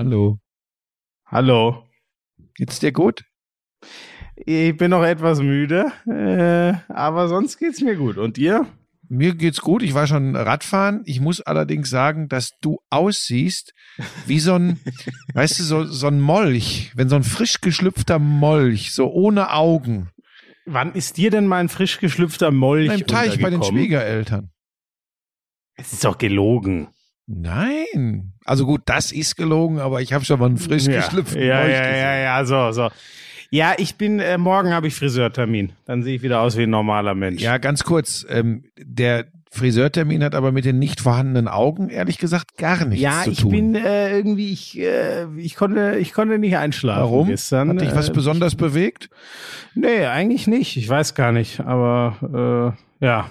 Hallo. Hallo. Geht's dir gut? Ich bin noch etwas müde, äh, aber sonst geht's mir gut. Und ihr? Mir geht's gut. Ich war schon Radfahren. Ich muss allerdings sagen, dass du aussiehst wie so ein, weißt du, so, so ein Molch, wenn so ein frisch geschlüpfter Molch, so ohne Augen. Wann ist dir denn mal ein frisch geschlüpfter Molch Im Teich bei den? Schwiegereltern. Es ist doch gelogen. Nein. Also gut, das ist gelogen, aber ich habe schon mal einen frisch ja. geschlüpften ja, ja, gesehen. ja, ja, so, so. Ja, ich bin, äh, morgen habe ich Friseurtermin. Dann sehe ich wieder aus wie ein normaler Mensch. Ja, ganz kurz. Ähm, der Friseurtermin hat aber mit den nicht vorhandenen Augen ehrlich gesagt gar nichts Ja, zu ich tun. bin äh, irgendwie, ich, äh, ich konnte, ich konnte nicht einschlafen Warum? gestern. Hat dich was äh, besonders bewegt? Nee, eigentlich nicht. Ich weiß gar nicht. Aber äh, ja.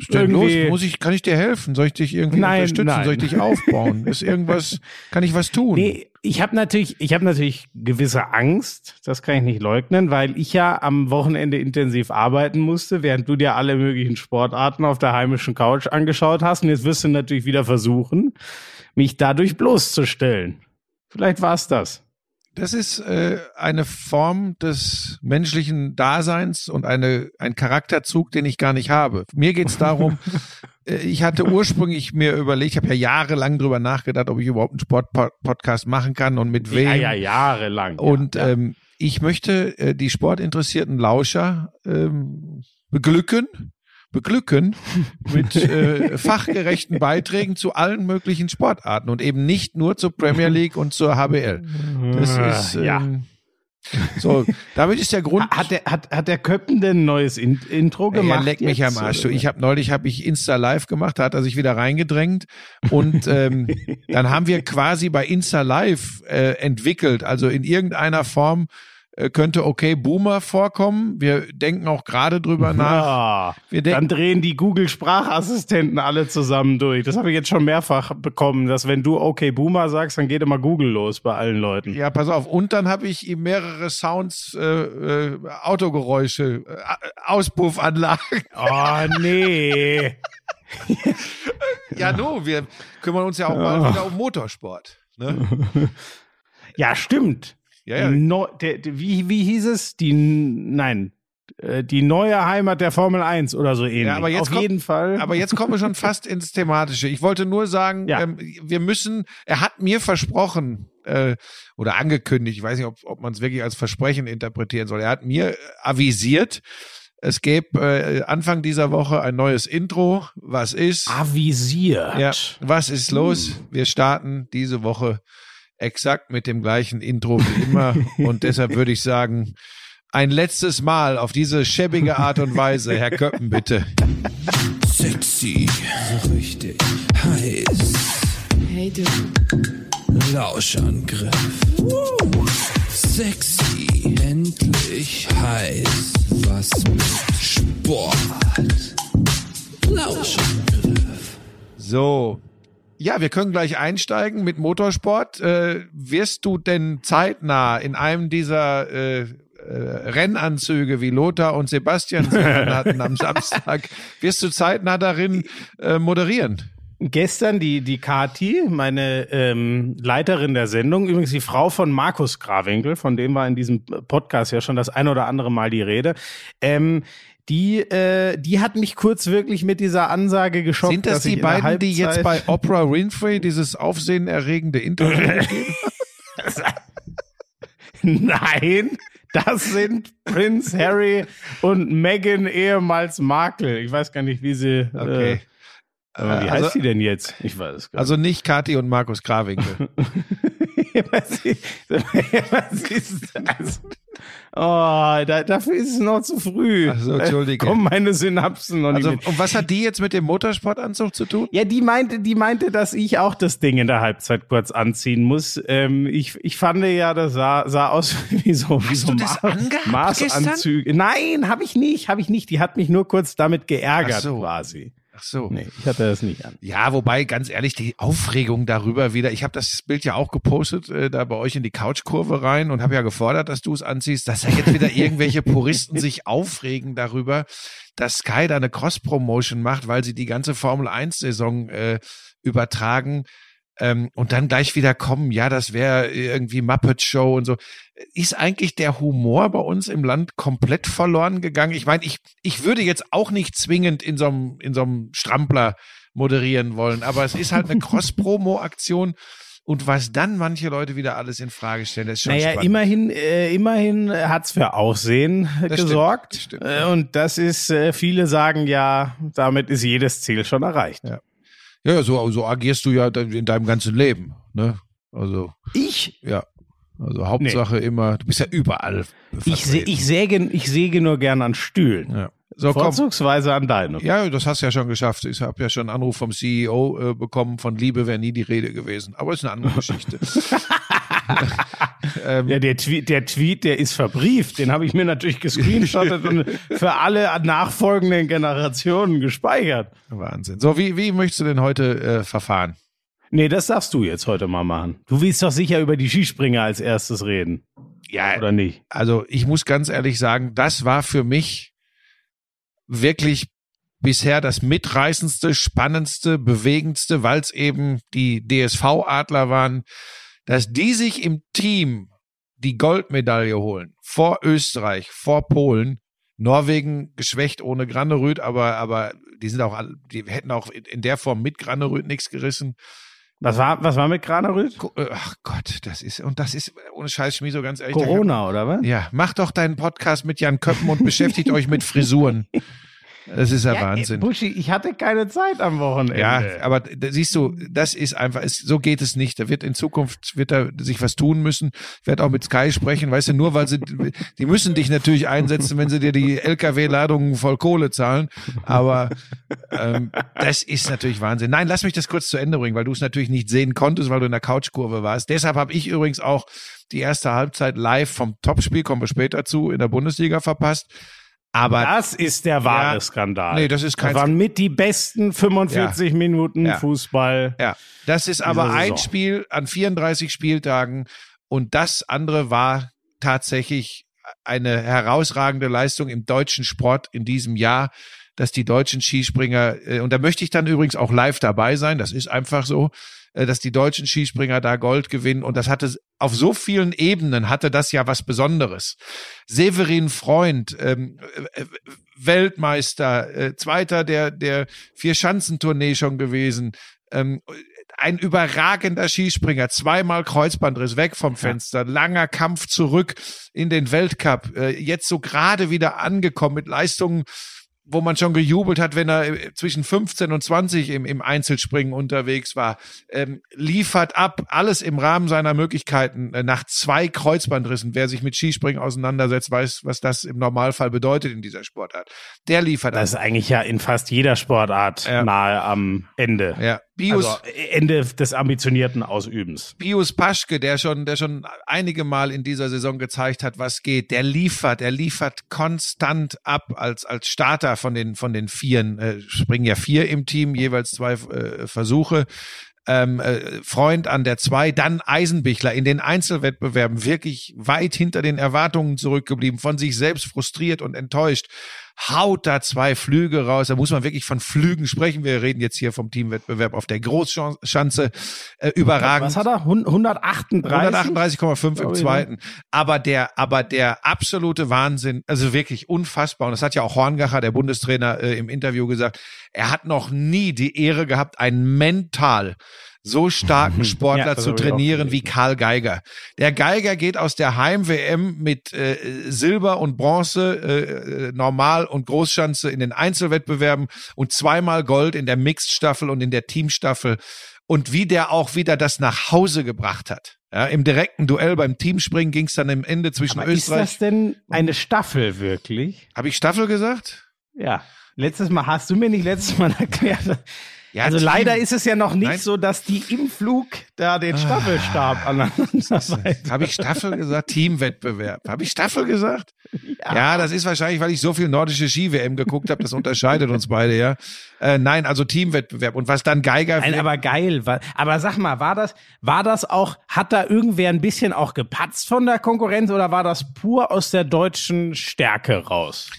Stell los, muss ich, kann ich dir helfen? Soll ich dich irgendwie Nein, unterstützen? nein. Soll ich dich aufbauen? Ist irgendwas, kann ich was tun? Nee, ich habe natürlich, ich habe natürlich gewisse Angst, das kann ich nicht leugnen, weil ich ja am Wochenende intensiv arbeiten musste, während du dir alle möglichen Sportarten auf der heimischen Couch angeschaut hast. Und jetzt wirst du natürlich wieder versuchen, mich dadurch bloßzustellen. Vielleicht war es das. Das ist äh, eine Form des menschlichen Daseins und eine, ein Charakterzug, den ich gar nicht habe. Mir geht es darum, äh, ich hatte ursprünglich mir überlegt, ich habe ja jahrelang drüber nachgedacht, ob ich überhaupt einen Sportpodcast machen kann und mit wem. Ja, ja, jahrelang. Und ja, ja. Ähm, ich möchte äh, die sportinteressierten Lauscher ähm, beglücken, beglücken mit äh, fachgerechten Beiträgen zu allen möglichen Sportarten und eben nicht nur zur Premier League und zur HBL. Das ist ähm, ja. so. Damit ist der Grund. Hat der, hat, hat der Köppen denn ein neues In Intro gemacht? er leckt mich jetzt, am Arsch. Ich habe neulich habe ich Insta Live gemacht, da hat er sich wieder reingedrängt und ähm, dann haben wir quasi bei Insta Live äh, entwickelt. Also in irgendeiner Form äh, könnte okay Boomer vorkommen. Wir denken auch gerade drüber nach. Wir dann drehen die Google-Sprachassistenten alle zusammen durch. Das habe ich jetzt schon mehrfach bekommen, dass wenn du okay Boomer sagst, dann geht immer Google los bei allen Leuten. ja, pass auf. Und dann habe ich ihm mehrere Sounds, äh, äh, Autogeräusche, äh, Auspuffanlagen. Oh nee. Ja, no, wir kümmern uns ja auch mal wieder um Motorsport. Ne? Ja, stimmt. Ja, ja. Neu, der, der, wie, wie hieß es? Die, nein, äh, die neue Heimat der Formel 1 oder so ähnlich. Ja, aber jetzt Auf kommt- jeden Fall. Aber jetzt kommen wir schon fast ins Thematische. Ich wollte nur sagen, Ja. ähm, wir müssen, er hat mir versprochen äh, oder angekündigt, ich weiß nicht, ob, ob man es wirklich als Versprechen interpretieren soll, er hat mir äh, avisiert, es gäbe äh, Anfang dieser Woche ein neues Intro. Was ist? avisiert. Ja, was ist los? Wir starten diese Woche exakt mit dem gleichen Intro wie immer. und deshalb würde ich sagen, ein letztes Mal auf diese schäbige Art und Weise. Herr Köppen, bitte. Sexy, so richtig heiß. Hey du, Lauschangriff. Sexy, endlich heiß. Was mit Sport. Lauschangriff. So. Ja, wir können gleich einsteigen mit Motorsport. Äh, wirst du denn zeitnah in einem dieser äh, äh, Rennanzüge wie Lothar und Sebastian hatten am Samstag, wirst du zeitnah darin äh, moderieren? Gestern die, die Kati, meine ähm, Leiterin der Sendung, übrigens die Frau von Markus Grawinkel, von dem war in diesem Podcast ja schon das ein oder andere Mal die Rede, ähm, die, äh, die hat mich kurz wirklich mit dieser Ansage geschockt. Sind das die beiden, die jetzt bei Oprah Winfrey dieses aufsehenerregende Interview geben? Nein, das sind Prince Harry und Meghan ehemals Markle. Ich weiß gar nicht, wie sie. Okay. Äh, aber wie Also- heißt sie denn jetzt? Ich weiß es gar Also nicht Kathi und Markus Grawinkel. Was ist- was ist das? Oh, da, dafür ist es noch zu früh. Ach so, Entschuldige. Da kommen meine Synapsen noch Also, nicht mit. und was hat die jetzt mit dem Motorsportanzug zu tun? Ja, die meinte, die meinte, dass ich auch das Ding in der Halbzeit kurz anziehen muss. Ähm, ich, ich fand ja, das sah, sah aus wie so, wie so du das angehabt Maßanzüge. Nein, habe ich nicht, habe ich nicht. Die hat mich nur kurz damit geärgert so. quasi. Ach so. Nee, ich hatte das nicht an. Ja, wobei, ganz ehrlich, die Aufregung darüber wieder, ich habe das Bild ja auch gepostet, äh, da bei euch in die Couchkurve rein und habe ja gefordert, dass du es anziehst, dass da jetzt wieder irgendwelche Puristen sich aufregen darüber, dass Sky da eine Cross-Promotion macht, weil sie die ganze Formel-1-Saison äh, übertragen. Ähm, und dann gleich wieder kommen, ja, das wäre irgendwie Muppet Show und so. Ist eigentlich der Humor bei uns im Land komplett verloren gegangen? Ich meine, ich, ich würde jetzt auch nicht zwingend in so einem, in so einem Strampler moderieren wollen, aber es ist halt eine Cross-Promo-Aktion. Und was dann manche Leute wieder alles in Frage stellen, ist schon Naja, spannend. immerhin, äh, immerhin hat's für Aussehen Das gesorgt. stimmt, das stimmt, Äh, und das ist, äh, viele sagen ja, damit ist jedes Ziel schon erreicht. Ja. Ja, ja, so, so agierst du ja in deinem ganzen Leben, ne? Also, Ich, ja. Also Hauptsache immer, du bist ja überall. ich, vertreten. ich, säge, ich säge nur gern an Stühlen. ja. So. Vorzugsweise an deinem. Ja, das hast du ja schon geschafft. Ich habe ja schon einen Anruf vom CEO äh, bekommen, von Liebe wäre nie die Rede gewesen. Aber ist eine andere Geschichte. Ähm, Ja, der Tweet, der Tweet, der ist verbrieft. Den habe ich mir natürlich gescreenshottet und für alle nachfolgenden Generationen gespeichert. Wahnsinn. So, wie, wie möchtest du denn heute äh, verfahren? Nee, das darfst du jetzt heute mal machen. Du willst doch sicher über die Skispringer als erstes reden, Ja, oder nicht? also ich muss ganz ehrlich sagen, das war für mich wirklich bisher das mitreißendste, spannendste, bewegendste, weil es eben die DSV-Adler waren, dass die sich im Team die Goldmedaille holen. Vor Österreich, vor Polen. Norwegen geschwächt ohne Granerüth, aber, aber die sind auch, die hätten auch in der Form mit Granerüth nichts gerissen. Was war, was war mit Granerüth? Ko- äh, Ach Gott, das ist, und das ist, ohne Scheiß, Schmi, so ganz ehrlich. Corona, oder was? ja, macht doch deinen Podcast mit Jan Köppen und beschäftigt euch mit Frisuren. Das ist ja, Ja, Wahnsinn. Buschi, ich hatte keine Zeit am Wochenende. Ja, aber da siehst du, das ist einfach, es, so geht es nicht. Da wird in Zukunft, wird da sich was tun müssen. Ich werde auch mit Sky sprechen, weißt du, nur weil sie, die müssen dich natürlich einsetzen, wenn sie dir die LKW-Ladungen voll Kohle zahlen. Aber ähm, das ist natürlich Wahnsinn. Nein, lass mich das kurz zu Ende bringen, weil du es natürlich nicht sehen konntest, weil du in der Couchkurve warst. Deshalb habe ich übrigens auch die erste Halbzeit live vom Topspiel, kommen wir später zu, in der Bundesliga verpasst. Aber Das ist der wahre Ja. Skandal. Nee, das ist kein Das waren mit die besten 45 Minuten Ja. Fußball. Ja, das ist aber ein Saison. Spiel an 34 Spieltagen und das andere war tatsächlich eine herausragende Leistung im deutschen Sport in diesem Jahr, dass die deutschen Skispringer, äh, und da möchte ich dann übrigens auch live dabei sein, das ist einfach so, äh, dass die deutschen Skispringer da Gold gewinnen und das hatte auf so vielen Ebenen hatte das ja was Besonderes. Severin Freund, ähm, äh, Weltmeister, äh, Zweiter der der Vier-Schanzentournee schon gewesen, ähm, ein überragender Skispringer, zweimal Kreuzbandriss, weg vom Fenster, langer Kampf zurück in den Weltcup, äh, jetzt so gerade wieder angekommen mit Leistungen, wo man schon gejubelt hat, wenn er äh, zwischen 15 und 20 im, im Einzelspringen unterwegs war, ähm, liefert ab, alles im Rahmen seiner Möglichkeiten, äh, nach zwei Kreuzbandrissen. Wer sich mit Skispringen auseinandersetzt, weiß, was das im Normalfall bedeutet in dieser Sportart. Der liefert Das ist eigentlich ja in fast jeder Sportart Ja. nahe am Ende. Ja, Bios, Also Ende des ambitionierten Ausübens. Pius Paschke, der schon, der schon einige Mal in dieser Saison gezeigt hat, was geht, der liefert, der liefert konstant ab als, als Starter von den, von den Vieren. Äh, springen ja vier im Team, jeweils zwei äh, Versuche. Ähm, äh, Freund an der zwei, dann Eisenbichler in den Einzelwettbewerben wirklich weit hinter den Erwartungen zurückgeblieben, von sich selbst frustriert und enttäuscht. Haut da zwei Flüge raus. Da muss man wirklich von Flügen sprechen. Wir reden jetzt hier vom Teamwettbewerb auf der Großschanze. Äh, überragend. Was hat er? Hun- 138? 138,5 im ich, zweiten. Aber der, aber der absolute Wahnsinn, also wirklich unfassbar. Und das hat ja auch Horngacher, der Bundestrainer, äh, im Interview gesagt. Er hat noch nie die Ehre gehabt, einen mental so starken Sportler Ja, zu trainieren wie Karl Geiger. Der Geiger geht aus der Heim-WM mit äh, Silber und Bronze, äh, äh, Normal- und Großschanze in den Einzelwettbewerben und zweimal Gold in der Mixed-Staffel und in der Teamstaffel. Und wie der auch wieder das nach Hause gebracht hat. Ja, Im direkten Duell beim Teamspringen ging es dann im Ende zwischen Aber ist Österreich. das denn eine Staffel wirklich? Habe ich Staffel gesagt? Ja. Letztes Mal hast du mir nicht letztes Mal erklärt. Ja, also Team. leider ist es ja noch nicht Nein. so, dass die im Flug da den Staffelstab aneinander weisen. Habe ich Staffel gesagt? Teamwettbewerb. Habe ich Staffel gesagt? Ja. das ist wahrscheinlich, weil ich so viel nordische Ski-WM geguckt habe. Das unterscheidet uns beide, ja. Äh, nein, also Teamwettbewerb. Und was dann Geiger... Nein, aber geil. Wa- Aber sag mal, war das, war das auch, hat da irgendwer ein bisschen auch gepatzt von der Konkurrenz oder war das pur aus der deutschen Stärke raus?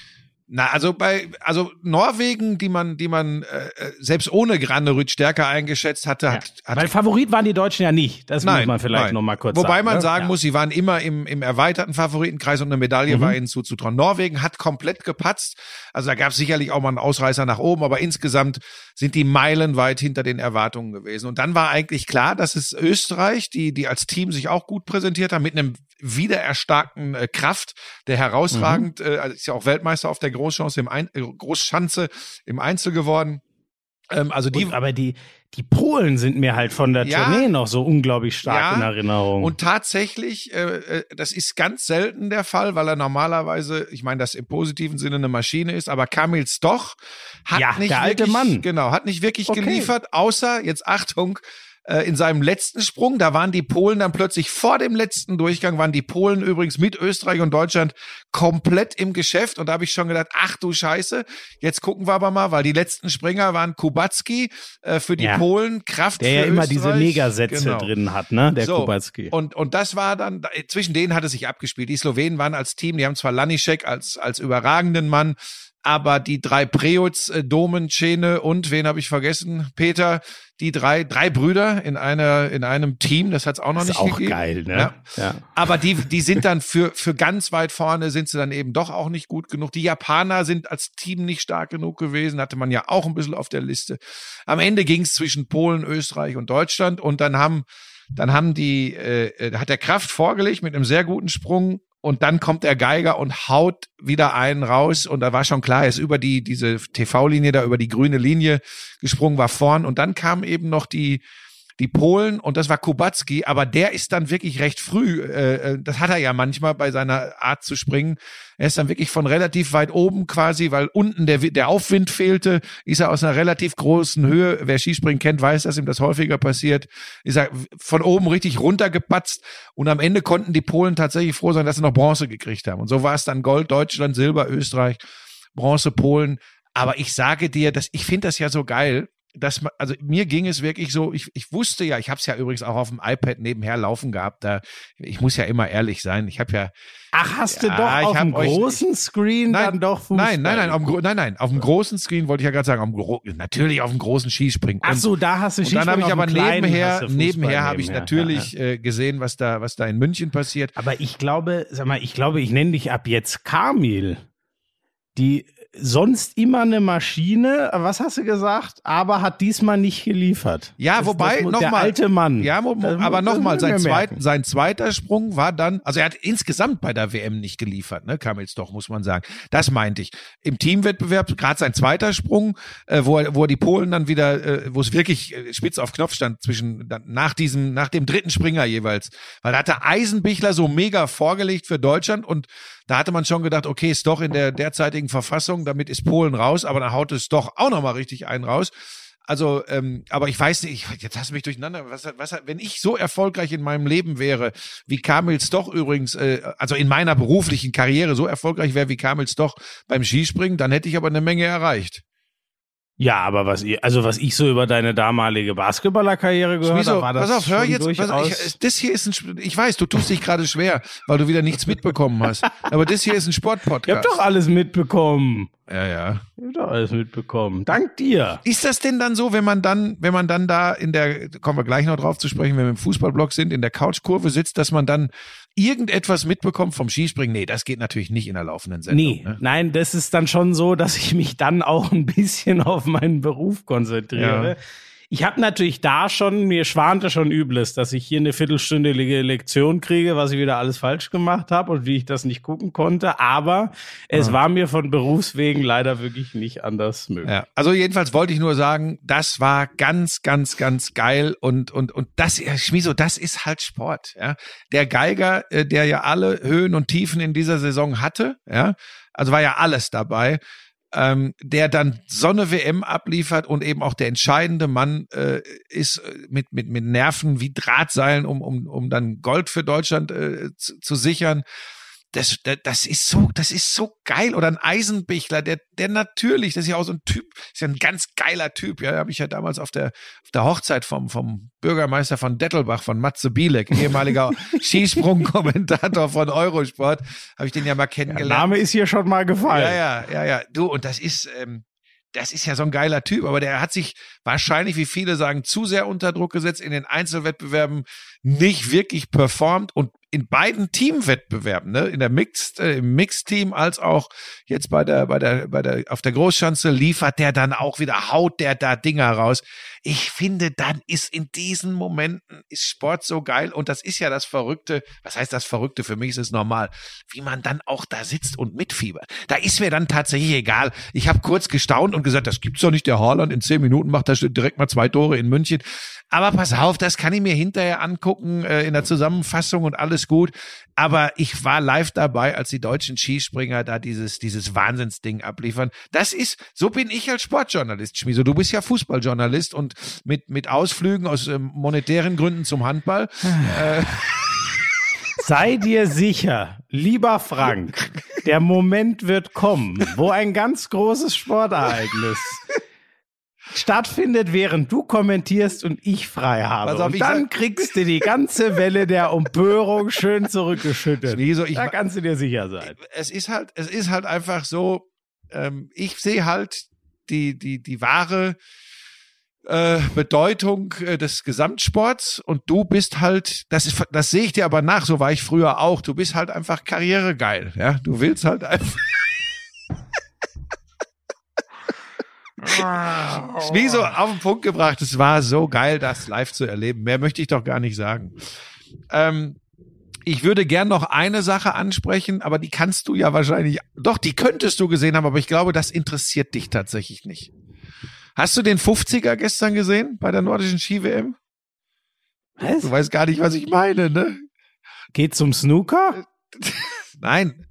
Na, also bei, also Norwegen, die man, die man äh, äh selbst ohne Granerüt stärker eingeschätzt hatte, Ja. hat, hat Weil Favorit waren die Deutschen ja nicht. Das muss man vielleicht nein. noch mal kurz Wobei sagen. man ne? sagen ja. muss, sie waren immer im, im erweiterten Favoritenkreis und eine Medaille Mhm. war ihnen zuzutrauen. Norwegen hat komplett gepatzt. Also da gab es sicherlich auch mal einen Ausreißer nach oben, aber insgesamt sind die meilenweit hinter den Erwartungen gewesen. Und dann war eigentlich klar, dass es Österreich, die, die als Team sich auch gut präsentiert haben, mit einem wiedererstarkten äh, Kraft, der herausragend, Mhm. äh, also ist ja auch Weltmeister auf der Großchance im Ein äh, Großschanze im Einzel geworden. Ähm, also die, Und, aber die, die Polen sind mir halt von der Ja. Tournee noch so unglaublich stark Ja. in Erinnerung. Und tatsächlich, äh, äh, das ist ganz selten der Fall, weil er normalerweise, ich meine, das im positiven Sinne eine Maschine ist, aber Kamil Stoch hat Ja, nicht der alte wirklich, Mann. genau, hat nicht wirklich Okay. geliefert, außer jetzt Achtung. Äh, In seinem letzten Sprung, da waren die Polen dann plötzlich vor dem letzten Durchgang, waren die Polen übrigens mit Österreich und Deutschland komplett im Geschäft. Und da habe ich schon gedacht, ach du Scheiße, jetzt gucken wir aber mal, weil die letzten Springer waren Kubacki äh, für die Ja. Polen, Kraft der für ja immer diese Österreich. Megasätze Genau. drin hat, ne? Der So, Kubacki. Und, und das war dann, zwischen denen hat es sich abgespielt. Die Slowenen waren als Team, die haben zwar Lanišek als, als überragenden Mann, aber die drei Preutz, äh, Domen, Schene und, wen habe ich vergessen? Peter, die drei, drei Brüder in einer, in einem Team, das hat es auch noch ist nicht auch gegeben. geil, ne? Ja. ja. Aber die, die sind dann für, für ganz weit vorne sind sie dann eben doch auch nicht gut genug. Die Japaner sind als Team nicht stark genug gewesen, hatte man ja auch ein bisschen auf der Liste. Am Ende ging es zwischen Polen, Österreich und Deutschland und dann haben, dann haben die, äh, äh, hat der Kraft vorgelegt mit einem sehr guten Sprung und dann kommt der Geiger und haut wieder einen raus. Und da war schon klar, er ist über die, diese TV-Linie da, über die grüne Linie gesprungen, war vorn. Und dann kam eben noch die, die Polen und das war Kubacki, aber der ist dann wirklich recht früh, äh, äh, das hat er ja manchmal bei seiner Art zu springen, er ist dann wirklich von relativ weit oben quasi, weil unten der, der Aufwind fehlte, ist er aus einer relativ großen Höhe, wer Skispringen kennt, weiß, dass ihm das häufiger passiert, ist er von oben richtig runtergepatzt und am Ende konnten die Polen tatsächlich froh sein, dass sie noch Bronze gekriegt haben. Und so war es dann Gold, Deutschland, Silber, Österreich, Bronze, Polen, aber ich sage dir, dass ich finde das ja so geil, dass man, also mir ging es wirklich so, ich, ich wusste ja, ich habe es ja übrigens auch auf dem iPad nebenher laufen gehabt, da ich muss ja immer ehrlich sein, ich habe ja Ach, hast du Ja, doch auf dem euch- großen Screen Nein, dann doch Fußball nein, nein, nein, auf dem, nein, nein, auf dem großen Screen wollte ich ja gerade sagen, auf dem natürlich auf dem großen Skispringen. Ach so, da hast du und dann habe ich Skispringen, aber nebenher, nebenher habe ich natürlich Ja, ja. Äh, gesehen, was da, was da in München passiert. Aber ich glaube, sag mal, ich glaube, ich nenne dich ab jetzt Kamil. Die sonst immer eine Maschine, was hast du gesagt, aber hat diesmal nicht geliefert. Ja, Das- wobei, das muss- noch der mal- alte Mann. Ja, Das aber nochmal, sein, zweit, sein zweiter Sprung war dann, also er hat insgesamt bei der WM nicht geliefert, ne, Kamils doch, muss man sagen. Das meinte ich. Im Teamwettbewerb, gerade sein zweiter Sprung, äh, wo, er, wo er die Polen dann wieder, äh, wo es wirklich äh, spitz auf Knopf stand, zwischen, dann, nach diesem, nach dem dritten Springer jeweils. Weil da hatte Eisenbichler so mega vorgelegt für Deutschland und da hatte man schon gedacht, okay, ist doch in der derzeitigen Verfassung, damit ist Polen raus, aber dann haut es doch auch nochmal richtig einen raus. Also, ähm, aber ich weiß nicht, ich, jetzt hast du mich durcheinander. Was, was, wenn ich so erfolgreich in meinem Leben wäre, wie Kamils doch übrigens, äh, also in meiner beruflichen Karriere so erfolgreich wäre wie Kamils doch beim Skispringen, dann hätte ich aber eine Menge erreicht. Ja, aber was ich, also was ich so über deine damalige Basketballerkarriere gehört Wieso? habe, war das pass auf, hör jetzt, pass auf, ich, das hier ist ein, ich weiß, du tust dich gerade schwer, weil du wieder nichts mitbekommen hast. Aber das hier ist ein Ihr Sportpodcast. habt doch alles mitbekommen. ja, ja. Ihr habt doch alles mitbekommen. Dank dir. Ist das denn dann so, wenn man dann, wenn man dann da in der, kommen wir gleich noch drauf zu sprechen, wenn wir im Fußballblock sind, in der Couchkurve sitzt, dass man dann irgendetwas mitbekommt vom Skispringen? Nee, das geht natürlich nicht in der laufenden Sendung. Nee, Ne? nein, das ist dann schon so, dass ich mich dann auch ein bisschen auf meinen Beruf konzentriere. Ja. Ich habe natürlich da schon, mir schwante schon Übles, dass ich hier eine viertelstündige Lektion kriege, was ich wieder alles falsch gemacht habe und wie ich das nicht gucken konnte. Aber es Ah. war mir von Berufswegen leider wirklich nicht anders möglich. Ja, also jedenfalls wollte ich nur sagen, das war ganz, ganz, ganz geil und und und das, ja, Schmiso, das ist halt Sport. Ja, der Geiger, äh, der ja alle Höhen und Tiefen in dieser Saison hatte, ja, also war ja alles dabei. Ähm, der dann so eine WM abliefert und eben auch der entscheidende Mann äh, ist äh, mit, mit, mit Nerven wie Drahtseilen, um, um, um dann Gold für Deutschland äh, zu, zu sichern. Das, das, das ist so, das ist so geil. Oder ein Eisenbichler, der, der natürlich, das ist ja auch so ein Typ, ist ja ein ganz geiler Typ. Ja, habe ich ja damals auf der, auf der Hochzeit vom, vom Bürgermeister von Dettelbach, von Matze Bielek, ehemaliger Skisprungkommentator von Eurosport, habe ich den ja mal kennengelernt. Der Name ist hier schon mal gefallen. Ja, ja, ja, ja. Du, und das ist, ähm, das ist ja so ein geiler Typ, aber der hat sich wahrscheinlich, wie viele sagen, zu sehr unter Druck gesetzt, in den Einzelwettbewerben nicht wirklich performt und in beiden Teamwettbewerben, ne, in der Mixed, äh, im Mixed-Team als auch jetzt bei der, bei der, bei der, auf der Großschanze liefert der dann auch wieder, haut der da Dinger raus. Ich finde, dann ist in diesen Momenten ist Sport so geil und das ist ja das Verrückte. Was heißt das Verrückte? Für mich ist es normal, wie man dann auch da sitzt und mitfiebert. Da ist mir dann tatsächlich egal. Ich habe kurz gestaunt und gesagt, das gibt's doch nicht. Der Haaland in zehn Minuten macht da direkt mal zwei Tore in München. Aber pass auf, das kann ich mir hinterher angucken äh, in der Zusammenfassung und alles gut. Aber ich war live dabei, als die deutschen Skispringer da dieses, dieses Wahnsinnsding abliefern. Das ist, so bin ich als Sportjournalist, Schmieso. Du bist ja Fußballjournalist und mit, mit Ausflügen aus ähm, monetären Gründen zum Handball. äh, Sei dir sicher, lieber Frank, der Moment wird kommen, wo ein ganz großes Sportereignis stattfindet, während du kommentierst und ich frei habe. Auf, und ich dann kriegst du die ganze Welle der Empörung schön zurückgeschüttet. Schmieso, ich, da kannst du dir sicher sein. es ist halt, es ist halt einfach so, ähm, ich sehe halt die, die, die wahre äh, Bedeutung äh, des Gesamtsports und du bist halt, das ist, das sehe ich dir aber nach, so war ich früher auch, du bist halt einfach karrieregeil, ja, du willst halt einfach, wie so auf den Punkt gebracht, es war so geil, das live zu erleben, mehr möchte ich doch gar nicht sagen. Ähm, ich würde gern noch eine Sache ansprechen, aber die kannst du ja wahrscheinlich, doch, die könntest du gesehen haben, aber ich glaube, das interessiert dich tatsächlich nicht. Hast du den 50er gestern gesehen bei der nordischen Ski-WM? Was? Du weißt gar nicht, was ich meine, ne? Geht zum Snooker? Nein.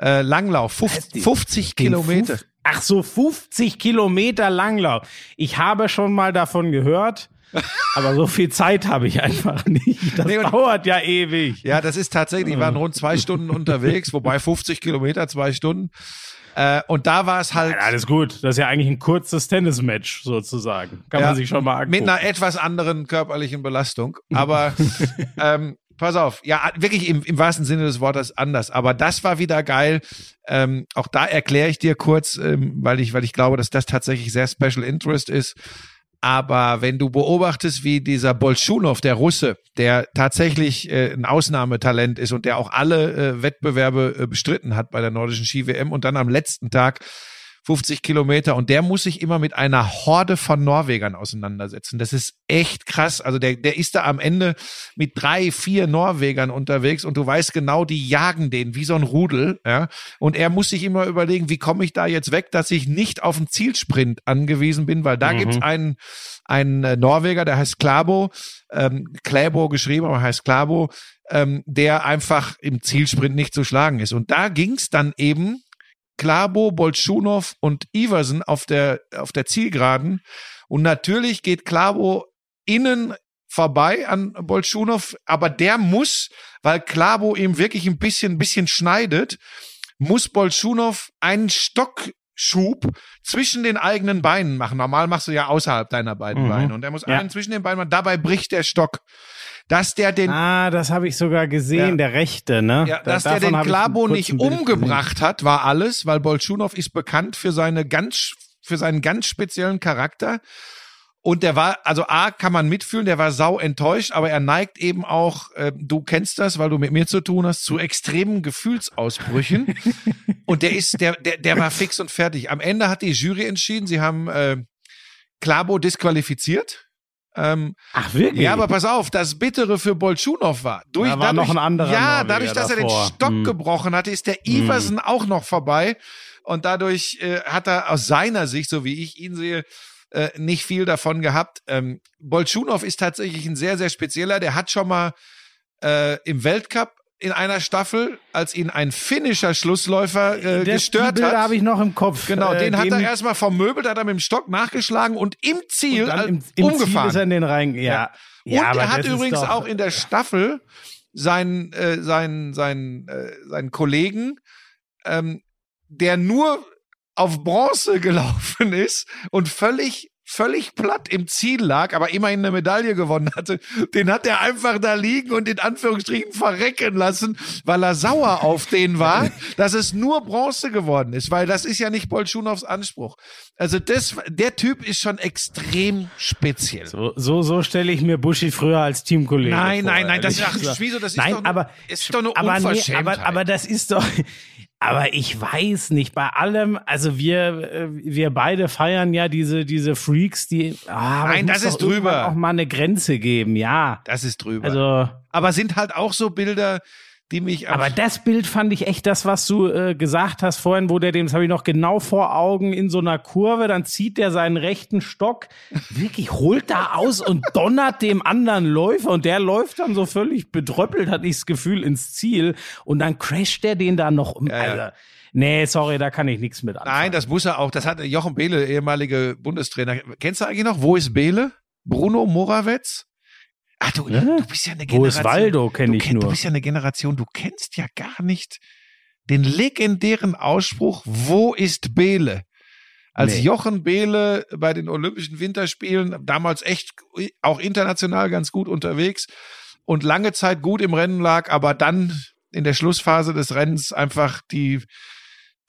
äh, Langlauf, Was, 50, die- 50 Den Kilometer. Ach so, 50 Kilometer Langlauf. Ich habe schon mal davon gehört, aber so viel Zeit habe ich einfach nicht. Das Nee, dauert ja ewig. Ja, das ist tatsächlich, die waren rund zwei Stunden unterwegs, wobei 50 Kilometer, zwei Stunden. Äh, und da war es halt Ja, alles gut. Das ist ja eigentlich ein kurzes Tennismatch sozusagen. Kann Ja, man sich schon mal angucken. mit einer etwas anderen körperlichen Belastung. Aber ähm, pass auf, ja, wirklich im, im wahrsten Sinne des Wortes anders. Aber das war wieder geil. Ähm, auch da erkläre ich dir kurz, ähm, weil ich, weil ich glaube, dass das tatsächlich sehr Special Interest ist. Aber wenn du beobachtest, wie dieser Bolschunow, der Russe, der tatsächlich äh, ein Ausnahmetalent ist und der auch alle äh, Wettbewerbe äh, bestritten hat bei der nordischen Ski-WM und dann am letzten Tag 50 Kilometer und der muss sich immer mit einer Horde von Norwegern auseinandersetzen. Das ist echt krass. Also der, der ist da am Ende mit drei, vier Norwegern unterwegs und du weißt genau, die jagen den wie so ein Rudel. Ja? Und er muss sich immer überlegen, wie komme ich da jetzt weg, dass ich nicht auf einen Zielsprint angewiesen bin, weil da Mhm. gibt's einen, einen äh, Norweger, der heißt Klabo, ähm, Kläbo geschrieben, aber heißt Klabo, ähm, der einfach im Zielsprint nicht zu schlagen ist. Und da ging's dann eben Klabo, Bolschunow und Iversen auf der, auf der Zielgeraden. Und natürlich geht Klabo innen vorbei an Bolschunow, aber der muss, weil Klabo ihm wirklich ein bisschen, ein bisschen schneidet, muss Bolschunow einen Stockschub zwischen den eigenen Beinen machen. Normal machst du ja außerhalb deiner beiden Mhm. Beine. Und er muss Ja. einen zwischen den Beinen machen. Dabei bricht der Stock. Dass der den Ah, das habe ich sogar gesehen, Ja. der Rechte, ne? ja, Da- dass der den Klabo nicht umgebracht hat, war alles, weil Bolschunow ist bekannt für seine ganz, für seinen ganz speziellen Charakter. Und der war, also A, kann man mitfühlen, der war sau enttäuscht, aber er neigt eben auch, äh, du kennst das, weil du mit mir zu tun hast, zu extremen Gefühlsausbrüchen. und der ist, der, der, der war fix und fertig. Am Ende hat die Jury entschieden, sie haben äh, Klabo disqualifiziert. Ähm, Ach, wirklich? ja, aber pass auf, das Bittere für Bolschunow war. Durch, Da war noch ein anderer Ja, Norweger dadurch, dass er davor. den Stock Hm. gebrochen hatte, ist der Iversen auch noch vorbei. Und dadurch äh, hat er aus seiner Sicht, so wie ich ihn sehe, äh, nicht viel davon gehabt. Ähm, Bolschunow ist tatsächlich ein sehr, sehr spezieller. Der hat schon mal äh, im Weltcup in einer Staffel, als ihn ein finnischer Schlussläufer äh, Das- gestört die Bilder hat. habe ich noch im Kopf. Genau, Äh, den hat den- er erstmal vom Möbel, da hat er mit dem Stock nachgeschlagen und im Ziel und äh, im, im umgefahren. Ziel ist er in den rein. Ja. ja und aber er hat übrigens doch- auch in der Staffel seinen, äh, seinen, seinen, äh, seinen Kollegen, ähm, der nur auf Bronze gelaufen ist und völlig völlig platt im Ziel lag, aber immerhin eine Medaille gewonnen hatte, den hat er einfach da liegen und in Anführungsstrichen verrecken lassen, weil er sauer auf den war, dass es nur Bronze geworden ist, weil das ist ja nicht Bolschunows Anspruch. Also das, der Typ ist schon extrem speziell. So, so, so stelle ich mir Buschi früher als Teamkollege Nein, vor. nein, nein, das ach, wieso, das ist Nein, doch, aber, ist doch eine aber, nee, Unverschämtheit. aber, aber das ist doch, aber ich weiß nicht, bei allem, also wir, äh, wir beide feiern ja diese, diese Freaks, die, aber Nein, das ist drüber. auch mal eine Grenze geben, ja. das ist drüber. Also, aber sind halt auch so Bilder, die mich aber das Bild fand ich echt das, was du äh, gesagt hast vorhin, wo der dem, das habe ich noch genau vor Augen, in so einer Kurve, dann zieht der seinen rechten Stock, wirklich holt da aus und donnert dem anderen Läufer und der läuft dann so völlig bedröppelt, hatte ich das Gefühl, ins Ziel und dann crasht der den da noch um. Ja, ja. Also, nee, sorry, da kann ich nichts mit anfangen. Nein, das muss er auch. Das hat Jochen Behle, ehemalige Bundestrainer. Kennst du eigentlich noch? Wo ist Behle? Bruno Morawetz? Ach, du, Ja? du bist ja eine Wo ist Generation. Waldo, kenn du ich kenn- nur. Du bist ja eine Generation, du kennst ja gar nicht den legendären Ausspruch, wo ist Behle? Als Nee. Jochen Behle bei den Olympischen Winterspielen, damals echt auch international ganz gut unterwegs und lange Zeit gut im Rennen lag, aber dann in der Schlussphase des Rennens einfach die,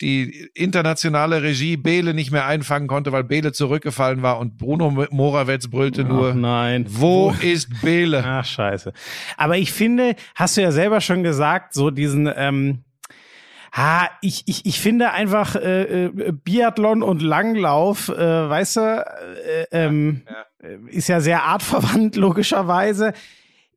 die internationale Regie Behle nicht mehr einfangen konnte, weil Behle zurückgefallen war und Bruno Morawetz brüllte Ach, nur, nein. wo ist Behle? Ach, scheiße. Aber ich finde, hast du ja selber schon gesagt, so diesen, ähm, ha, ich, ich, ich finde einfach äh, äh, Biathlon und Langlauf, äh, weißt du, äh, ähm, äh, ist ja sehr artverwandt, logischerweise.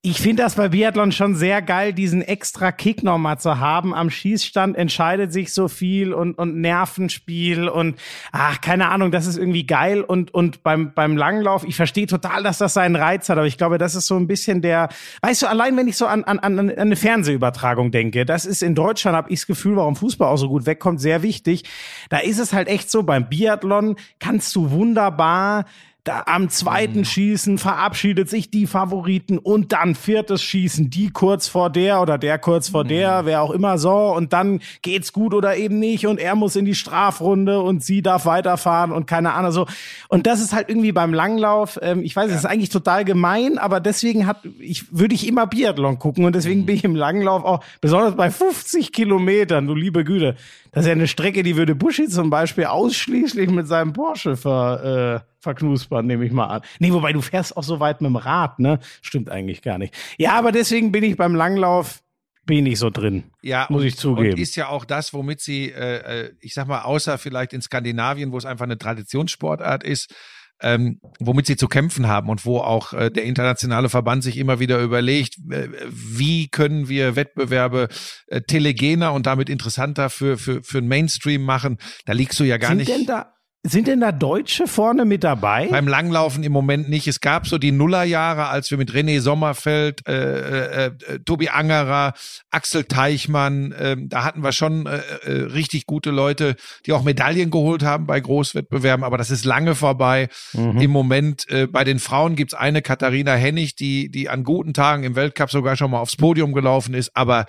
Ich finde das bei Biathlon schon sehr geil, diesen extra Kick nochmal zu haben. Am Schießstand entscheidet sich so viel und, und Nervenspiel und ach, keine Ahnung, das ist irgendwie geil. Und, und beim, beim Langlauf, ich verstehe total, dass das seinen Reiz hat, aber ich glaube, das ist so ein bisschen der, weißt du, allein wenn ich so an, an, an eine Fernsehübertragung denke, das ist in Deutschland, habe ich das Gefühl, warum Fußball auch so gut wegkommt, sehr wichtig. Da ist es halt echt so, beim Biathlon kannst du wunderbar da am zweiten Schießen verabschiedet sich die Favoriten und dann viertes Schießen, die kurz vor der oder der kurz vor der, wer auch immer so und dann geht's gut oder eben nicht und er muss in die Strafrunde und sie darf weiterfahren und keine Ahnung so. Und das ist halt irgendwie beim Langlauf, ähm, ich weiß, es ist eigentlich total gemein, aber deswegen hat ich würde ich immer Biathlon gucken und deswegen bin ich im Langlauf auch besonders bei 50 Kilometern, du liebe Güte, das ist ja eine Strecke, die würde Buschi zum Beispiel ausschließlich mit seinem Porsche ver, äh, verknuspern, nehme ich mal an. Nee, wobei du fährst auch so weit mit dem Rad, ne? Stimmt eigentlich gar nicht. Ja, aber deswegen bin ich beim Langlauf, bin ich so drin. Ja, Muss und, ich zugeben. Und ist ja auch das, womit sie, äh, äh, ich sag mal, außer vielleicht in Skandinavien, wo es einfach eine Traditionssportart ist, ähm, womit sie zu kämpfen haben und wo auch äh, der internationale Verband sich immer wieder überlegt, äh, wie können wir Wettbewerbe äh, telegener und damit interessanter für, für, für den Mainstream machen. Da liegst du ja gar sind nicht. denn da sind denn da Deutsche vorne mit dabei? Beim Langlaufen im Moment nicht. Es gab so die Nullerjahre, als wir mit René Sommerfeld, äh, äh, äh, Tobi Angerer, Axel Teichmann, äh, da hatten wir schon äh, äh, richtig gute Leute, die auch Medaillen geholt haben bei Großwettbewerben, aber das ist lange vorbei. Mhm. Im Moment äh, bei den Frauen gibt's eine Katharina Hennig, die, die an guten Tagen im Weltcup sogar schon mal aufs Podium gelaufen ist, aber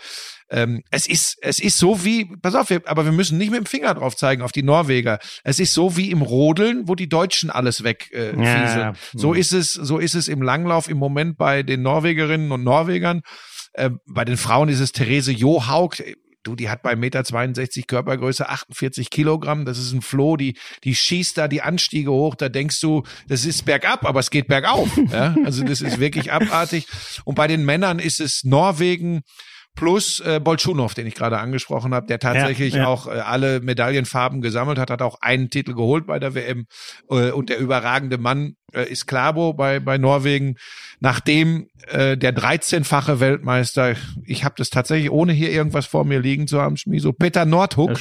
ähm, es ist, es ist so wie, pass auf, wir, aber wir müssen nicht mit dem Finger drauf zeigen auf die Norweger. Es ist so wie im Rodeln, wo die Deutschen alles weg äh, Ja. So ist es, so ist es im Langlauf im Moment bei den Norwegerinnen und Norwegern. Äh, bei den Frauen ist es Therese Johaug. Du, die hat bei 1,62 Meter Körpergröße 48 Kilogramm. Das ist ein Floh, die, die schießt da die Anstiege hoch. Da denkst du, das ist bergab, aber es geht bergauf. Ja? Also das ist wirklich abartig. Und bei den Männern ist es Norwegen, plus äh, Bolschunow, den ich gerade angesprochen habe, der tatsächlich Ja, ja. auch äh, alle Medaillenfarben gesammelt hat, hat auch einen Titel geholt bei der WM äh, und der überragende Mann äh, ist Klabo bei bei Norwegen, nachdem äh, der 13-fache Weltmeister, ich habe das tatsächlich ohne hier irgendwas vor mir liegen zu haben, Schmiso, Peter Nordhook,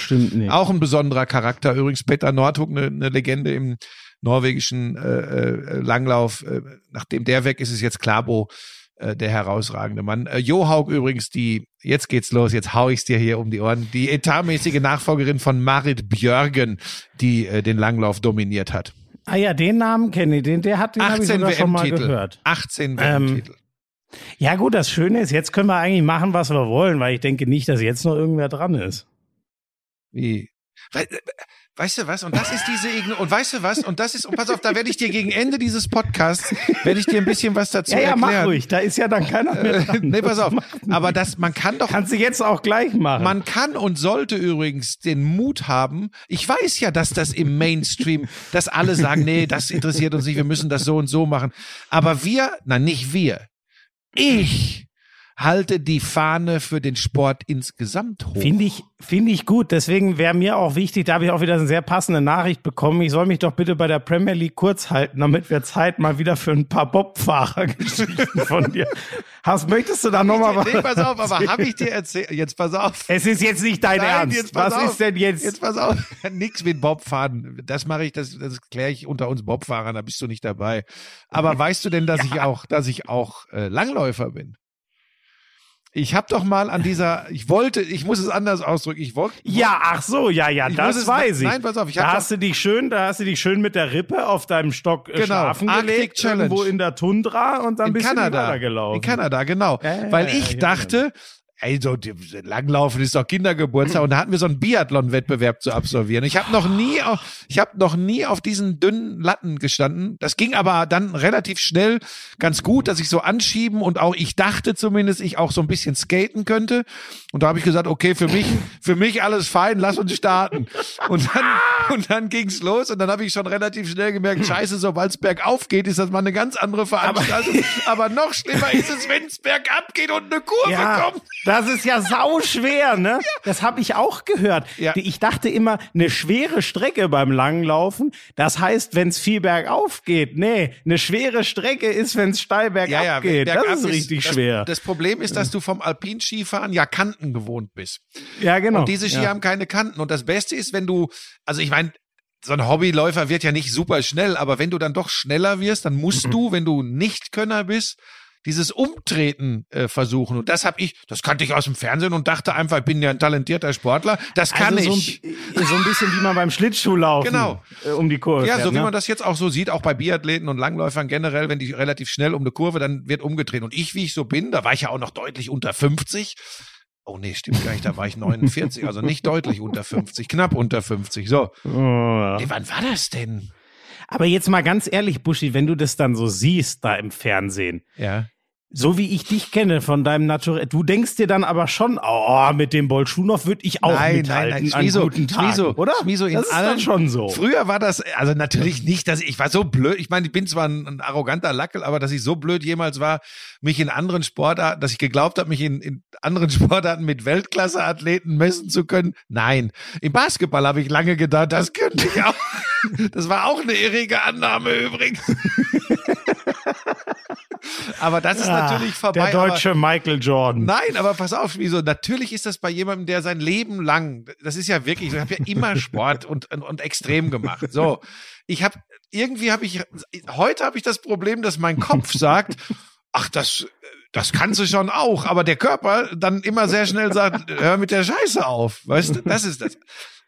auch ein besonderer Charakter. Übrigens Peter Nordhook, eine, eine Legende im norwegischen äh, äh, Langlauf. Äh, nachdem der weg ist, ist jetzt Klabo der herausragende Mann. Äh, Johaug übrigens, die, jetzt geht's los, jetzt hau ich's dir hier um die Ohren, die etatmäßige Nachfolgerin von Marit Björgen, die äh, den Langlauf dominiert hat. ah ja, den Namen kenne ich, den, der hat den habe ich 18 sogar schon mal gehört. 18 Ähm, WM-Titel. Ja gut, das Schöne ist, jetzt können wir eigentlich machen, was wir wollen, weil ich denke nicht, dass jetzt noch irgendwer dran ist. Wie? We äh, Weißt du was? Und das ist diese Igno und weißt du was? Und das ist und pass auf, da werde ich dir gegen Ende dieses Podcasts werde ich dir ein bisschen was dazu Ja, ja, erklären. mach ruhig, da ist ja dann keiner mehr dran. nee, pass auf. Aber das man kann doch Kannst du jetzt auch gleich machen. Man kann und sollte übrigens den Mut haben. Ich weiß ja, dass das im Mainstream, dass alle sagen, nee, das interessiert uns nicht, wir müssen das so und so machen. Aber wir, na nicht wir, ich halte die Fahne für den Sport insgesamt hoch. Finde ich, finde ich gut. Deswegen wäre mir auch wichtig, da habe ich auch wieder eine sehr passende Nachricht bekommen. Ich soll mich doch bitte bei der Premier League kurz halten, damit wir Zeit mal wieder für ein paar Bobfahrer-Geschichten von dir hast. Möchtest du da nochmal was? Nee, pass auf, aber habe ich dir erzählt? Jetzt pass auf. Es ist jetzt nicht dein Nein, Ernst. jetzt pass Was auf. ist denn jetzt? Jetzt pass auf. Nix mit Bobfahren. Das mache ich, das, das kläre ich unter uns Bobfahrern, da bist du nicht dabei. Aber weißt du denn, dass ich auch, dass ich auch äh, Langläufer bin? Ich habe doch mal an dieser, ich wollte, ich muss es anders ausdrücken, ich wollte, ja, ach so, ja, ja, das es- weiß ich. nein, pass auf, ich da hast du dich schön, da hast du dich schön mit der Rippe auf deinem Stock äh, Genau, schlafen Arctic gelegt, Challenge. irgendwo in der Tundra und dann in bist du Kanada, weitergelaufen. in Kanada, genau, ja, weil ich ja, dachte, ey, so die- Langlaufen ist doch Kindergeburtstag und da hatten wir so einen Biathlon-Wettbewerb zu absolvieren. Ich habe noch nie, auf, ich habe noch nie auf diesen dünnen Latten gestanden. Das ging aber dann relativ schnell ganz gut, dass ich so anschieben und auch ich dachte zumindest, ich auch so ein bisschen skaten könnte. Und da habe ich gesagt, okay, für mich, für mich alles fein, lass uns starten. Und dann, und dann ging's los und dann habe ich schon relativ schnell gemerkt, scheiße, sobald es bergauf geht, ist das mal eine ganz andere Veranstaltung. Aber, noch schlimmer ist es, wenn es bergab geht und eine Kurve Ja, kommt. Das ist ja sau schwer, ne? Das habe ich auch gehört. Ja. Ich dachte immer, eine schwere Strecke beim Langlaufen, das heißt, wenn es viel bergauf geht. Nee, eine schwere Strecke ist, wenn es steil bergab geht. bergab Das ist richtig das, schwer. Das Problem ist, dass du vom Alpinskifahren ja Kanten gewohnt bist. ja, genau. Und diese Ski ja. haben keine Kanten. Und das Beste ist, wenn du, also ich meine, so ein Hobbyläufer wird ja nicht super schnell, aber wenn du dann doch schneller wirst, dann musst du, wenn du nicht Könner bist, dieses Umtreten äh, versuchen. Und das habe ich, das kannte ich aus dem Fernsehen und dachte einfach, ich bin ja ein talentierter Sportler. Das kann also ich. So, ein- so ein bisschen wie man beim Schlittschuhlaufen Genau. äh, um die Kurve Ja, so wie ne? man das jetzt auch so sieht, auch bei Biathleten und Langläufern generell, wenn die relativ schnell um eine Kurve, dann wird umgedreht. Und ich, wie ich so bin, da war ich ja auch noch deutlich unter 50. Oh nee, stimmt gar nicht, da war ich 49, also nicht deutlich unter 50, knapp unter 50. So, Oh, ja. nee, wann war das denn? Aber jetzt mal ganz ehrlich, Buschi, wenn du das dann so siehst da im Fernsehen, Ja. So wie ich dich kenne von deinem Naturell, du denkst dir dann aber schon, oh, mit dem Bolschunow würde ich auch Nein, mithalten nein, nein, an Schmiso, guten Tagen, Schmiso, oder? Schmiso, in das ist allen- dann schon so. Früher war das, also natürlich nicht, dass ich, ich war so blöd, ich meine, ich bin zwar ein, ein arroganter Lackel, aber dass ich so blöd jemals war, mich in anderen Sportarten, dass ich geglaubt habe, mich in, in anderen Sportarten mit Weltklasse-Athleten messen zu können. Nein. Im Basketball habe ich lange gedacht, das könnte ich auch. Das war auch eine irrige Annahme übrigens. aber das ist Ah, natürlich vorbei. Der aber- deutsche Michael Jordan. Nein, aber pass auf, wieso? Natürlich ist das bei jemandem, der sein Leben lang, das ist ja wirklich, ich habe ja immer Sport und, und, und extrem gemacht. So, ich habe irgendwie habe ich heute habe ich das Problem, dass mein Kopf sagt, ach das das kannst du schon auch, aber der Körper dann immer sehr schnell sagt, hör mit der Scheiße auf, weißt du? Das ist das.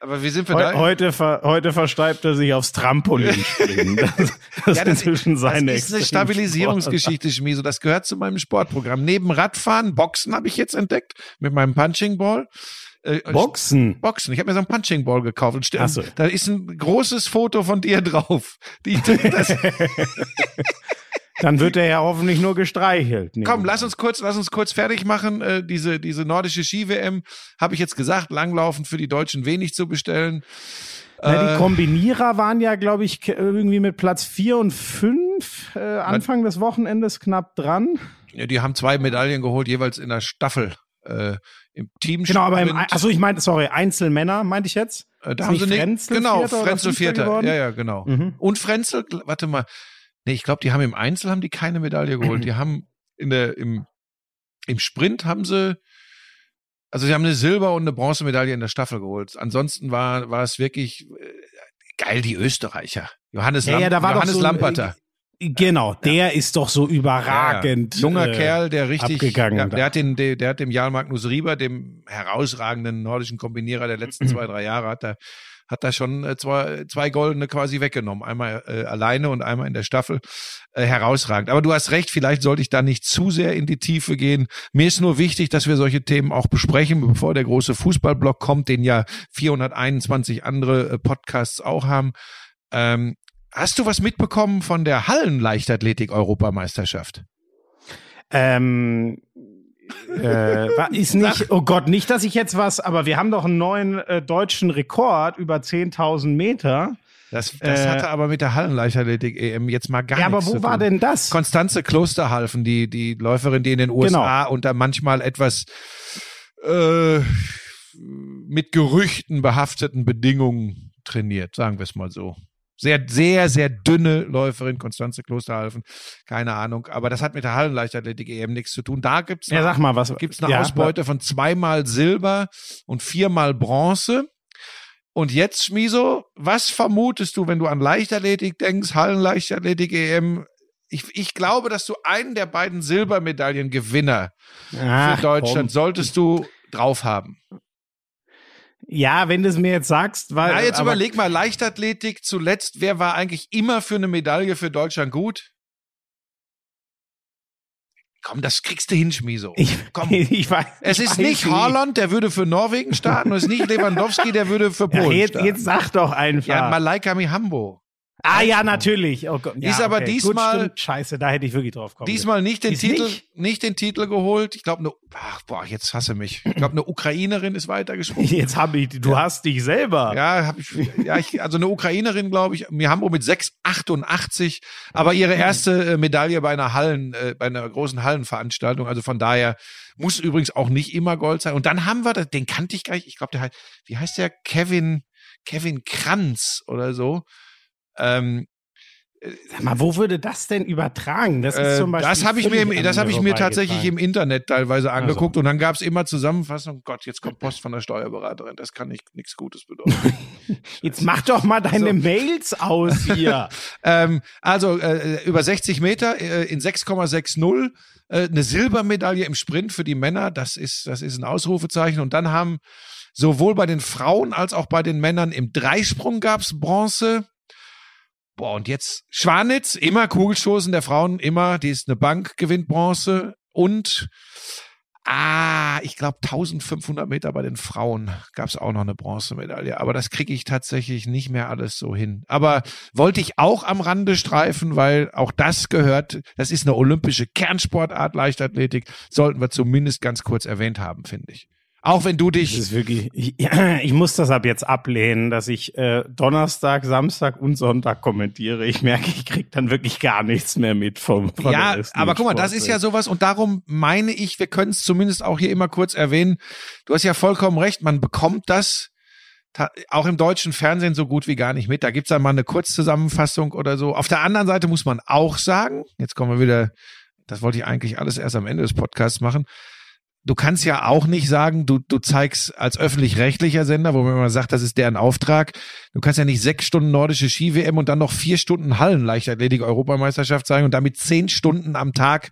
Aber wie sind wir Heu, da? heute, ver, heute versteibt er sich aufs Trampolin springen. Das, das Ja, ist das, inzwischen seine das ist eine. Stabilisierungsgeschichte, Schmieso. Das gehört zu meinem Sportprogramm. Neben Radfahren, Boxen habe ich jetzt entdeckt mit meinem Punching Ball. Äh, Boxen. Boxen. Ich habe mir so einen Punching Ball gekauft und Ach so. da ist ein großes Foto von dir drauf. Die, das, Dann wird er ja hoffentlich nur gestreichelt. komm, lass uns kurz, lass uns kurz fertig machen. Äh, diese diese nordische Ski-WM habe ich jetzt gesagt, Langlaufen für die Deutschen wenig zu bestellen. Na, Äh, die Kombinierer waren ja, glaube ich, irgendwie mit Platz vier und fünf äh, Anfang des Wochenendes knapp dran. Ja, die haben zwei Medaillen geholt, jeweils in der Staffel. Äh, Im Team. Genau, aber im, also ich meinte, sorry, Einzelmänner meinte ich jetzt. Äh, da Ist haben sie nicht, Frenzel genau, Vierter Frenzel Vierter. Ja, ja, genau. Mhm. Und Frenzel, warte mal. Nee, ich glaube, die haben im Einzel haben die keine Medaille geholt. Die haben in der im im Sprint haben sie also sie haben eine Silber und eine Bronzemedaille in der Staffel geholt. Ansonsten war war es wirklich äh, geil die Österreicher. Johannes Ja, Lamp ja, da war Johannes so ein- Lamperter. Genau, der ist doch so überragend. Ja, Junger äh, Kerl, der richtig, abgegangen ja, da. der hat den, der, der hat dem Jarl Magnus Rieber, dem herausragenden nordischen Kombinierer der letzten zwei, drei Jahre, hat er, hat da schon äh, zwei, zwei Goldene quasi weggenommen. Einmal äh, alleine und einmal in der Staffel. Äh, herausragend. Aber du hast recht, vielleicht sollte ich da nicht zu sehr in die Tiefe gehen. Mir ist nur wichtig, dass wir solche Themen auch besprechen, bevor der große Fußballblock kommt, den ja 421 andere äh, Podcasts auch haben. Ähm, hast du was mitbekommen von der Hallenleichtathletik-Europameisterschaft? Ähm, äh, ist nicht, oh Gott, nicht, dass ich jetzt was, aber wir haben doch einen neuen äh, deutschen Rekord über 10.000 Meter. Das, das Äh, hatte aber mit der Hallenleichtathletik-EM jetzt mal gar ja, aber nichts wo zu war tun. denn das? Konstanze Klosterhalfen, die, die Läuferin, die in den USA Genau. unter manchmal etwas äh, mit Gerüchten behafteten Bedingungen trainiert, sagen wir es mal so. Sehr, sehr, sehr dünne Läuferin, Konstanze Klosterhalfen, keine Ahnung. Aber das hat mit der Hallenleichtathletik eben nichts zu tun. Da gibt's Ja, sag mal, was gibt's eine ja, Ausbeute von zweimal Silber und viermal Bronze. Und jetzt, Schmiso, was vermutest du, wenn du an Leichtathletik denkst, Hallenleichtathletik EM? Ich, ich glaube, dass du einen der beiden Silbermedaillengewinner Ach, für Deutschland komm. solltest du drauf haben. Ja, wenn du es mir jetzt sagst, weil. Na, jetzt überleg mal, Leichtathletik zuletzt, wer war eigentlich immer für eine Medaille für Deutschland gut? Komm, das kriegst du hin, Schmiso. Ich, Komm. ich weiß, Es ich ist weiß nicht Haaland, der würde für Norwegen starten, und es ist nicht Lewandowski, der würde für Ja, Polen jetzt, starten. jetzt sag doch einfach. ja, Malaika Mihambo. Ah ja, natürlich. Oh Gott. Ja, Ist aber okay. diesmal- Gut. Scheiße, da hätte ich wirklich drauf kommen Diesmal nicht den Ist Titel, nicht? nicht? den Titel geholt. Ich glaube, eine, ach, boah, jetzt hasse mich. Ich glaube, eine Ukrainerin ist weitergesprungen. Jetzt habe ich, du hast dich selber. Ja, hab ich, ja, ich, also eine Ukrainerin, glaube ich. Mihambo mit 6,88, aber ihre erste äh, Medaille bei einer Hallen, äh, bei einer großen Hallenveranstaltung. Also von daher muss übrigens auch nicht immer Gold sein. Und dann haben wir, den kannte ich gar nicht. Ich glaube, der heißt, wie heißt der? Kevin, Kevin Kranz oder so. Ähm, Sag mal, wo würde das denn übertragen? Das ist Äh, zum Beispiel. das habe ich mir, im, das an habe ich mir tatsächlich im Internet teilweise Also. angeguckt und dann gab es immer Zusammenfassungen. Gott, jetzt kommt Post von der Steuerberaterin. Das kann nicht nichts Gutes bedeuten. Jetzt mach doch mal deine So. Mails aus hier. ähm, also äh, über 60 Meter äh, in 6,60 äh, eine Silbermedaille im Sprint für die Männer. Das ist das ist ein Ausrufezeichen. Und dann haben sowohl bei den Frauen als auch bei den Männern im Dreisprung gab's Bronze. Boah, und jetzt Schwanitz, immer Kugelstoßen der Frauen, immer, die ist eine Bank, gewinnt Bronze. Und, ah, ich glaube 1500 Meter bei den Frauen gab's auch noch eine Bronzemedaille. Aber das kriege ich tatsächlich nicht mehr alles so hin. Aber wollte ich auch am Rande streifen, weil auch das gehört, das ist eine olympische Kernsportart, Leichtathletik, sollten wir zumindest ganz kurz erwähnt haben, finde ich. Auch wenn du Das dich ist wirklich, ich, ich muss das ab jetzt ablehnen, dass ich äh, Donnerstag, Samstag und Sonntag kommentiere. Ich merke, ich krieg dann wirklich gar nichts mehr mit vom von Ja, aber guck mal, das ist ja sowas und darum meine ich, wir können es zumindest auch hier immer kurz erwähnen. Du hast ja vollkommen recht, man bekommt das auch im deutschen Fernsehen so gut wie gar nicht mit. Da gibt's dann mal eine Kurzzusammenfassung oder so. Auf der anderen Seite muss man auch sagen, jetzt kommen wir wieder, das wollte ich eigentlich alles erst am Ende des Podcasts machen. Du kannst ja auch nicht sagen, du, du zeigst als öffentlich-rechtlicher Sender, wo man immer sagt, das ist deren Auftrag. Du kannst ja nicht sechs Stunden nordische Ski-WM und dann noch vier Stunden Hallenleichtathletik-Europameisterschaft zeigen und damit zehn Stunden am Tag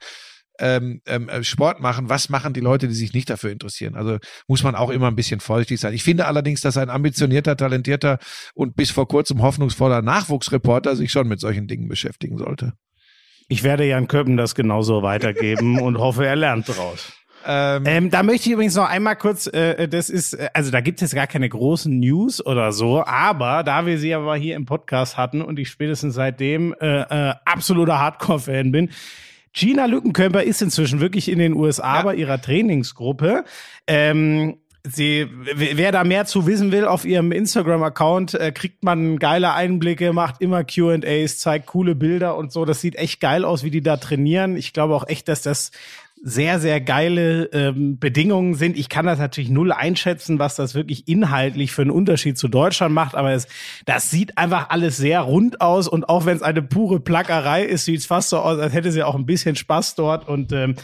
ähm, ähm, äh, Sport machen. Was machen die Leute, die sich nicht dafür interessieren? Also muss man auch immer ein bisschen vorsichtig sein. Ich finde allerdings, dass ein ambitionierter, talentierter und bis vor kurzem hoffnungsvoller Nachwuchsreporter sich schon mit solchen Dingen beschäftigen sollte. Ich werde Jan Köppen das genauso weitergeben und hoffe, er lernt daraus. Ähm, Ähm, da möchte ich übrigens noch einmal kurz, äh, das ist, äh, also da gibt es gar keine großen News oder so, aber da wir sie aber hier im Podcast hatten und ich spätestens seitdem äh, äh, absoluter Hardcore-Fan bin, Gina Lückenkömper ist inzwischen wirklich in den USA Ja. bei ihrer Trainingsgruppe. Ähm, Sie, wer da mehr zu wissen will, auf ihrem Instagram-Account äh, kriegt man geile Einblicke, macht immer Q&As, zeigt coole Bilder und so. Das sieht echt geil aus, wie die da trainieren. Ich glaube auch echt, dass das sehr, sehr geile ähm, Bedingungen sind. Ich kann das natürlich null einschätzen, was das wirklich inhaltlich für einen Unterschied zu Deutschland macht, aber es, das sieht einfach alles sehr rund aus und auch wenn es eine pure Plackerei ist, sieht es fast so aus, als hätte sie auch ein bisschen Spaß dort und ähm,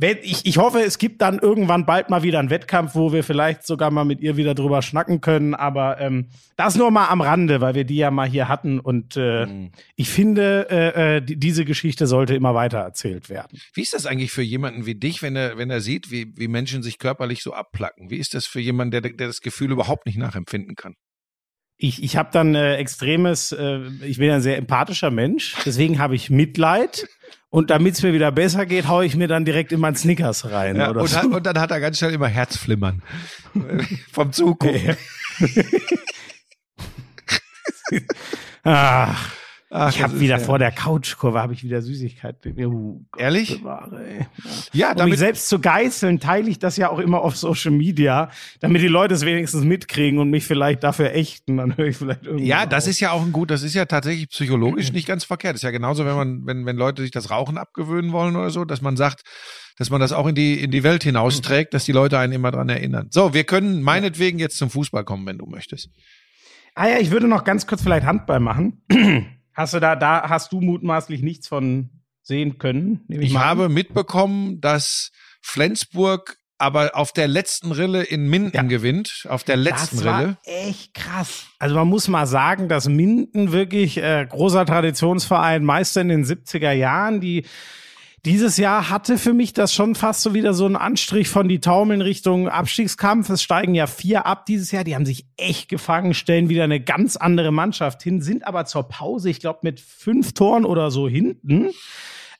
ich, ich hoffe, es gibt dann irgendwann bald mal wieder einen Wettkampf, wo wir vielleicht sogar mal mit ihr wieder drüber schnacken können. Aber ähm, das nur mal am Rande, weil wir die ja mal hier hatten. Und äh, ich finde, äh, äh, die, diese Geschichte sollte immer weiter erzählt werden. Wie ist das eigentlich für jemanden wie dich, wenn er, wenn er sieht, wie, wie Menschen sich körperlich so abplacken? Wie ist das für jemanden, der, der das Gefühl überhaupt nicht nachempfinden kann? Ich, ich habe dann äh, extremes, äh, ich bin ein sehr empathischer Mensch, deswegen habe ich Mitleid. Und damit es mir wieder besser geht, haue ich mir dann direkt in meinen Snickers rein. Ja, oder und, so. hat, und dann hat er ganz schnell immer Herzflimmern. Vom Zugucken. Ach, Ach, ich habe wieder ja- vor der Couchkurve habe ich wieder Süßigkeiten. Uh, Gott Ehrlich? bewahre, ey. Ja, Um mich damit, selbst zu geißeln, teile ich das ja auch immer auf Social Media, damit die Leute es wenigstens mitkriegen und mich vielleicht dafür ächten. Dann höre ich vielleicht irgendwie. ja, das ist ja auch ein gut, das ist ja tatsächlich psychologisch nicht ganz verkehrt. Das ist ja genauso, wenn man, wenn, wenn Leute sich das Rauchen abgewöhnen wollen oder so, dass man sagt, dass man das auch in die, in die Welt hinausträgt, dass die Leute einen immer dran erinnern. So, wir können meinetwegen jetzt zum Fußball kommen, wenn du möchtest. Ah ja, ich würde noch ganz kurz vielleicht Handball machen. Hast du da, da hast du mutmaßlich nichts von sehen können? Ich an. habe mitbekommen, dass Flensburg aber auf der letzten Rille in Minden Ja. gewinnt, auf der letzten das war Rille. echt krass. Also man muss mal sagen, dass Minden wirklich äh, großer Traditionsverein, Meister in den 70er Jahren, die dieses Jahr hatte für mich das schon fast so wieder so einen Anstrich von die Taumeln Richtung Abstiegskampf. Es steigen ja vier ab dieses Jahr. Die haben sich echt gefangen, stellen wieder eine ganz andere Mannschaft hin, sind aber zur Pause, ich glaube, mit fünf Toren oder so hinten.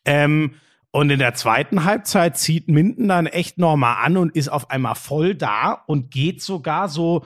Ähm, und in der zweiten Halbzeit zieht Minden dann echt nochmal an und ist auf einmal voll da und geht sogar so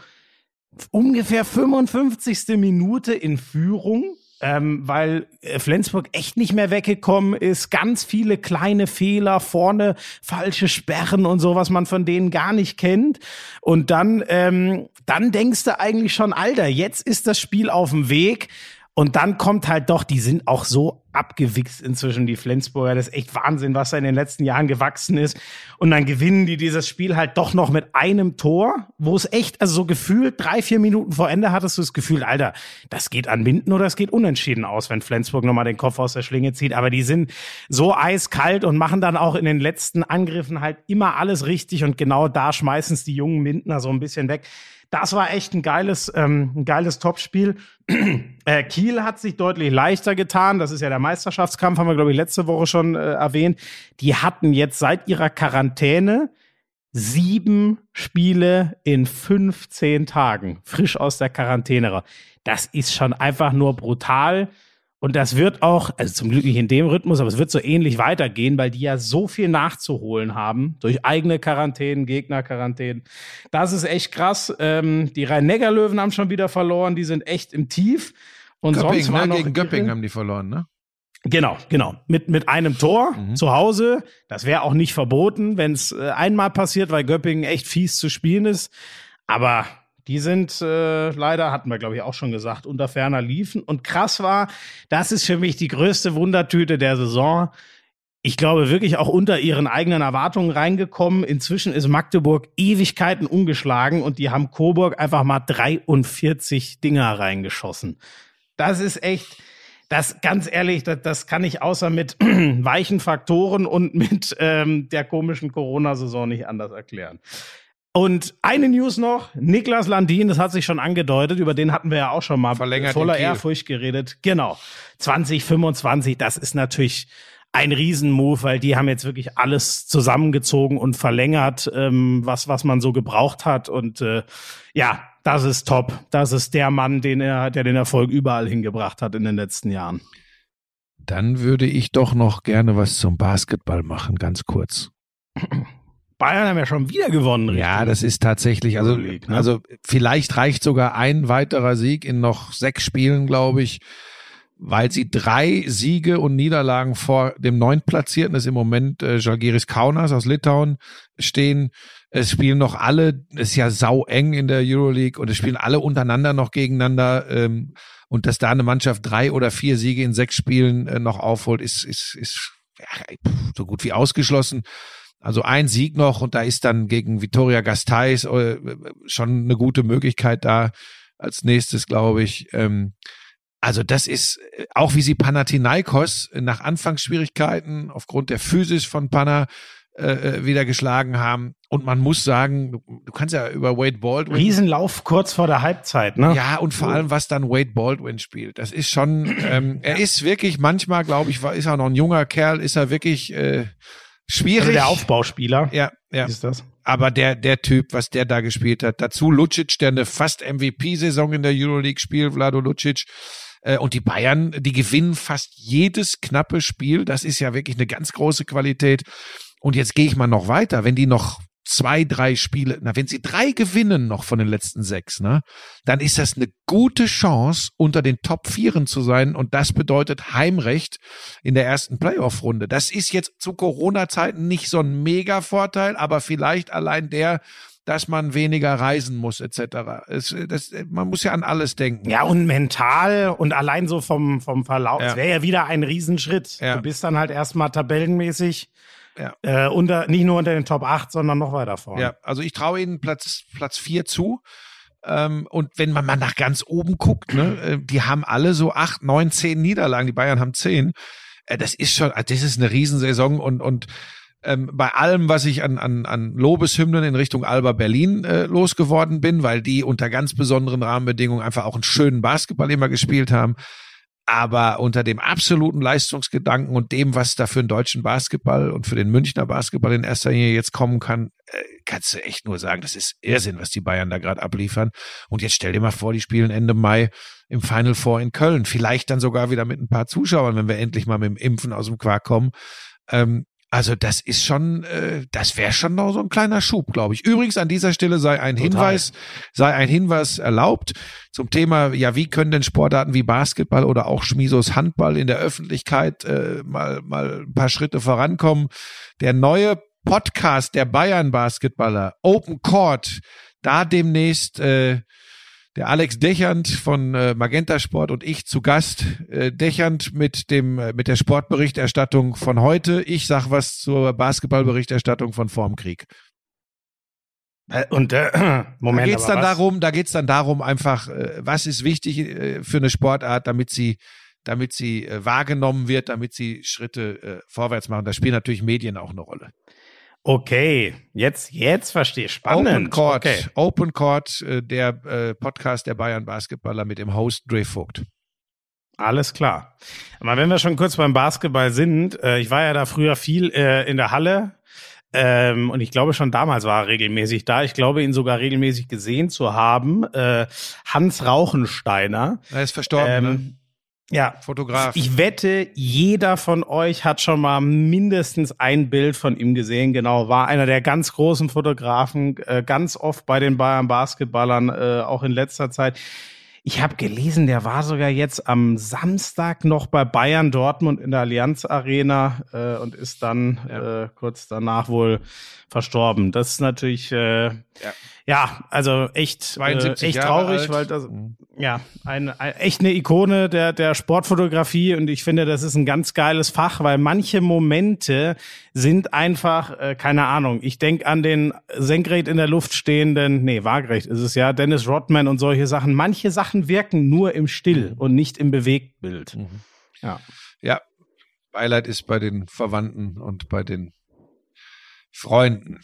ungefähr 55. Minute in Führung, ähm, weil äh, Flensburg echt nicht mehr weggekommen ist. Ganz viele kleine Fehler vorne, falsche Sperren und so, was man von denen gar nicht kennt. Und dann, ähm, dann denkst du eigentlich schon, Alter, jetzt ist das Spiel auf dem Weg. Und dann kommt halt doch, die sind auch so abgewichst inzwischen, die Flensburger. Das ist echt Wahnsinn, was da in den letzten Jahren gewachsen ist. Und dann gewinnen die dieses Spiel halt doch noch mit einem Tor, wo es echt, also so gefühlt drei, vier Minuten vor Ende hattest du das Gefühl, Alter, das geht an Minden oder es geht unentschieden aus, wenn Flensburg nochmal den Kopf aus der Schlinge zieht. Aber die sind so eiskalt und machen dann auch in den letzten Angriffen halt immer alles richtig. Und genau da schmeißen es die jungen Mindener so ein bisschen weg. Das war echt ein geiles, ähm, ein geiles Topspiel. äh, Kiel hat sich deutlich leichter getan. Das ist ja der Meisterschaftskampf, haben wir, glaube ich, letzte Woche schon äh, erwähnt. Die hatten jetzt seit ihrer Quarantäne sieben Spiele in 15 Tagen, frisch aus der Quarantäne. Das ist schon einfach nur brutal. Und das wird auch, also zum Glück nicht in dem Rhythmus, aber es wird so ähnlich weitergehen, weil die ja so viel nachzuholen haben durch eigene Quarantänen, Gegnerquarantänen. Das ist echt krass. Ähm, die Rhein-Neckar-Löwen haben schon wieder verloren, die sind echt im Tief. Und sonst Göppingen, war ne? noch Gegen Göppingen haben die verloren, ne? Genau, genau. Mit, mit einem Tor Mhm. zu Hause. Das wäre auch nicht verboten, wenn es äh, einmal passiert, weil Göppingen echt fies zu spielen ist. Aber die sind äh, leider, hatten wir glaube ich auch schon gesagt, unter ferner liefen. Und krass war, das ist für mich die größte Wundertüte der Saison. Ich glaube wirklich auch unter ihren eigenen Erwartungen reingekommen. Inzwischen ist Magdeburg Ewigkeiten ungeschlagen und die haben Coburg einfach mal 43 Dinger reingeschossen. Das ist echt, das ganz ehrlich, das, das kann ich außer mit weichen Faktoren und mit ähm, der komischen Corona-Saison nicht anders erklären. Und eine News noch, Niklas Landin, das hat sich schon angedeutet, über den hatten wir ja auch schon mal Verlängert voller. Ehrfurcht geredet. Genau, 2025, das ist natürlich ein Riesenmove, weil die haben jetzt wirklich alles zusammengezogen und verlängert, ähm, was, was man so gebraucht hat. Und äh, ja, das ist top. Das ist der Mann, den er, der den Erfolg überall hingebracht hat in den letzten Jahren. Dann würde ich doch noch gerne was zum Basketball machen, ganz kurz. Bayern haben ja schon wieder gewonnen. Ja, Richtung das ist tatsächlich, also, ne? also vielleicht reicht sogar ein weiterer Sieg in noch sechs Spielen, glaube ich, weil sie drei Siege und Niederlagen vor dem neuntplatzierten, das ist im Moment äh, Žalgiris Kaunas aus Litauen, stehen. Es spielen noch alle, es ist ja sau eng in der Euroleague und es spielen alle untereinander noch gegeneinander. Ähm, und dass da eine Mannschaft drei oder vier Siege in sechs Spielen äh, noch aufholt, ist, ist, ist ja, so gut wie ausgeschlossen. Also ein Sieg noch und da ist dann gegen Vitoria Gasteiz äh, schon eine gute Möglichkeit da als nächstes, glaube ich. Ähm, also das ist äh, auch wie sie Panathinaikos nach Anfangsschwierigkeiten aufgrund der Physis von Pana äh, wieder geschlagen haben. Und man muss sagen, du, du kannst ja über Wade Baldwin Riesenlauf kurz vor der Halbzeit, ne? ja, und vor allem, was dann Wade Baldwin spielt. Das ist schon, ähm, er ist wirklich manchmal, glaube ich, war, ist er noch ein junger Kerl, ist er wirklich äh, schwierig. Also der Aufbauspieler ja, ja. ist das. Aber der, der Typ, was der da gespielt hat. Dazu Lucic, der eine fast MVP-Saison in der Euroleague spielt, Vlado Lucic. Äh, Und die Bayern, die gewinnen fast jedes knappe Spiel. Das ist ja wirklich eine ganz große Qualität. Und jetzt gehe ich mal noch weiter. Wenn die noch zwei, drei Spiele, na, wenn sie drei gewinnen noch von den letzten sechs, ne, dann ist das eine gute Chance, unter den Top Vieren zu sein. Und das bedeutet Heimrecht in der ersten Playoff-Runde. Das ist jetzt zu Corona-Zeiten nicht so ein Mega-Vorteil, aber vielleicht allein der, dass man weniger reisen muss, etc. Es, das, man muss ja an alles denken. Ja, und mental und allein so vom, vom Verlauf. Ja. Es wäre ja wieder ein Riesenschritt. Ja. Du bist dann halt erstmal tabellenmäßig Ja. äh, unter, nicht nur unter den Top 8, sondern noch weiter vorne. Ja, also ich traue ihnen Platz, Platz vier zu. Ähm, und wenn man mal nach ganz oben guckt, ne, äh, die haben alle so acht, neun, zehn Niederlagen. Die Bayern haben zehn. Äh, das ist schon, äh, das ist eine Riesensaison und, und ähm, bei allem, was ich an, an, an Lobeshymnen in Richtung Alba Berlin äh, losgeworden bin, weil die unter ganz besonderen Rahmenbedingungen einfach auch einen schönen Basketball immer gespielt haben. Aber unter dem absoluten Leistungsgedanken und dem, was da für den deutschen Basketball und für den Münchner Basketball in erster Linie jetzt kommen kann, äh, kannst du echt nur sagen, das ist Irrsinn, was die Bayern da gerade abliefern. Und jetzt stell dir mal vor, die spielen Ende Mai im Final Four in Köln. Vielleicht dann sogar wieder mit ein paar Zuschauern, wenn wir endlich mal mit dem Impfen aus dem Quark kommen. Ähm, also das ist schon, äh, das wäre schon noch so ein kleiner Schub, glaube ich. Übrigens an dieser Stelle sei ein Total. Hinweis, sei ein Hinweis erlaubt zum Thema, ja, wie können denn Sportarten wie Basketball oder auch Schmisos Handball in der Öffentlichkeit äh, mal mal ein paar Schritte vorankommen? Der neue Podcast der Bayern Basketballer Open Court, da demnächst äh, der Alex Dechand von äh, Magenta Sport und ich zu Gast. Äh, Dechand mit dem äh, mit der Sportberichterstattung von heute. Ich sag was zur Basketballberichterstattung von vorm Krieg. Äh, Und äh, Da Moment, geht's aber dann was? darum, da geht's dann darum einfach, äh, was ist wichtig äh, für eine Sportart, damit sie damit sie äh, wahrgenommen wird, damit sie Schritte äh, vorwärts machen. Da spielen natürlich Medien auch eine Rolle. Okay, jetzt, jetzt verstehe ich. Spannend. Open Court, Okay. Open Court, äh, der äh, Podcast der Bayern Basketballer mit dem Host Dre Vogt. Alles klar. Aber wenn wir schon kurz beim Basketball sind, äh, ich war ja da früher viel äh, in der Halle ähm, und ich glaube schon damals war er regelmäßig da. Ich glaube ihn sogar regelmäßig gesehen zu haben. Äh, Hans Rauchensteiner. Er ist verstorben, ne? Ja, Fotograf. ich wette, jeder von euch hat schon mal mindestens ein Bild von ihm gesehen. Genau, war einer der ganz großen Fotografen, äh, ganz oft bei den Bayern Basketballern, äh, auch in letzter Zeit. Ich habe gelesen, der war sogar jetzt am Samstag noch bei Bayern Dortmund in der Allianz Arena äh, und ist dann Ja. äh, kurz danach wohl verstorben. Das ist natürlich äh, ja. Ja. also echt, 72 äh, echt Jahre traurig, alt. weil das Mhm. ja, ein, ein, echt eine Ikone der, der Sportfotografie und ich finde, das ist ein ganz geiles Fach, weil manche Momente sind einfach, äh, keine Ahnung, ich denk an den senkrecht in der Luft stehenden, nee, waagerecht ist es ja, Dennis Rodman und solche Sachen. Manche Sachen wirken nur im Still und nicht im Bewegtbild. Mhm. Ja. Ja, Beileid ist bei den Verwandten und bei den Freunden.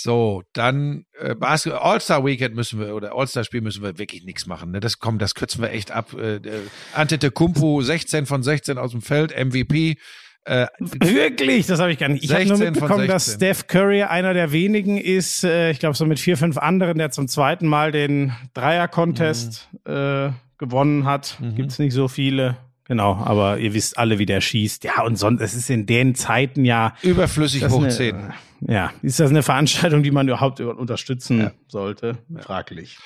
So, dann äh, Basketball All-Star Weekend müssen wir oder All-Star Spiel müssen wir wirklich nichts machen. Ne? Das kommt, das kürzen wir echt ab. Äh, äh, Antetokounmpo 16 von 16 aus dem Feld, MVP. Äh, Wirklich, das habe ich gar nicht. Ich habe nur 16 von mitbekommen, dass 16. Steph Curry einer der wenigen ist, äh, ich glaube so mit vier, fünf anderen, der zum zweiten Mal den Dreier-Contest äh, gewonnen hat. Mhm. Gibt's nicht so viele. Genau, aber ihr wisst alle, wie der schießt. Ja, und sonst, es ist in den Zeiten ja. überflüssig hoch eine, 10. Ja, ist das eine Veranstaltung, die man überhaupt unterstützen Ja. sollte? Fraglich.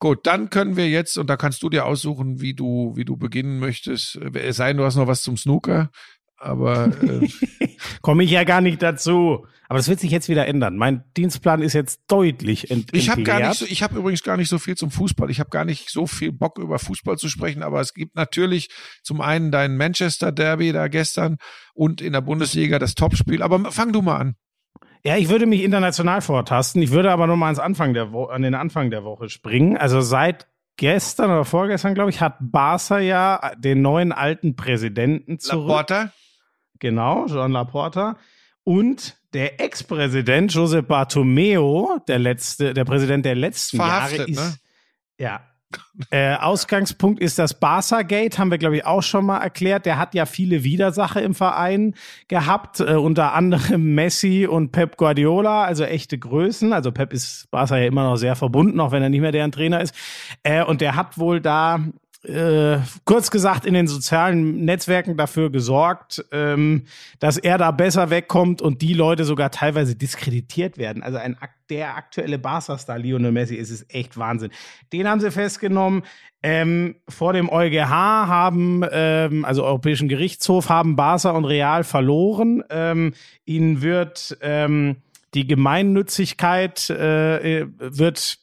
Gut, dann können wir jetzt, und da kannst du dir aussuchen, wie du, wie du beginnen möchtest. Äh, Es sei denn, du hast noch was zum Snooker. Aber äh, Komme ich ja gar nicht dazu. Aber das wird sich jetzt wieder ändern. Mein Dienstplan ist jetzt deutlich ent Ich habe gar nicht so, ich habe übrigens gar nicht so viel zum Fußball. Ich habe gar nicht so viel Bock über Fußball zu sprechen, aber es gibt natürlich zum einen dein Manchester Derby da gestern und in der Bundesliga das Topspiel. Aber fang du mal an. Ja, ich würde mich international vortasten. Ich würde aber noch mal ans Anfang der Wo an den Anfang der Woche springen. Also seit gestern oder vorgestern, glaube ich, hat Barca ja den neuen alten Präsidenten zurück. Laporta? Genau, Joan Laporta. Und der Ex-Präsident Josep Bartomeu, der letzte, der Präsident der letzten Verhaftet, Jahre, ist ne? ja Äh, Ausgangspunkt ist das Barca Gate, haben wir glaube ich auch schon mal erklärt. Der hat ja viele Widersacher im Verein gehabt, äh, unter anderem Messi und Pep Guardiola, also echte Größen. Also Pep ist Barca ja immer noch sehr verbunden, auch wenn er nicht mehr deren Trainer ist. Äh, und der hat wohl da äh, kurz gesagt in den sozialen Netzwerken dafür gesorgt, ähm, dass er da besser wegkommt und die Leute sogar teilweise diskreditiert werden. Also ein der aktuelle Barca-Star Lionel Messi ist es echt Wahnsinn. Den haben sie festgenommen. Ähm, vor dem EuGH haben, ähm, also Europäischen Gerichtshof, haben Barca und Real verloren. Ähm, ihnen wird ähm, die Gemeinnützigkeit äh, wird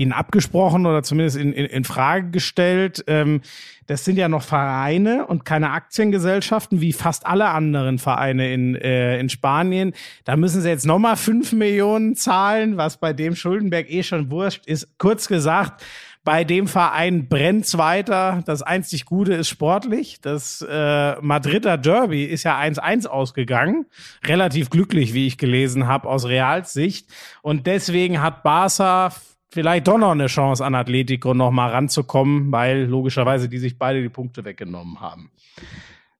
ihnen abgesprochen oder zumindest in, in, in Frage gestellt. Ähm, das sind ja noch Vereine und keine Aktiengesellschaften wie fast alle anderen Vereine in, äh, in Spanien. Da müssen sie jetzt nochmal fünf Millionen zahlen, was bei dem Schuldenberg eh schon wurscht ist. Kurz gesagt, bei dem Verein brennt's weiter. Das einzig Gute ist sportlich. Das äh, Madrider Derby ist ja 1-1 ausgegangen. Relativ glücklich, wie ich gelesen habe, aus Reals Sicht. Und deswegen hat Barca vielleicht doch noch eine Chance an Atletico noch mal ranzukommen, weil logischerweise die sich beide die Punkte weggenommen haben.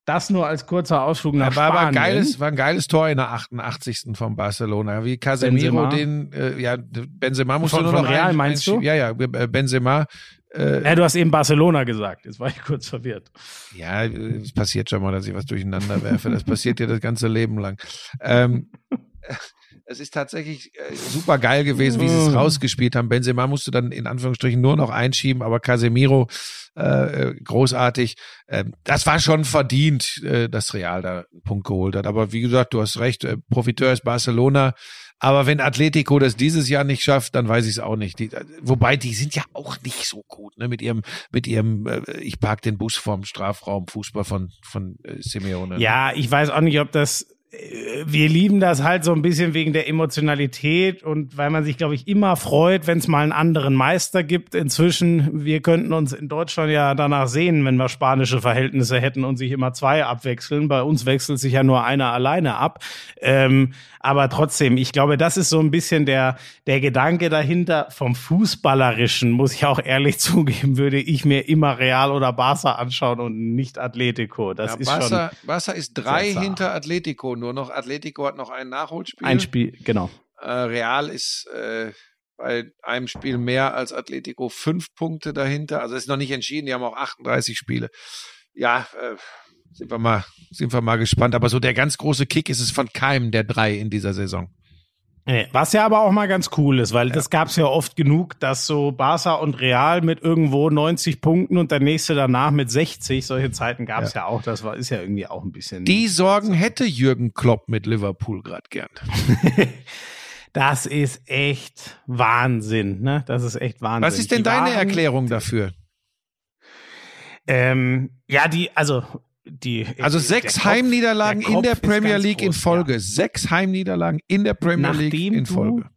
Das nur als kurzer Ausflug nach war, Spanien. War ein, geiles, war ein geiles Tor in der 88. von Barcelona. Wie Casemiro Benzema. den, äh, ja, Benzema musste Von- nur von noch Real ein- meinst du? Ja, ja, äh, Benzema. Äh, Ja, du hast eben Barcelona gesagt. Jetzt war ich kurz verwirrt. ja, äh, es passiert schon mal, dass ich was durcheinander werfe. Das passiert ja das ganze Leben lang. Ähm, es ist tatsächlich äh, super geil gewesen, wie sie es rausgespielt haben. Benzema musste dann in Anführungsstrichen nur noch einschieben, aber Casemiro äh, großartig. Ähm, das war schon verdient, äh, dass Real da einen Punkt geholt hat. Aber wie gesagt, du hast recht, äh, Profiteur ist Barcelona. Aber wenn Atletico das dieses Jahr nicht schafft, dann weiß ich es auch nicht. Die, äh, wobei die sind ja auch nicht so gut, ne? Mit ihrem, mit ihrem, äh, ich park den Bus vorm Strafraum, Fußball von von äh, Simeone. Ja, ich weiß auch nicht, ob das. Äh, Wir lieben das halt so ein bisschen wegen der Emotionalität und weil man sich, glaube ich, immer freut, wenn es mal einen anderen Meister gibt. Inzwischen, wir könnten uns in Deutschland ja danach sehen, wenn wir spanische Verhältnisse hätten und sich immer zwei abwechseln. Bei uns wechselt sich ja nur einer alleine ab. Ähm, aber trotzdem, ich glaube, das ist so ein bisschen der, der Gedanke dahinter. Vom Fußballerischen, muss ich auch ehrlich zugeben, würde ich mir immer Real oder Barca anschauen und nicht Atletico. Das ja, ist Barca, Barca ist drei hinter Atletico, nur noch Atletico hat noch ein Nachholspiel. ein Spiel, genau. Äh, Real ist äh, bei einem Spiel mehr als Atletico fünf Punkte dahinter. Also ist noch nicht entschieden, die haben auch 38 Spiele. Ja, äh, sind wir mal, sind wir mal gespannt. Aber so der ganz große Kick ist es von keinem der drei in dieser Saison. Was ja aber auch mal ganz cool ist, weil das gab's ja oft genug, dass so Barca und Real mit irgendwo 90 Punkten und der nächste danach mit 60, solche Zeiten gab's ja. auch. Das war, ist ja irgendwie auch ein bisschen. Die Sorgen hätte Jürgen Klopp mit Liverpool gerade gern. das ist echt Wahnsinn, ne? Das ist echt Wahnsinn. Was ist denn Die deine Erklärung dafür? Ähm, ja, die, also die. Also der sechs Kopf- Heimniederlagen der in der Premier League in groß, Folge. Ja. Sechs Heimniederlagen in der Premier League Nachdem in du Folge.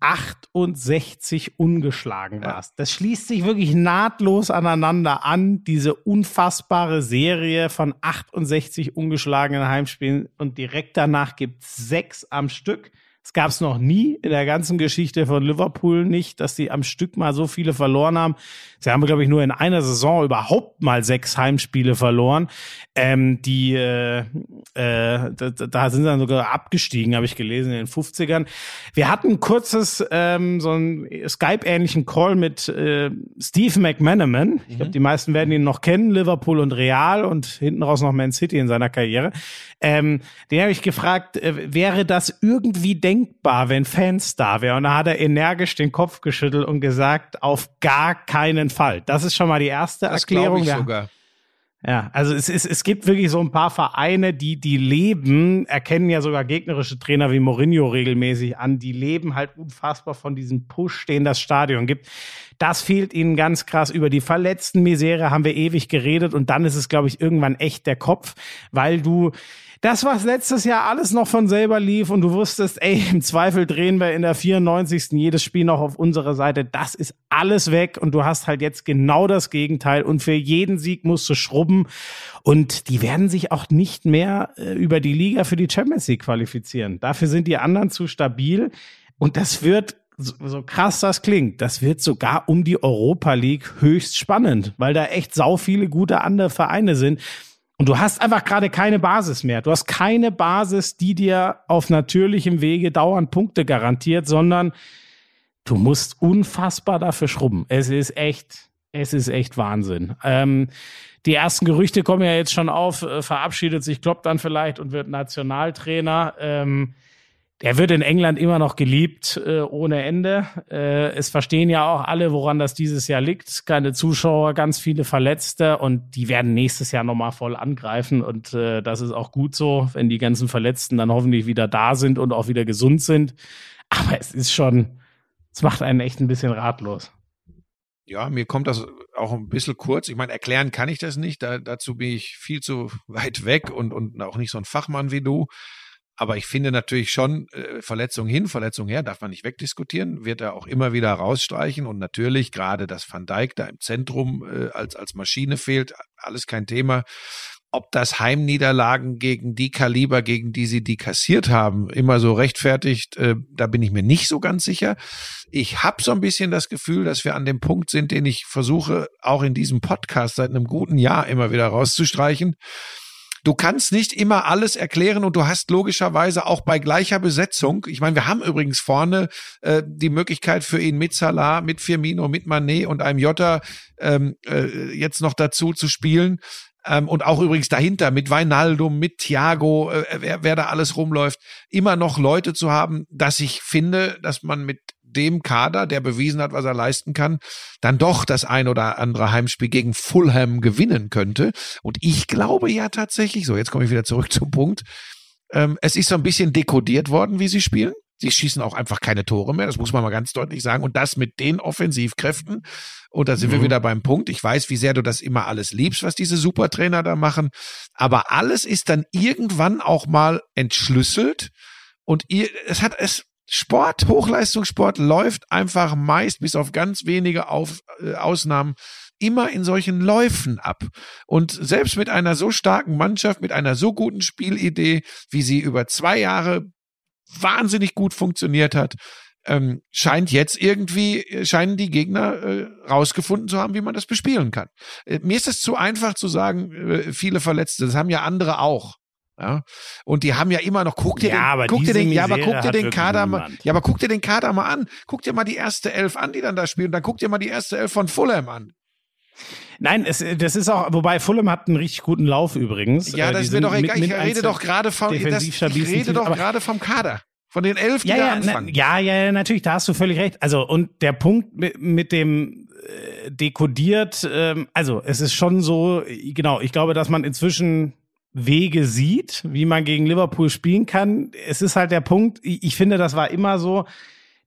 68 ungeschlagen warst. Das schließt sich wirklich nahtlos aneinander an, diese unfassbare Serie von 68 ungeschlagenen Heimspielen und direkt danach gibt's sechs am Stück. Es gab es noch nie in der ganzen Geschichte von Liverpool nicht, dass sie am Stück mal so viele verloren haben. Sie haben, glaube ich, nur in einer Saison überhaupt mal sechs Heimspiele verloren. Ähm, die, äh, äh, da, da sind sie dann sogar abgestiegen, habe ich gelesen, in den 50ern. Wir hatten ein kurzes, ähm, so einen Skype-ähnlichen Call mit äh, Steve McManaman. Ich glaube, die meisten werden ihn noch kennen, Liverpool und Real und hinten raus noch Man City in seiner Karriere. Ähm, den habe ich gefragt, äh, wäre das irgendwie denkbar, wenn Fans da wären? Und da hat er energisch den Kopf geschüttelt und gesagt, auf gar keinen Fall. Das ist schon mal die erste Das Erklärung. ich Wir- sogar. ja, also es, ist, es gibt wirklich so ein paar Vereine, die, die leben, erkennen ja sogar gegnerische Trainer wie Mourinho regelmäßig an, die leben halt unfassbar von diesem Push, den das Stadion gibt. Das fehlt ihnen ganz krass. Über die verletzten Misere haben wir ewig geredet und dann ist es, glaube ich, irgendwann echt der Kopf, weil du das, was letztes Jahr alles noch von selber lief und du wusstest, ey, im Zweifel drehen wir in der 94. jedes Spiel noch auf unserer Seite, das ist alles weg und du hast halt jetzt genau das Gegenteil und für jeden Sieg musst du schrubben und die werden sich auch nicht mehr äh, über die Liga für die Champions League qualifizieren. Dafür sind die anderen zu stabil und das wird so, so krass das klingt, das wird sogar um die Europa League höchst spannend, weil da echt sau viele gute andere Vereine sind. Und du hast einfach gerade keine Basis mehr. Du hast keine Basis, die dir auf natürlichem Wege dauernd Punkte garantiert, sondern du musst unfassbar dafür schrubben. Es ist echt, es ist echt Wahnsinn. Ähm, die ersten Gerüchte kommen ja jetzt schon auf, äh, verabschiedet sich Klopp dann vielleicht und wird Nationaltrainer. Ähm, der wird in England immer noch geliebt äh, ohne Ende. Äh, es verstehen ja auch alle, woran das dieses Jahr liegt. Keine Zuschauer, ganz viele Verletzte und die werden nächstes Jahr nochmal voll angreifen und äh, das ist auch gut so, wenn die ganzen Verletzten dann hoffentlich wieder da sind und auch wieder gesund sind. Aber es ist schon, es macht einen echt ein bisschen ratlos. Ja, mir kommt das auch ein bisschen kurz. Ich meine, erklären kann ich das nicht. Da, dazu bin ich viel zu weit weg und, und auch nicht so ein Fachmann wie du. Aber ich finde natürlich schon, äh, Verletzung hin, Verletzung her, darf man nicht wegdiskutieren, wird er auch immer wieder rausstreichen. Und natürlich, gerade dass Van Dijk da im Zentrum äh, als, als Maschine fehlt, alles kein Thema. Ob das Heimniederlagen gegen die Kaliber, gegen die sie die kassiert haben, immer so rechtfertigt, äh, da bin ich mir nicht so ganz sicher. Ich habe so ein bisschen das Gefühl, dass wir an dem Punkt sind, den ich versuche, auch in diesem Podcast seit einem guten Jahr immer wieder rauszustreichen du kannst nicht immer alles erklären und du hast logischerweise auch bei gleicher Besetzung, ich meine, wir haben übrigens vorne äh, die Möglichkeit für ihn mit Salah, mit Firmino, mit Manet und einem Jota ähm, äh, jetzt noch dazu zu spielen. Ähm, und auch übrigens dahinter mit Weinaldum, mit Thiago, äh, wer, wer da alles rumläuft, immer noch Leute zu haben, dass ich finde, dass man mit dem Kader, der bewiesen hat, was er leisten kann, dann doch das ein oder andere Heimspiel gegen Fulham gewinnen könnte. Und ich glaube ja tatsächlich, so jetzt komme ich wieder zurück zum Punkt, ähm, es ist so ein bisschen dekodiert worden, wie sie spielen. Sie schießen auch einfach keine Tore mehr, das muss man mal ganz deutlich sagen. Und das mit den Offensivkräften. Und da sind mhm. wir wieder beim Punkt. Ich weiß, wie sehr du das immer alles liebst, was diese Supertrainer da machen. Aber alles ist dann irgendwann auch mal entschlüsselt. Und ihr, es hat, es, Sport, Hochleistungssport läuft einfach meist bis auf ganz wenige auf, äh, Ausnahmen immer in solchen Läufen ab. Und selbst mit einer so starken Mannschaft, mit einer so guten Spielidee, wie sie über zwei Jahre wahnsinnig gut funktioniert hat, ähm, scheint jetzt irgendwie, scheinen die Gegner äh, rausgefunden zu haben, wie man das bespielen kann. Äh, mir ist es zu einfach zu sagen, äh, viele Verletzte, das haben ja andere auch. Ja. Und die haben ja immer noch, guck dir ja, den, guck dir den, ja, aber guck dir den Kader mal, ja, aber guck dir den Kader mal an. Guck dir mal die erste Elf an, die dann da spielen. Dann guck dir mal die erste Elf von Fulham an. Nein, es, das ist auch, wobei Fulham hat einen richtig guten Lauf übrigens. Ja, das ist mir doch egal. ich rede doch gerade vom, das, ich rede doch gerade vom Kader. Von den elf, die ja, da ja, anfangen. Na, ja, ja, natürlich, da hast du völlig recht. Also, und der Punkt mit, mit dem äh, dekodiert, ähm, also es ist schon so, genau, ich glaube, dass man inzwischen Wege sieht, wie man gegen Liverpool spielen kann. Es ist halt der Punkt, ich finde, das war immer so,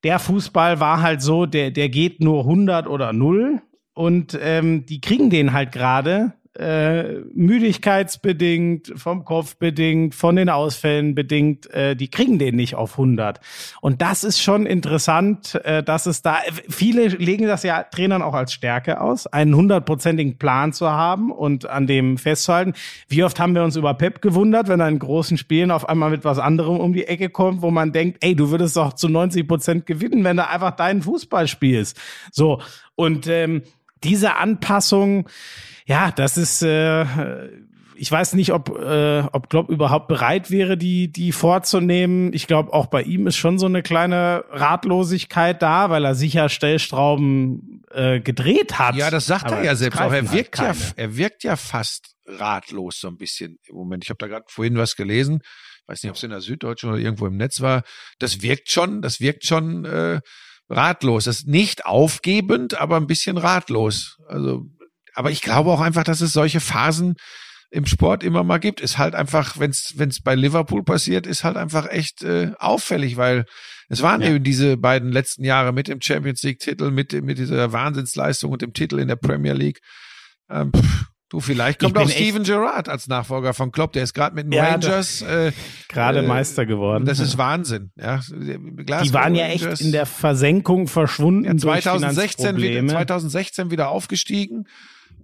der Fußball war halt so, der, der geht nur 100 oder 0 und ähm, die kriegen den halt gerade äh, müdigkeitsbedingt, vom Kopf bedingt, von den Ausfällen bedingt, äh, die kriegen den nicht auf 100. Und das ist schon interessant, äh, dass es da, viele legen das ja Trainern auch als Stärke aus, einen hundertprozentigen Plan zu haben und an dem festzuhalten. Wie oft haben wir uns über Pep gewundert, wenn er in großen Spielen auf einmal mit was anderem um die Ecke kommt, wo man denkt, ey, du würdest doch zu 90 Prozent gewinnen, wenn du einfach deinen Fußball spielst. So. Und ähm, diese Anpassung, ja, das ist, äh, ich weiß nicht, ob, äh, ob Klopp überhaupt bereit wäre, die, die vorzunehmen. Ich glaube, auch bei ihm ist schon so eine kleine Ratlosigkeit da, weil er sicher Stellstrauben äh, gedreht hat. Ja, das sagt er ja selbst auch. Er wirkt halt ja, er wirkt ja fast ratlos so ein bisschen im Moment. Ich habe da gerade vorhin was gelesen. Weiß nicht, ob es in der Süddeutschen oder irgendwo im Netz war. Das wirkt schon, das wirkt schon äh, ratlos. Das ist nicht aufgebend, aber ein bisschen ratlos. Also aber ich glaube auch einfach, dass es solche Phasen im Sport immer mal gibt. Ist halt einfach, wenn es bei Liverpool passiert, ist halt einfach echt äh, auffällig, weil es waren ja. eben diese beiden letzten Jahre mit dem Champions League Titel, mit mit dieser Wahnsinnsleistung und dem Titel in der Premier League. Ähm, pff, du, vielleicht kommt auch Steven Gerrard als Nachfolger von Klopp. Der ist gerade mit den ja, Rangers äh, gerade äh, Meister geworden. Das ist Wahnsinn. Ja, Glasgow die waren ja echt in der Versenkung verschwunden. Ja, 2016, wieder, 2016 wieder aufgestiegen.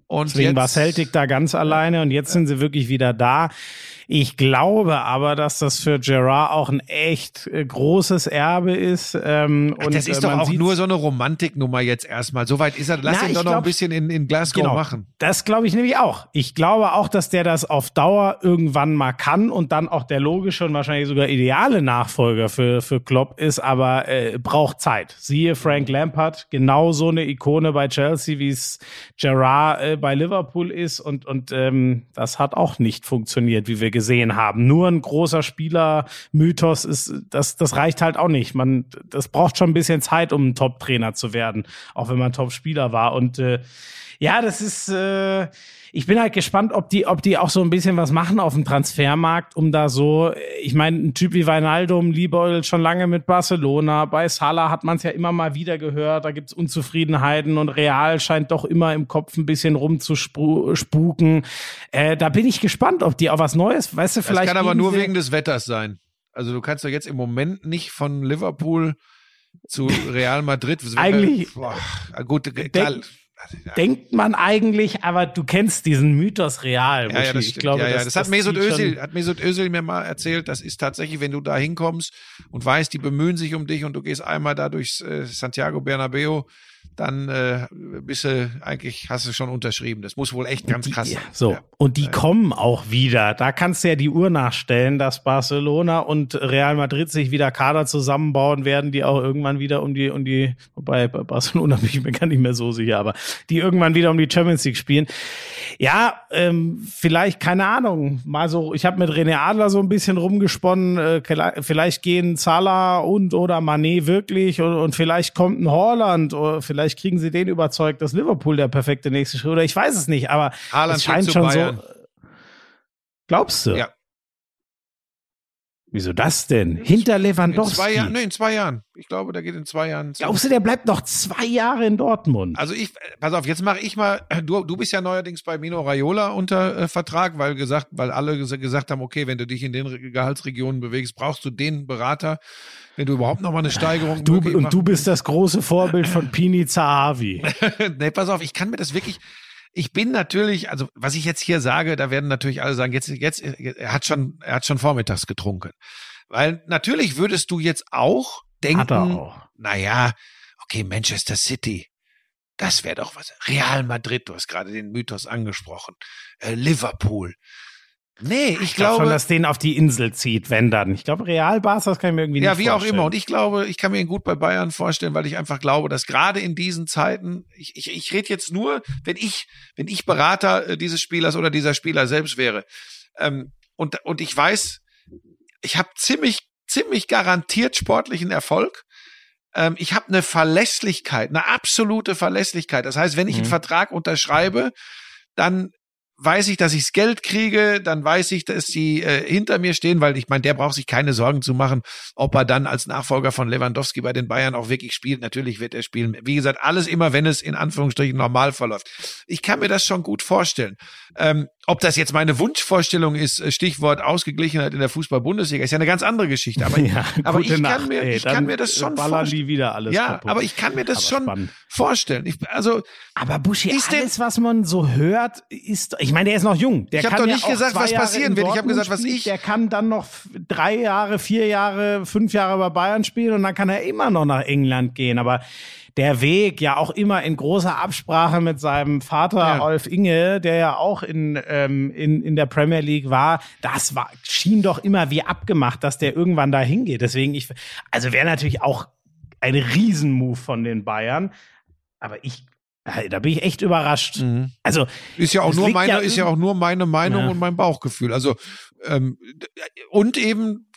Und Deswegen jetzt, war Celtic da ganz alleine und jetzt sind sie wirklich wieder da. Ich glaube aber, dass das für Gerard auch ein echt äh, großes Erbe ist. Ähm, Ach, und das ist äh, doch auch nur so eine Romantiknummer jetzt erstmal. Soweit ist er. Lass Na, ihn doch ich noch ein glaub- bisschen in, in Glasgow Genau. machen. Das glaube ich nämlich auch. Ich glaube auch, dass der das auf Dauer irgendwann mal kann und dann auch der logische und wahrscheinlich sogar ideale Nachfolger für, für Klopp ist, aber äh, braucht Zeit. Siehe Frank Lampard, genau so eine Ikone bei Chelsea, wie es Gerrard äh, bei Liverpool ist und, und ähm, das hat auch nicht funktioniert, wie wir gesehen haben. Nur ein großer Spieler-Mythos ist, das, das reicht halt auch nicht. Man, das braucht schon ein bisschen Zeit, um ein Top-Trainer zu werden, auch wenn man Top-Spieler war und äh, ja, das ist. Äh, ich bin halt gespannt, ob die, ob die auch so ein bisschen was machen auf dem Transfermarkt, um da so. Ich meine, ein Typ wie Weinaldum liebäugelt schon lange mit Barcelona. Bei Salah hat man es ja immer mal wieder gehört. Da gibt's Unzufriedenheiten und Real scheint doch immer im Kopf ein bisschen rumzuspuken. Äh, da bin ich gespannt, ob die auch was Neues. Weißt du, Das vielleicht kann aber nur wegen des Wetters sein. Also du kannst doch jetzt im Moment nicht von Liverpool zu Real Madrid. Eigentlich- Boah, gut, klar. Denkt man eigentlich, aber du kennst diesen Mythos real. Ja, ja, das ich glaube, ja, ja. das, Das, hat Mesut Özil, hat Mesut Özil mir mal erzählt. Das ist tatsächlich, wenn du da hinkommst und weißt, die bemühen sich um dich und du gehst einmal da durchs äh, Santiago Bernabeo, dann äh, bist du eigentlich, hast du schon unterschrieben. Das muss wohl echt ganz die, krass sein. So, Ja. und die kommen auch wieder. Da kannst du ja die Uhr nachstellen, dass Barcelona und Real Madrid sich wieder Kader zusammenbauen werden, die auch irgendwann wieder um die, um die, wobei bei Barcelona bin ich mir gar nicht mehr so sicher, aber die irgendwann wieder um die Champions League spielen. Ja, ähm, vielleicht, keine Ahnung, mal so, ich habe mit René Adler so ein bisschen rumgesponnen, äh, vielleicht gehen Salah und oder Mané wirklich und, und vielleicht kommt ein Holland oder vielleicht kriegen sie den überzeugt, dass Liverpool der perfekte nächste Schritt oder ich weiß es nicht, aber Haaland es scheint schon Bayern. so. Glaubst du? Ja. Wieso das denn? Hinter In Lewandowski. zwei Jahren, nee, in zwei Jahren. Ich glaube, der geht in zwei Jahren. Glaubst du, der bleibt noch zwei Jahre in Dortmund? Also ich, pass auf, jetzt mache ich mal, du, du bist ja neuerdings bei Mino Raiola unter äh, Vertrag, weil gesagt, weil alle ges- gesagt haben, okay, wenn du dich in den Re- Gehaltsregionen bewegst, brauchst du den Berater, wenn du überhaupt noch mal eine Steigerung Du, und machen du bist das große Vorbild von Pini Zahavi. nee, pass auf, ich kann mir das wirklich. Ich bin natürlich, also was ich jetzt hier sage, da werden natürlich alle sagen, jetzt, jetzt, er hat schon, er hat schon vormittags getrunken. Weil natürlich würdest du jetzt auch denken, Hat er auch. naja, okay, Manchester City, das wäre doch was. Real Madrid, du hast gerade den Mythos angesprochen. Äh, Liverpool. Nee, ich, Ich glaube schon, dass den auf die Insel zieht, wenn dann. Ich glaube, Real Barca, das kann ich mir irgendwie ja, nicht wie auch vorstellen. immer. Und ich glaube, ich kann mir ihn gut bei Bayern vorstellen, weil ich einfach glaube, dass gerade in diesen Zeiten, ich, ich, ich rede jetzt nur, wenn ich, wenn ich Berater äh, dieses Spielers oder dieser Spieler selbst wäre. Ähm, und, und ich weiß, ich habe ziemlich, ziemlich garantiert sportlichen Erfolg. Ähm, ich habe eine Verlässlichkeit, eine absolute Verlässlichkeit. Das heißt, wenn ich einen Mhm. Vertrag unterschreibe, dann weiß ich, dass ichs Geld kriege, dann weiß ich, dass sie äh, hinter mir stehen, weil ich meine, der braucht sich keine Sorgen zu machen, ob er dann als Nachfolger von Lewandowski bei den Bayern auch wirklich spielt. Natürlich wird er spielen. Wie gesagt, alles immer, wenn es in Anführungsstrichen normal verläuft. Ich kann mir das schon gut vorstellen. Ähm, ob das jetzt meine Wunschvorstellung ist, äh, Stichwort Ausgeglichenheit in der Fußball-Bundesliga, ist ja eine ganz andere Geschichte. Aber, ja, aber ich Nacht, kann mir, ey, ich kann mir das schon vorstellen. die wieder alles Ja, kaputt. aber ich kann mir das Aber schon spannend. vorstellen. Ich, also Aber Buschi, Ist alles, was man so hört, ist, ich meine, der ist noch jung. Der Ich hab kann doch ja nicht auch gesagt, was Jahre passieren wird. Ich hab Dortmund gesagt, was ich- Der kann dann noch drei Jahre, vier Jahre, fünf Jahre bei Bayern spielen und dann kann er immer noch nach England gehen. Aber der Weg ja auch immer in großer Absprache mit seinem Vater Ja. Rolf Inge, der ja auch in, ähm, in, in der Premier League war, das war, schien doch immer wie abgemacht, dass der irgendwann da hingeht. Deswegen, ich, also wäre natürlich auch ein Riesenmove von den Bayern. Aber ich, da bin ich echt überrascht. Also, Ist ja auch nur meine, ja ist ja auch nur meine Meinung Ja. und mein Bauchgefühl. Also ähm, d- und eben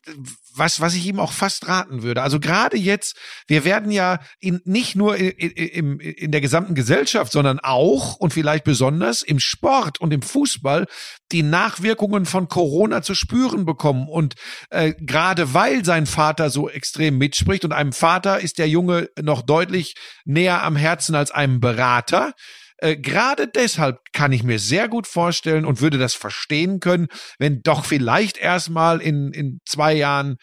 was, was ich ihm auch fast raten würde. Also gerade jetzt, wir werden ja in, nicht nur in, in, in der gesamten Gesellschaft, sondern auch und vielleicht besonders im Sport und im Fußball die Nachwirkungen von Corona zu spüren bekommen. Und äh, gerade weil sein Vater so extrem mitspricht und einem Vater ist der Junge noch deutlich näher am Herzen als einem Berater. Äh, Gerade deshalb kann ich mir sehr gut vorstellen und würde das verstehen können, wenn doch vielleicht erstmal in, in zwei Jahren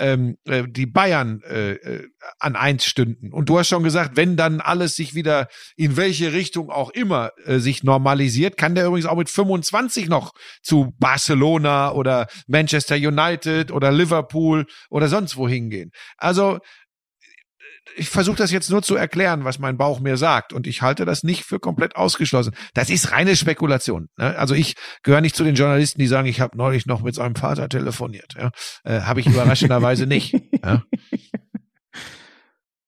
ähm, äh, die Bayern äh, äh, an eins stünden. Und du hast schon gesagt, wenn dann alles sich wieder in welche Richtung auch immer äh, sich normalisiert, kann der übrigens auch mit 25 noch zu Barcelona oder Manchester United oder Liverpool oder sonst wo hingehen. Also ich versuche das jetzt nur zu erklären, was mein Bauch mir sagt. Und ich halte das nicht für komplett ausgeschlossen. Das ist reine Spekulation. Ne? Also ich gehöre nicht zu den Journalisten, die sagen, ich habe neulich noch mit seinem Vater telefoniert. Ja? Äh, habe ich überraschenderweise nicht. Ja?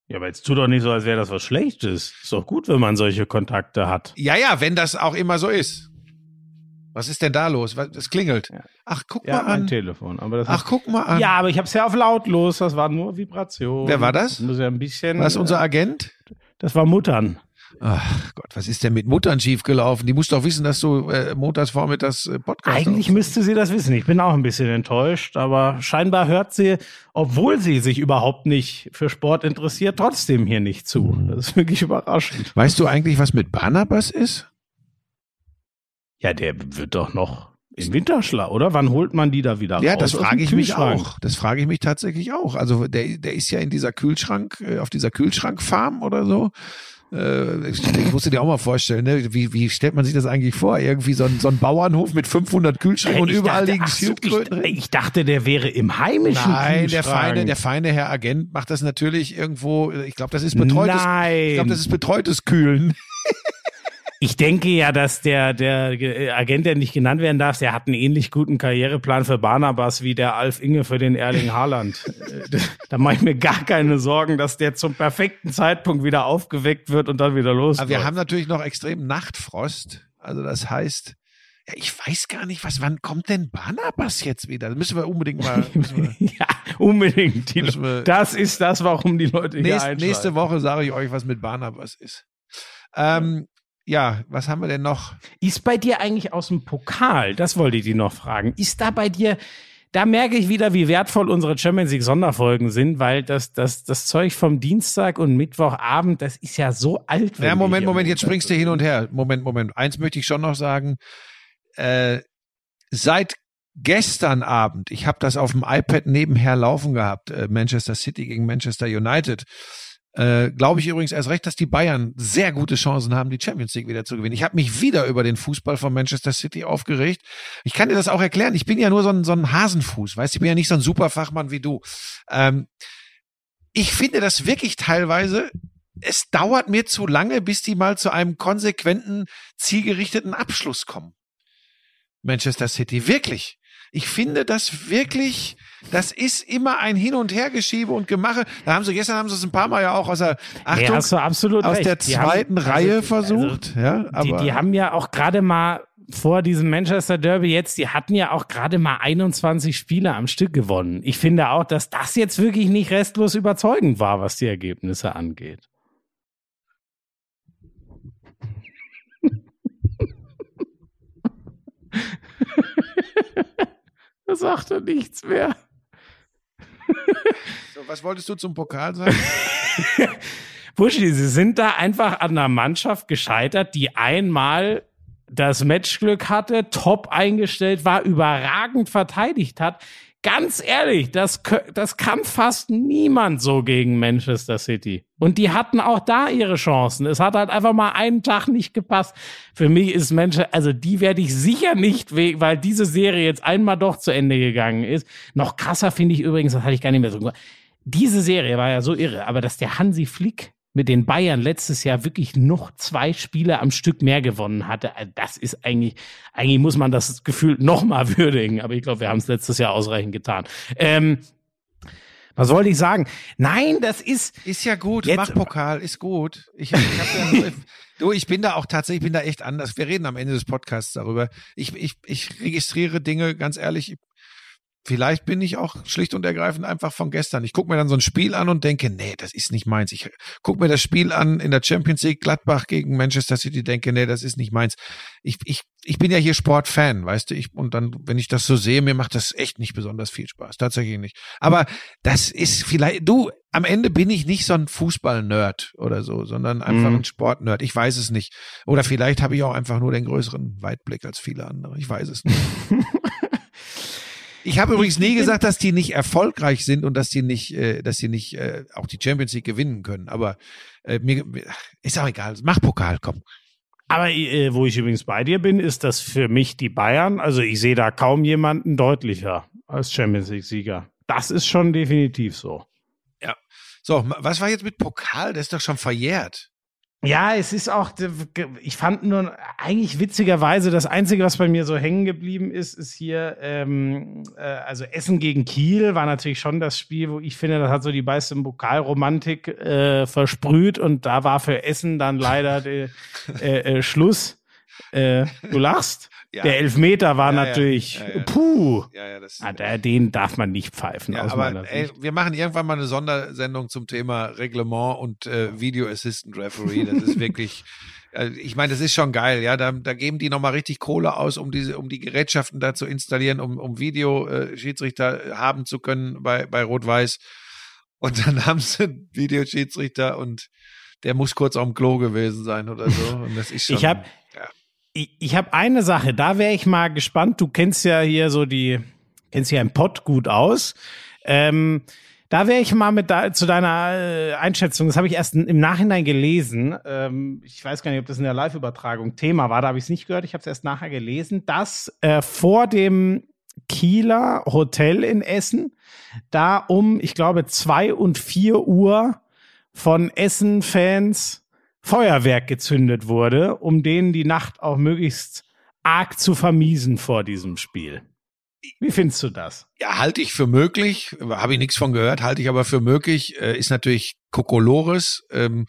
Ja, aber jetzt tu doch nicht so, als wäre das was Schlechtes. Ist doch gut, wenn man solche Kontakte hat. ja, ja, wenn das auch immer so ist. Was ist denn da los? Es klingelt. Ach, guck Ja, mal mein an. Telefon. Aber das Ach, guck mal an. ja, aber ich habe es ja auf lautlos. Das war nur Vibration. Wer war das? Muss ja ein bisschen. Was ist unser Agent? Das war Muttern. Ach Gott, was ist denn mit Muttern schiefgelaufen? Die muss doch wissen, dass du äh, montags vormittags äh, Podcast Eigentlich müsste sie das wissen. Ich bin auch ein bisschen enttäuscht, aber scheinbar hört sie, obwohl sie sich überhaupt nicht für Sport interessiert, trotzdem hier nicht zu. Das ist wirklich überraschend. Weißt du eigentlich, was mit Barnabas ist? Ja, der wird doch noch im Winterschlaf, oder? Wann holt man die da wieder Ja, raus? das aus dem frage ich mich Kühlschrank? auch. Das frage ich mich tatsächlich auch. Also der, der ist ja in dieser Kühlschrank, äh, auf dieser Kühlschrankfarm oder so. Äh, Ich ich musste dir auch mal vorstellen, ne? wie, wie stellt man sich das eigentlich vor? Irgendwie so ein, so ein Bauernhof mit 500 Kühlschränken und Ich überall dachte, liegen Schildkröten Ich, ich dachte, der wäre im heimischen Nein, der Kühlschrank. feine, der feine Herr Agent macht das natürlich irgendwo, ich glaube, das ist betreutes, Nein. ich glaube, das ist betreutes Kühlen. Ich denke ja, dass der, der äh, Agent, der nicht genannt werden darf, der hat einen ähnlich guten Karriereplan für Barnabas wie der Alf Inge für den Erling Haaland. Äh, da mache ich mir gar keine Sorgen, dass der zum perfekten Zeitpunkt wieder aufgeweckt wird und dann wieder los. Aber wir haben natürlich noch extrem Nachtfrost. Also das heißt, ja, ich weiß gar nicht, was, wann kommt denn Barnabas jetzt wieder? Das müssen wir unbedingt mal. Wir, ja, unbedingt. Die, wir- das ist das, warum die Leute hier nächste, einschalten. nächste Woche sage ich euch, was mit Barnabas ist. Ähm, ja, was haben wir denn noch? Ist bei dir eigentlich aus dem Pokal, das wollte ich dir noch fragen, ist da bei dir, da merke ich wieder, wie wertvoll unsere Champions League Sonderfolgen sind, weil das, das, das Zeug vom Dienstag und Mittwochabend, das ist ja so alt. Ja, Moment, Moment, jetzt springst du hin und her. Moment, Moment. Eins möchte ich schon noch sagen. Äh, seit gestern Abend, ich habe das auf dem iPad nebenher laufen gehabt, äh, Manchester City gegen Manchester United. Äh, Glaube ich übrigens erst recht, dass die Bayern sehr gute Chancen haben, die Champions League wieder zu gewinnen. Ich habe mich wieder über den Fußball von Manchester City aufgeregt. Ich kann dir das auch erklären. Ich bin ja nur so ein, so ein Hasenfuß, weißt du, ich bin ja nicht so ein Superfachmann wie du. Ähm, ich finde das wirklich teilweise es dauert mir zu lange, bis die mal zu einem konsequenten, zielgerichteten Abschluss kommen. Manchester City, wirklich. Ich finde das wirklich, das ist immer ein Hin- und Hergeschiebe und Gemache. Da haben sie, gestern haben sie es ein paar Mal ja auch aus der, Achtung, Nee, aus recht. der Die haben- zweiten also, Reihe also, versucht, ja, aber. Die, die haben ja auch gerade mal vor diesem Manchester Derby jetzt, die hatten ja auch gerade mal 21 Spiele am Stück gewonnen. Ich finde auch, dass das jetzt wirklich nicht restlos überzeugend war, was die Ergebnisse angeht. da sagt er nichts mehr. So, was wolltest du zum Pokal sagen? Buschi, sie sind da einfach an einer Mannschaft gescheitert, die einmal das Matchglück hatte, top eingestellt war, überragend verteidigt hat. Ganz ehrlich, das, das kann fast niemand so gegen Manchester City. Und die hatten auch da ihre Chancen. Es hat halt einfach mal einen Tag nicht gepasst. Für mich ist Manchester, also die werde ich sicher nicht, we- weil diese Serie jetzt einmal doch zu Ende gegangen ist. Noch krasser finde ich übrigens, das hatte ich gar nicht mehr so gemacht. Diese Serie war ja so irre, aber dass der Hansi Flick mit den Bayern letztes Jahr wirklich noch zwei Spiele am Stück mehr gewonnen hatte, äh, das ist eigentlich, eigentlich muss man das Gefühl noch mal würdigen, aber ich glaube, wir haben es letztes Jahr ausreichend getan. Ähm, was wollte ich sagen? Nein, das ist, Ist ja gut, Jetzt- mach Pokal, ist gut. Ich, ich hab ja nur, du, ich bin da auch tatsächlich, ich bin da echt anders. Wir reden am Ende des Podcasts darüber. Ich, ich, ich registriere Dinge, ganz ehrlich, vielleicht bin ich auch schlicht und ergreifend einfach von gestern. Ich gucke mir dann so ein Spiel an und denke, nee, das ist nicht meins. Ich gucke mir das Spiel an in der Champions League Gladbach gegen Manchester City, denke, nee, das ist nicht meins. Ich, ich, ich bin ja hier Sportfan, weißt du, ich, und dann, wenn ich das so sehe, mir macht das echt nicht besonders viel Spaß. Tatsächlich nicht. Aber das ist vielleicht, du, am Ende bin ich nicht so ein Fußball-Nerd oder so, sondern einfach Mhm. ein Sport-Nerd. Ich weiß es nicht. Oder vielleicht habe ich auch einfach nur den größeren Weitblick als viele andere. Ich weiß es nicht. Ich habe übrigens nie gesagt, dass die nicht erfolgreich sind und dass die nicht, äh, dass die nicht äh, auch die Champions League gewinnen können. Aber äh, mir ist auch egal. Mach Pokal, komm. Aber äh, wo ich übrigens bei dir bin, ist das für mich die Bayern. Also ich sehe da kaum jemanden deutlicher als Champions League-Sieger. Das ist schon definitiv so. Ja. So, was war jetzt mit Pokal? Das ist doch schon verjährt. Ja, es ist auch, ich fand nur eigentlich witzigerweise, das Einzige, was bei mir so hängen geblieben ist, ist hier, ähm, äh, also Essen gegen Kiel war natürlich schon das Spiel, wo ich finde, das hat so die meiste Pokalromantik äh, versprüht und da war für Essen dann leider der äh, äh, Schluss. Äh, du lachst. Ja. Der Elfmeter war ja, natürlich, ja, puh. Das, ah, den darf man nicht pfeifen. Aber ey, wir machen irgendwann mal eine Sondersendung zum Thema Reglement und äh, Video Assistant Referee. Das ist wirklich, äh, ich meine, das ist schon geil, ja. Da, da geben die nochmal richtig Kohle aus, um diese, um die Gerätschaften da zu installieren, um, um Videoschiedsrichter haben zu können bei, bei Rot-Weiß. Und dann haben sie einen Videoschiedsrichter und der muss kurz auf dem Klo gewesen sein oder so. Und das ist schon, ich habe ich, ich habe eine Sache, da wäre ich mal gespannt. Du kennst ja hier so die, kennst ja im Pott gut aus. Ähm, da wäre ich mal mit da, zu deiner äh, Einschätzung, das habe ich erst im Nachhinein gelesen. Ähm, ich weiß gar nicht, ob das in der Live-Übertragung Thema war, da habe ich es nicht gehört, ich habe es erst nachher gelesen, dass äh, vor dem Kieler Hotel in Essen da um, ich glaube, zwei und vier Uhr von Essen-Fans Feuerwerk gezündet wurde, um denen die Nacht auch möglichst arg zu vermiesen vor diesem Spiel. Wie findest du das? Ja, halte ich für möglich. Habe ich nichts von gehört, halte ich aber für möglich. Äh, ist natürlich Kokolores. Ähm,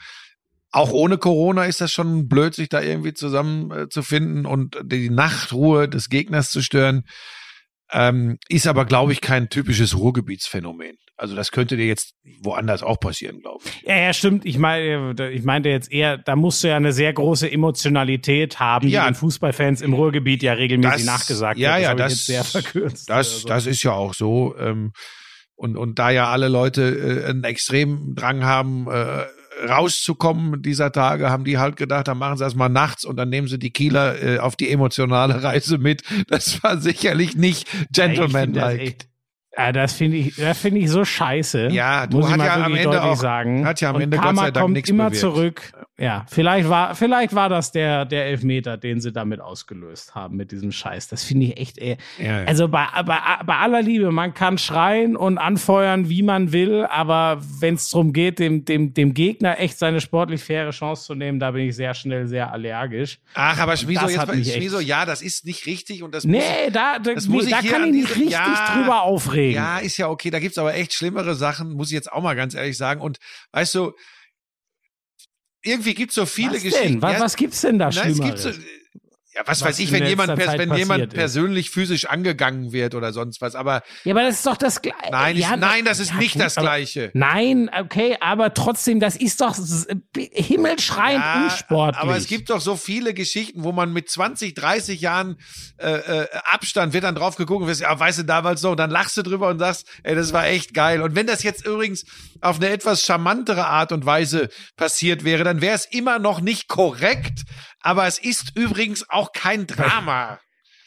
auch ohne Corona ist das schon blöd, sich da irgendwie zusammenzufinden äh, und die Nachtruhe des Gegners zu stören. Ähm, ist aber, glaube ich, kein typisches Ruhrgebietsphänomen. Also das könnte dir jetzt woanders auch passieren, glaube ich. Ja, ja, stimmt. Ich meine, ich meinte jetzt eher, da musst du ja eine sehr große Emotionalität haben, ja, die den Fußballfans im Ruhrgebiet ja regelmäßig das, nachgesagt ja, wird. Das ja, das, sehr verkürzt. Das, also. das ist ja auch so. Ähm, und, und da ja alle Leute äh, einen extremen Drang haben, äh, rauszukommen dieser Tage, haben die halt gedacht, dann machen sie erstmal nachts und dann nehmen sie die Kieler äh, auf die emotionale Reise mit. Das war sicherlich nicht gentlemanlike. Ja, das finde ich, das finde ich so scheiße. Ja, du hast ja am Ende auch, sagen. hat ja am Ende Karma Gott sei Dank kommt nichts immer bewirkt. zurück. Ja, vielleicht war, vielleicht war das der, der Elfmeter, den sie damit ausgelöst haben mit diesem Scheiß. Das finde ich echt, ey. Ja, ja. Also bei, bei, bei aller Liebe, man kann schreien und anfeuern, wie man will, aber wenn es darum geht, dem, dem, dem Gegner echt seine sportlich faire Chance zu nehmen, da bin ich sehr schnell sehr allergisch. Ach, aber wieso jetzt, wieso, ja, das ist nicht richtig und das nee, muss, da, da, das nee, muss ich da kann ich nicht richtig ja, drüber aufregen. Ja, ist ja okay, da gibt's aber echt schlimmere Sachen, muss ich jetzt auch mal ganz ehrlich sagen. Und weißt du, irgendwie gibt's so viele was Geschichten. Denn? Was, was gibt's denn da Schlimmeres? So, ja, was, was weiß ich, wenn jemand, wenn jemand persönlich physisch angegangen wird oder sonst was, aber. Ja, aber das ist doch das Gleiche. Nein, ja, ist, nein, das ist ja, nicht gut, das Gleiche. nein, okay, aber trotzdem, das ist doch himmelschreiend ja, unsportlich. Aber es gibt doch so viele Geschichten, wo man mit 20, 30 Jahren äh, äh, Abstand wird dann drauf geguckt und wirst, ja, weißt du, damals so, und dann lachst du drüber und sagst, ey, das war echt geil. Und wenn das jetzt übrigens auf eine etwas charmantere Art und Weise passiert wäre, dann wäre es immer noch nicht korrekt, aber es ist übrigens auch kein Drama.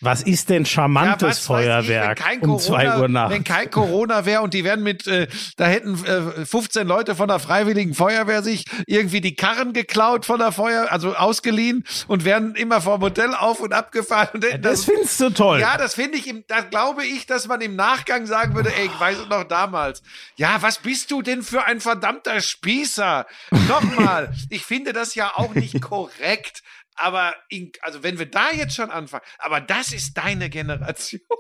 Was ist denn charmantes ja, Feuerwerk ich, um Corona, zwei Uhr nachts? Wenn kein Corona wäre und die wären mit, äh, da hätten äh, 15 Leute von der Freiwilligen Feuerwehr sich irgendwie die Karren geklaut von der Feuer, also ausgeliehen und wären immer vom Hotel auf und abgefahren. Und ja, das, das findest du toll. Ja, das finde ich, da glaube ich, dass man im Nachgang sagen würde, ey, ich weiß es noch damals. Ja, was bist du denn für ein verdammter Spießer? Nochmal, ich finde das ja auch nicht korrekt aber in, also wenn wir da jetzt schon anfangen, aber das ist deine Generation.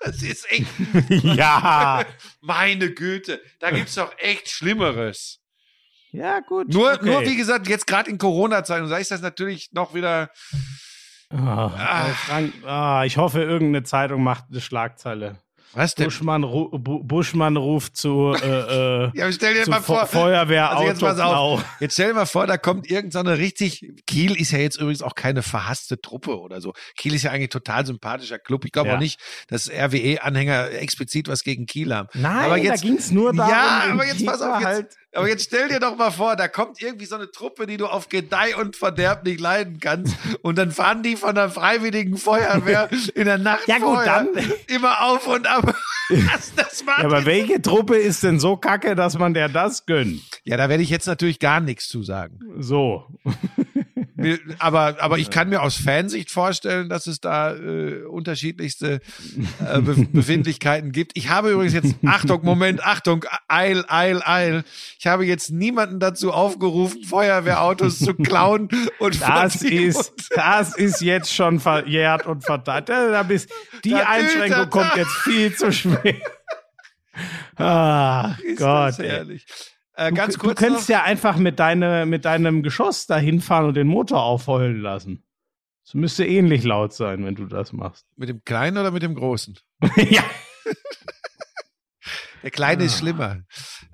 Das ist echt. ja. Meine Güte, da gibt's doch echt Schlimmeres. Ja, gut. Nur, okay. nur wie gesagt, jetzt gerade in Corona-Zeiten, da ist das natürlich noch wieder. Oh, ah. Frank, oh, ich hoffe, irgendeine Zeitung macht eine Schlagzeile. Was denn? Buschmann, ru Buschmann ruft zu, äh, äh, ja, stell dir mal vor, Feuerwehr also jetzt, pass auf, jetzt stell dir mal vor, da kommt irgendeine so richtig, Kiel ist ja jetzt übrigens auch keine verhasste Truppe oder so. Kiel ist ja eigentlich total sympathischer Club. Ich glaube ja. auch nicht, dass RWE-Anhänger explizit was gegen Kiel haben. Nein, aber jetzt, da ging's nur darum. Ja, aber jetzt pass auf, jetzt, halt Aber jetzt stell dir doch mal vor, da kommt irgendwie so eine Truppe, die du auf Gedeih und Verderb nicht leiden kannst. Und dann fahren die von der Freiwilligen Feuerwehr in der Nacht Ja, gut, dann- immer auf und ab. Das, das Ja, aber welche Truppe ist denn so kacke, dass man der das gönnt? ja, da werde ich jetzt natürlich gar nichts zu sagen. So. Aber, aber ich kann mir aus Fansicht vorstellen, dass es da äh, unterschiedlichste äh, Be Befindlichkeiten gibt. Ich habe übrigens jetzt, Achtung, Moment, Achtung, Eil, Eil, Eil. Ich habe jetzt niemanden dazu aufgerufen, Feuerwehrautos zu klauen und Das ist, das ist jetzt schon verjährt und verdammt. Da, bist, die Da- Einschränkung da- kommt jetzt viel zu spät. Ah, ist Gott. das ey. Äh, ganz du, kurz du könntest noch, ja einfach mit, deine, mit deinem Geschoss da hinfahren und den Motor aufheulen lassen. Es müsste ähnlich laut sein, wenn du das machst. mit dem Kleinen oder mit dem Großen? ja. Der Kleine ist Ah. schlimmer.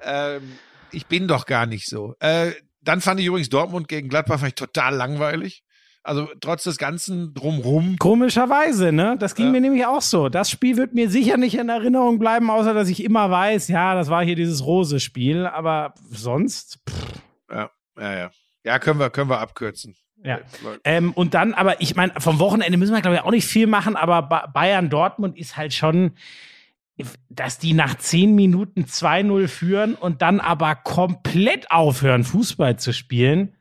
Ähm, ich bin doch gar nicht so. Äh, dann fand ich übrigens Dortmund gegen Gladbach vielleicht total langweilig. Also trotz des Ganzen drumrum. Komischerweise, ne? Das ging Ja. mir nämlich auch so. Das Spiel wird mir sicher nicht in Erinnerung bleiben, außer dass ich immer weiß, ja, das war hier dieses Rose-Spiel, aber sonst, pff, Ja, ja, ja. Ja, können wir, können wir abkürzen. ja. Ähm, und dann, aber ich meine, vom Wochenende müssen wir, glaube ich, auch nicht viel machen, aber Ba- Bayern-Dortmund ist halt schon, dass die nach zehn Minuten 2-0 führen und dann aber komplett aufhören, Fußball zu spielen.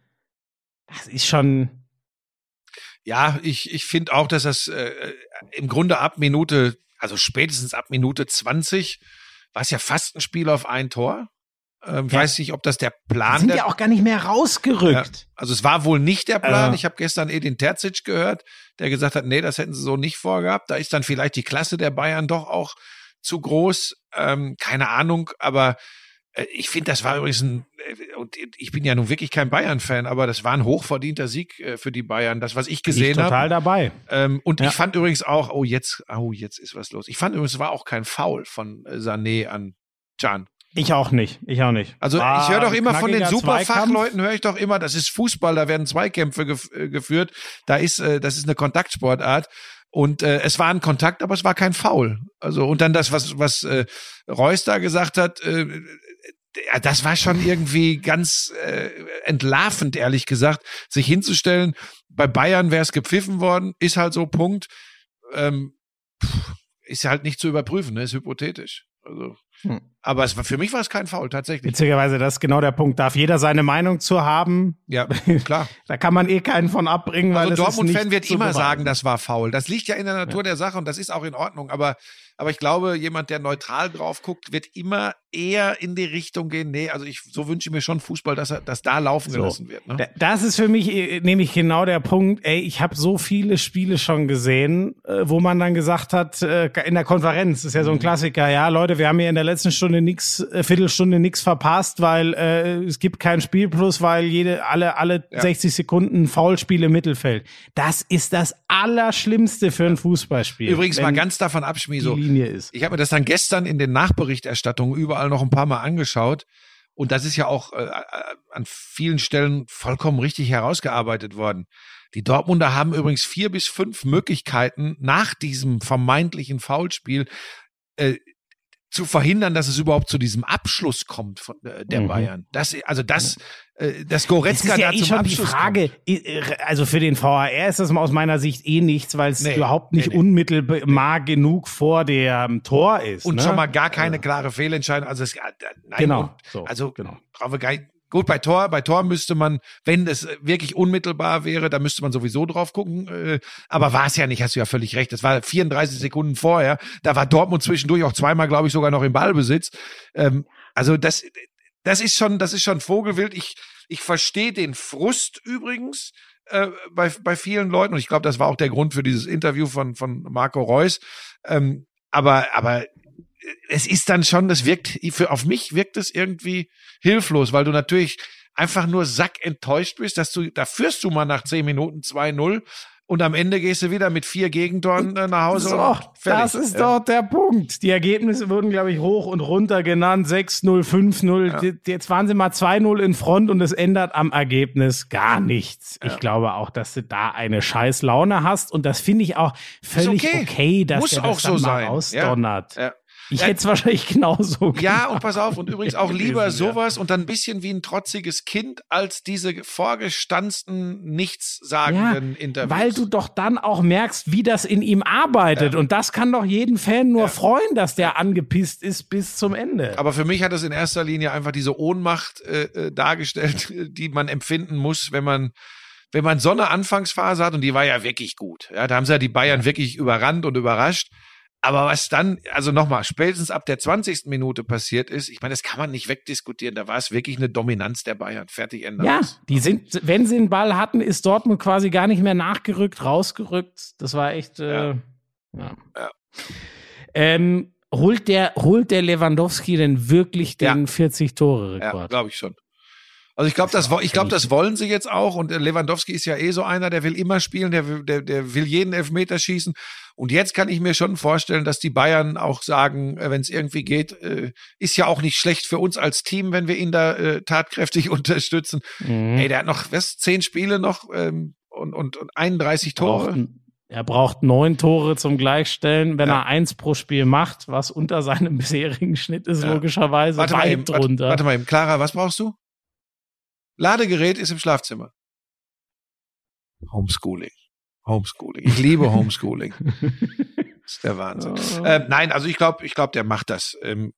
Das ist schon. Ja, ich, ich finde auch, dass das äh, im Grunde ab Minute, also spätestens ab Minute 20, war es ja fast ein Spiel auf ein Tor. Ähm, Ja. Weiß nicht, ob das der Plan sind der ja auch gar nicht mehr rausgerückt. Also es war wohl nicht der Plan. Äh. Ich habe gestern Edin Terzic gehört, der gesagt hat, nee, das hätten sie so nicht vorgehabt. Da ist dann vielleicht die Klasse der Bayern doch auch zu groß. Ähm, keine Ahnung, aber äh, ich finde, das war übrigens ein, äh, und ich bin ja nun wirklich kein Bayern-Fan, aber das war ein hochverdienter Sieg äh, für die Bayern. Das, was ich gesehen total habe. dabei. Ähm, und Ja. ich fand übrigens auch, oh jetzt, oh jetzt ist was los. Ich fand übrigens, es war auch kein Foul von äh, Sané an Can. Ich auch nicht. Ich auch nicht. Also War ich höre doch immer von den Superfachleuten, höre ich doch immer, das ist Fußball, da werden Zweikämpfe gef äh, geführt, da ist, äh, das ist eine Kontaktsportart. Und äh, es war ein Kontakt, aber es war kein Foul. Also und dann das, was was äh, Reus da gesagt hat, äh, das war schon irgendwie ganz äh, entlarvend, ehrlich gesagt, sich hinzustellen. Bei Bayern wäre es gepfiffen worden, ist halt so Punkt. Ähm, ist halt nicht zu überprüfen, ne? ist hypothetisch. Also, Hm. aber es war, für mich war es kein Foul tatsächlich. Witzigerweise, das ist genau der Punkt. Darf jeder seine Meinung zu haben? Ja, klar. Da kann man eh keinen von abbringen, weil Also ist Dortmund-Fan wird immer beweisen. sagen, das war faul. Das liegt ja in der Natur der Sache und das ist auch in Ordnung. Aber, aber ich glaube, jemand, der neutral drauf guckt, wird immer eher in die Richtung gehen. Nee, also ich, so wünsche ich mir schon Fußball, dass er, dass da laufen So. gelassen wird. Ne? Da- Das ist für mich äh, nämlich genau der Punkt. Ey, ich habe so viele Spiele schon gesehen, äh, wo man dann gesagt hat, äh, in der Konferenz, ist ja Mhm. so ein Klassiker, ja, Leute, wir haben hier in der letzten Stunde nix, Viertelstunde nix verpasst, weil äh, es gibt keinen Spielplus, weil jede, alle, alle Ja. 60 Sekunden Foulspiel im Mittelfeld. Das ist das Allerschlimmste für ein Fußballspiel. Übrigens mal ganz davon ab. Linie ist. Ich habe mir das dann gestern in den Nachberichterstattungen überall noch ein paar Mal angeschaut. Und das ist ja auch äh, äh, an vielen Stellen vollkommen richtig herausgearbeitet worden. Die Dortmunder haben übrigens vier bis fünf Möglichkeiten nach diesem vermeintlichen Foulspiel äh, zu verhindern, dass es überhaupt zu diesem Abschluss kommt von äh, der Mhm. Bayern. Das, also das, äh, das Goretzka ist ja da eh zum schon die Abschluss Frage, äh, also für den VAR ist das mal aus meiner Sicht eh nichts, weil es Nee, überhaupt nicht nee, nee. unmittelbar genug vor dem Tor ist. und ne? schon mal gar keine klare Fehlentscheidung. Also es, äh, nein, Genau, und, so, also genau. brauchen wir gar nicht. Gut, bei Tor, bei Tor müsste man, wenn das wirklich unmittelbar wäre, da müsste man sowieso drauf gucken. Äh, aber war es ja nicht, hast du ja völlig recht. Das war 34 Sekunden vorher. Da war Dortmund zwischendurch auch zweimal, glaube ich, sogar noch im Ballbesitz. Ähm, also das, das ist schon, das ist schon Vogelwild. Ich, ich verstehe den Frust übrigens äh, bei, bei vielen Leuten und ich glaube, das war auch der Grund für dieses Interview von, von Marco Reus. Ähm, aber, aber es ist dann schon, das wirkt, für, auf mich wirkt es irgendwie hilflos, weil du natürlich einfach nur sackenttäuscht bist, dass du, da führst du mal nach 10 Minuten 2-0 und am Ende gehst du wieder mit vier Gegentoren äh, nach Hause So, das ist Ja. doch der Punkt. Die Ergebnisse wurden, glaube ich, hoch und runter genannt. 6-0, 5-0. Die- Jetzt waren sie mal 2-0 in Front und es ändert am Ergebnis gar nichts. Ich glaube auch, dass du da eine scheiß Laune hast und das finde ich auch völlig okay, okay. dass Muss der auch das so dann mal sein. ausdonnert. Ja. Ich hätte es wahrscheinlich genauso Ja, gemacht. und pass auf, und übrigens auch lieber ja. sowas und dann ein bisschen wie ein trotziges Kind als diese vorgestanzten, nichtssagenden Interviews. Weil du doch dann auch merkst, wie das in ihm arbeitet. Und das kann doch jeden Fan nur freuen, dass der angepisst ist bis zum Ende. Aber für mich hat es in erster Linie einfach diese Ohnmacht äh, äh, dargestellt, die man empfinden muss, wenn man wenn man so eine Anfangsphase hat und die war ja wirklich gut. Ja, da haben sie ja die Bayern wirklich überrannt und überrascht. Aber was dann, also nochmal, spätestens ab der 20. Minute passiert ist, ich meine, das kann man nicht wegdiskutieren. Da war es wirklich eine Dominanz der Bayern. Fertig, Ende. ja, aus. die sind, wenn sie den Ball hatten, ist Dortmund quasi gar nicht mehr nachgerückt, rausgerückt. Das war echt. Äh, ja. Ja. Ähm, holt der, holt der Lewandowski denn wirklich Ja. den 40 Tore Ja, Rekord? glaube ich schon. Also ich glaube, das, ich glaube, das wollen sie jetzt auch. Und äh, Lewandowski ist ja eh so einer, der will immer spielen, der, will- der, der will jeden Elfmeter schießen. Und jetzt kann ich mir schon vorstellen, dass die Bayern auch sagen, wenn es irgendwie geht, äh, ist ja auch nicht schlecht für uns als Team, wenn wir ihn da äh, tatkräftig unterstützen. Mhm. Ey, der hat noch was, zehn Spiele noch ähm, und, und, und 31 Tore. braucht, er braucht neun Tore zum Gleichstellen. Wenn Ja. er eins pro Spiel macht, was unter seinem bisherigen Schnitt ist, Ja. logischerweise Warte mal, weit eben, warte, drunter. warte mal eben. Clara, was brauchst du? Ladegerät ist im Schlafzimmer. Homeschooling. Homeschooling. Ich liebe Homeschooling. Das ist der Wahnsinn. Oh. Ähm, nein, also ich glaube, ich glaube, der macht das. Ähm,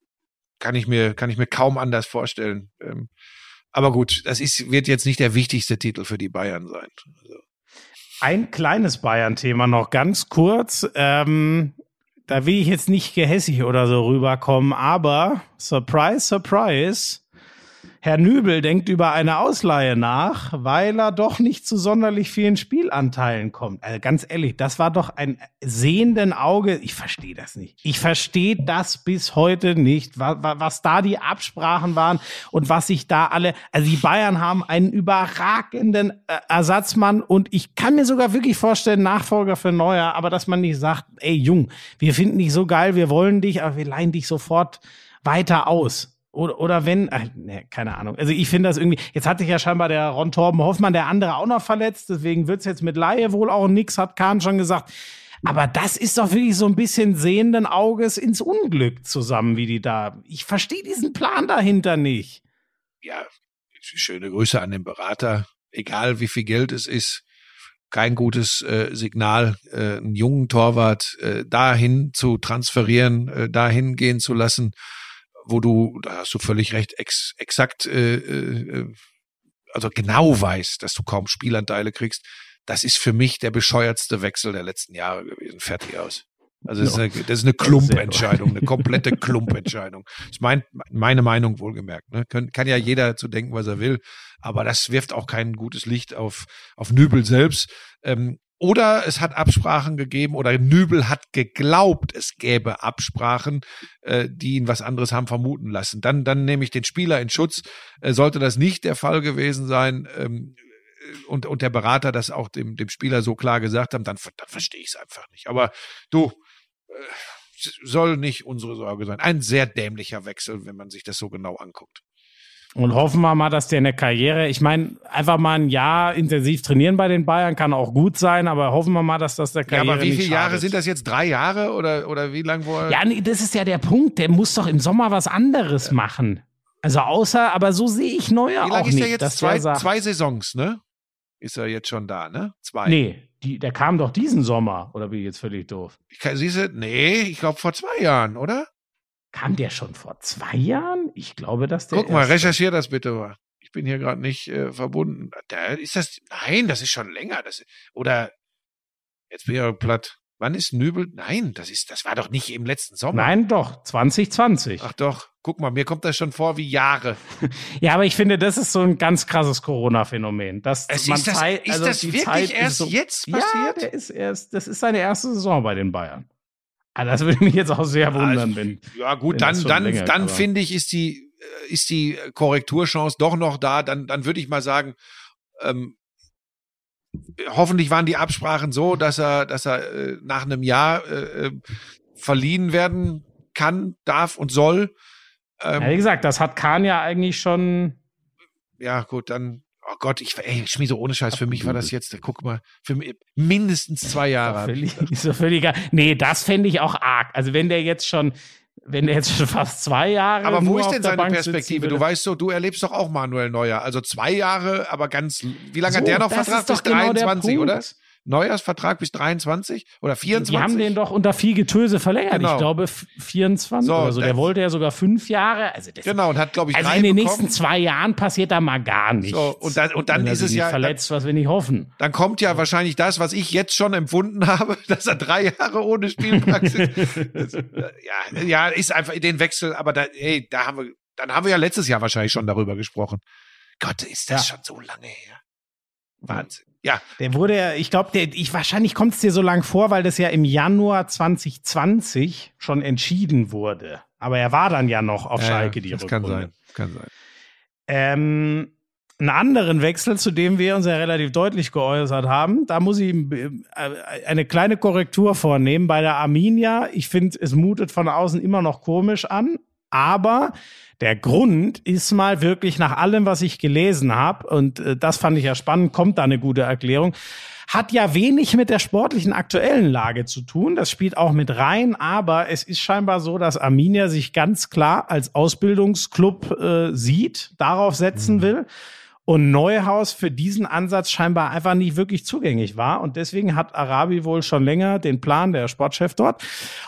kann ich mir, kann ich mir kaum anders vorstellen. Ähm, aber gut, das ist, wird jetzt nicht der wichtigste Titel für die Bayern sein. Also, Ein kleines Bayern-Thema noch ganz kurz. Ähm, da will ich jetzt nicht gehässig oder so rüberkommen, aber surprise, surprise. Herr Nübel denkt über eine Ausleihe nach, weil er doch nicht zu sonderlich vielen Spielanteilen kommt. Also ganz ehrlich, das war doch ein sehenden Auge. Ich verstehe das nicht. Ich verstehe das bis heute nicht, was, was da die Absprachen waren und was sich da alle. Also die Bayern haben einen überragenden äh, Ersatzmann und ich kann mir sogar wirklich vorstellen, Nachfolger für Neuer, aber dass man nicht sagt, ey Jung, wir finden dich so geil, wir wollen dich, aber wir leihen dich sofort weiter aus. Oder, oder wenn, äh, ne, keine Ahnung. Also ich finde das irgendwie, jetzt hat sich ja scheinbar der Ron Torben Hoffmann, der andere auch noch verletzt, deswegen wird's jetzt mit Laie wohl auch nix, hat Kahn schon gesagt. Aber das ist doch wirklich so ein bisschen sehenden Auges ins Unglück zusammen, wie die da. Ich verstehe diesen Plan dahinter nicht. ja, schöne Grüße an den Berater. Egal wie viel Geld es ist, kein gutes äh, Signal, äh, einen jungen Torwart äh, dahin zu transferieren, äh, dahin gehen zu lassen, wo du, da hast du völlig recht, ex, exakt, äh, äh, also genau weißt, dass du kaum Spielanteile kriegst. Das ist für mich der bescheuertste Wechsel der letzten Jahre gewesen. Fertig aus. Also das, ist eine, das ist eine Klumpentscheidung, eine komplette Klumpentscheidung. Das ist mein, meine Meinung wohlgemerkt. Ne? Kann, kann ja jeder dazu denken, was er will, aber das wirft auch kein gutes Licht auf, auf Nübel selbst. Ähm, oder es hat Absprachen gegeben oder Nübel hat geglaubt, es gäbe Absprachen, äh, die ihn was anderes haben vermuten lassen. Dann, dann nehme ich den Spieler in Schutz. Äh, sollte das nicht der Fall gewesen sein ähm, und, und der Berater das auch dem, dem Spieler so klar gesagt haben, dann, dann verstehe ich es einfach nicht. Aber du, äh, soll nicht unsere Sorge sein. Ein sehr dämlicher Wechsel, wenn man sich das so genau anguckt. Und hoffen wir mal, dass der in der Karriere, ich meine, einfach mal ein Jahr intensiv trainieren bei den Bayern kann auch gut sein, aber hoffen wir mal, dass das der Ja, Karriere aber wie viele Jahre sind das jetzt? Drei Jahre oder, oder wie lang war Ja, nee, das ist ja der Punkt. Der muss doch im Sommer was anderes machen. Also außer, aber so sehe ich Neuer Wie lange auch ist nicht. der jetzt? dass Zwei, zwei Saisons, ne? Ist er jetzt schon da, ne? Zwei. Nee, die, der kam doch diesen Sommer. Oder bin ich jetzt völlig doof? Ich kann, siehst du, nee, ich glaube vor zwei Jahren, oder? Kam der schon vor zwei Jahren? Ich glaube, dass der. Guck mal, recherchier das bitte mal. Ich bin hier gerade nicht äh, verbunden. Da ist das, nein, das ist schon länger. Das, oder, jetzt bin ich aber platt. Wann ist Nübel? Nein, das ist, das war doch nicht im letzten Sommer. Nein, doch, 2020. Ach doch, guck mal, mir kommt das schon vor wie Jahre. Ja, aber ich finde, das ist so ein ganz krasses Corona-Phänomen. Dass Es man ist das, Zeit- ist also das wirklich Zeit ist erst so, jetzt Ja, passiert? der ist erst, das ist seine erste Saison bei den Bayern. Ah, das würde mich jetzt auch sehr wundern, wenn. Ja, gut, wenn dann, dann, länger, dann finde ich, ist die, äh, ist die Korrekturchance doch noch da. Dann, dann würde ich mal sagen, ähm, hoffentlich waren die Absprachen so, dass er, dass er äh, nach einem Jahr äh, äh, verliehen werden kann, darf und soll. Ja, wie Ähm, gesagt, das hat Kahn ja eigentlich schon. ja, gut, dann. Oh Gott, ich, ey, Schmieso, ohne Scheiß, für mich war das jetzt, guck mal, für mich mindestens zwei Jahre. hab ich Völlig, ist so völlig egal. Nee, das fände ich auch arg. Also wenn der jetzt schon, wenn er jetzt schon fast zwei Jahre. Aber wo ist denn der seine Bank Perspektive? Du weißt so, du erlebst doch auch Manuel Neuer. Also zwei Jahre, aber ganz. Wie lange hat So, der noch Vertrag? ist doch Bis genau der 23, Punkt. oder? Neujahrsvertrag bis 23 oder 24? Die haben den doch unter viel Getöse verlängert. Genau. Ich glaube f- 24 So, oder so. Der wollte ja sogar fünf Jahre. Also, Genau, und hat, glaube ich, also in den bekommen. nächsten zwei Jahren passiert da mal gar nichts. So, und dann- und dann er ist es ja- verletzt, was wir nicht hoffen. Dann kommt ja wahrscheinlich das, was ich jetzt schon empfunden habe, dass er drei Jahre ohne Spielpraxis. das, ja, ja, ist einfach den Wechsel, aber da, hey, da haben wir, dann haben wir ja letztes Jahr wahrscheinlich schon darüber gesprochen. Gott, ist das Ja. schon so lange her. Wahnsinn. Ja, Der wurde ja, ich glaube, der, ich wahrscheinlich kommt es dir so lang vor, weil das ja im Januar 2020 schon entschieden wurde. Aber er war dann ja noch auf ja, Schalke die das kann sein, kann sein. Ähm, einen anderen Wechsel, zu dem wir uns ja relativ deutlich geäußert haben, da muss ich äh, eine kleine Korrektur vornehmen. Bei der Arminia, ich finde, es mutet von außen immer noch komisch an, aber der Grund ist mal wirklich nach allem, was ich gelesen habe, und äh, das fand ich ja spannend, kommt da eine gute Erklärung, hat ja wenig mit der sportlichen aktuellen Lage zu tun. Das spielt auch mit rein, aber es ist scheinbar so, dass Arminia sich ganz klar als Ausbildungsclub äh, sieht, darauf setzen will. Und Neuhaus für diesen Ansatz scheinbar einfach nicht wirklich zugänglich war. Und deswegen hat Arabi wohl schon länger den Plan, der Sportchef dort,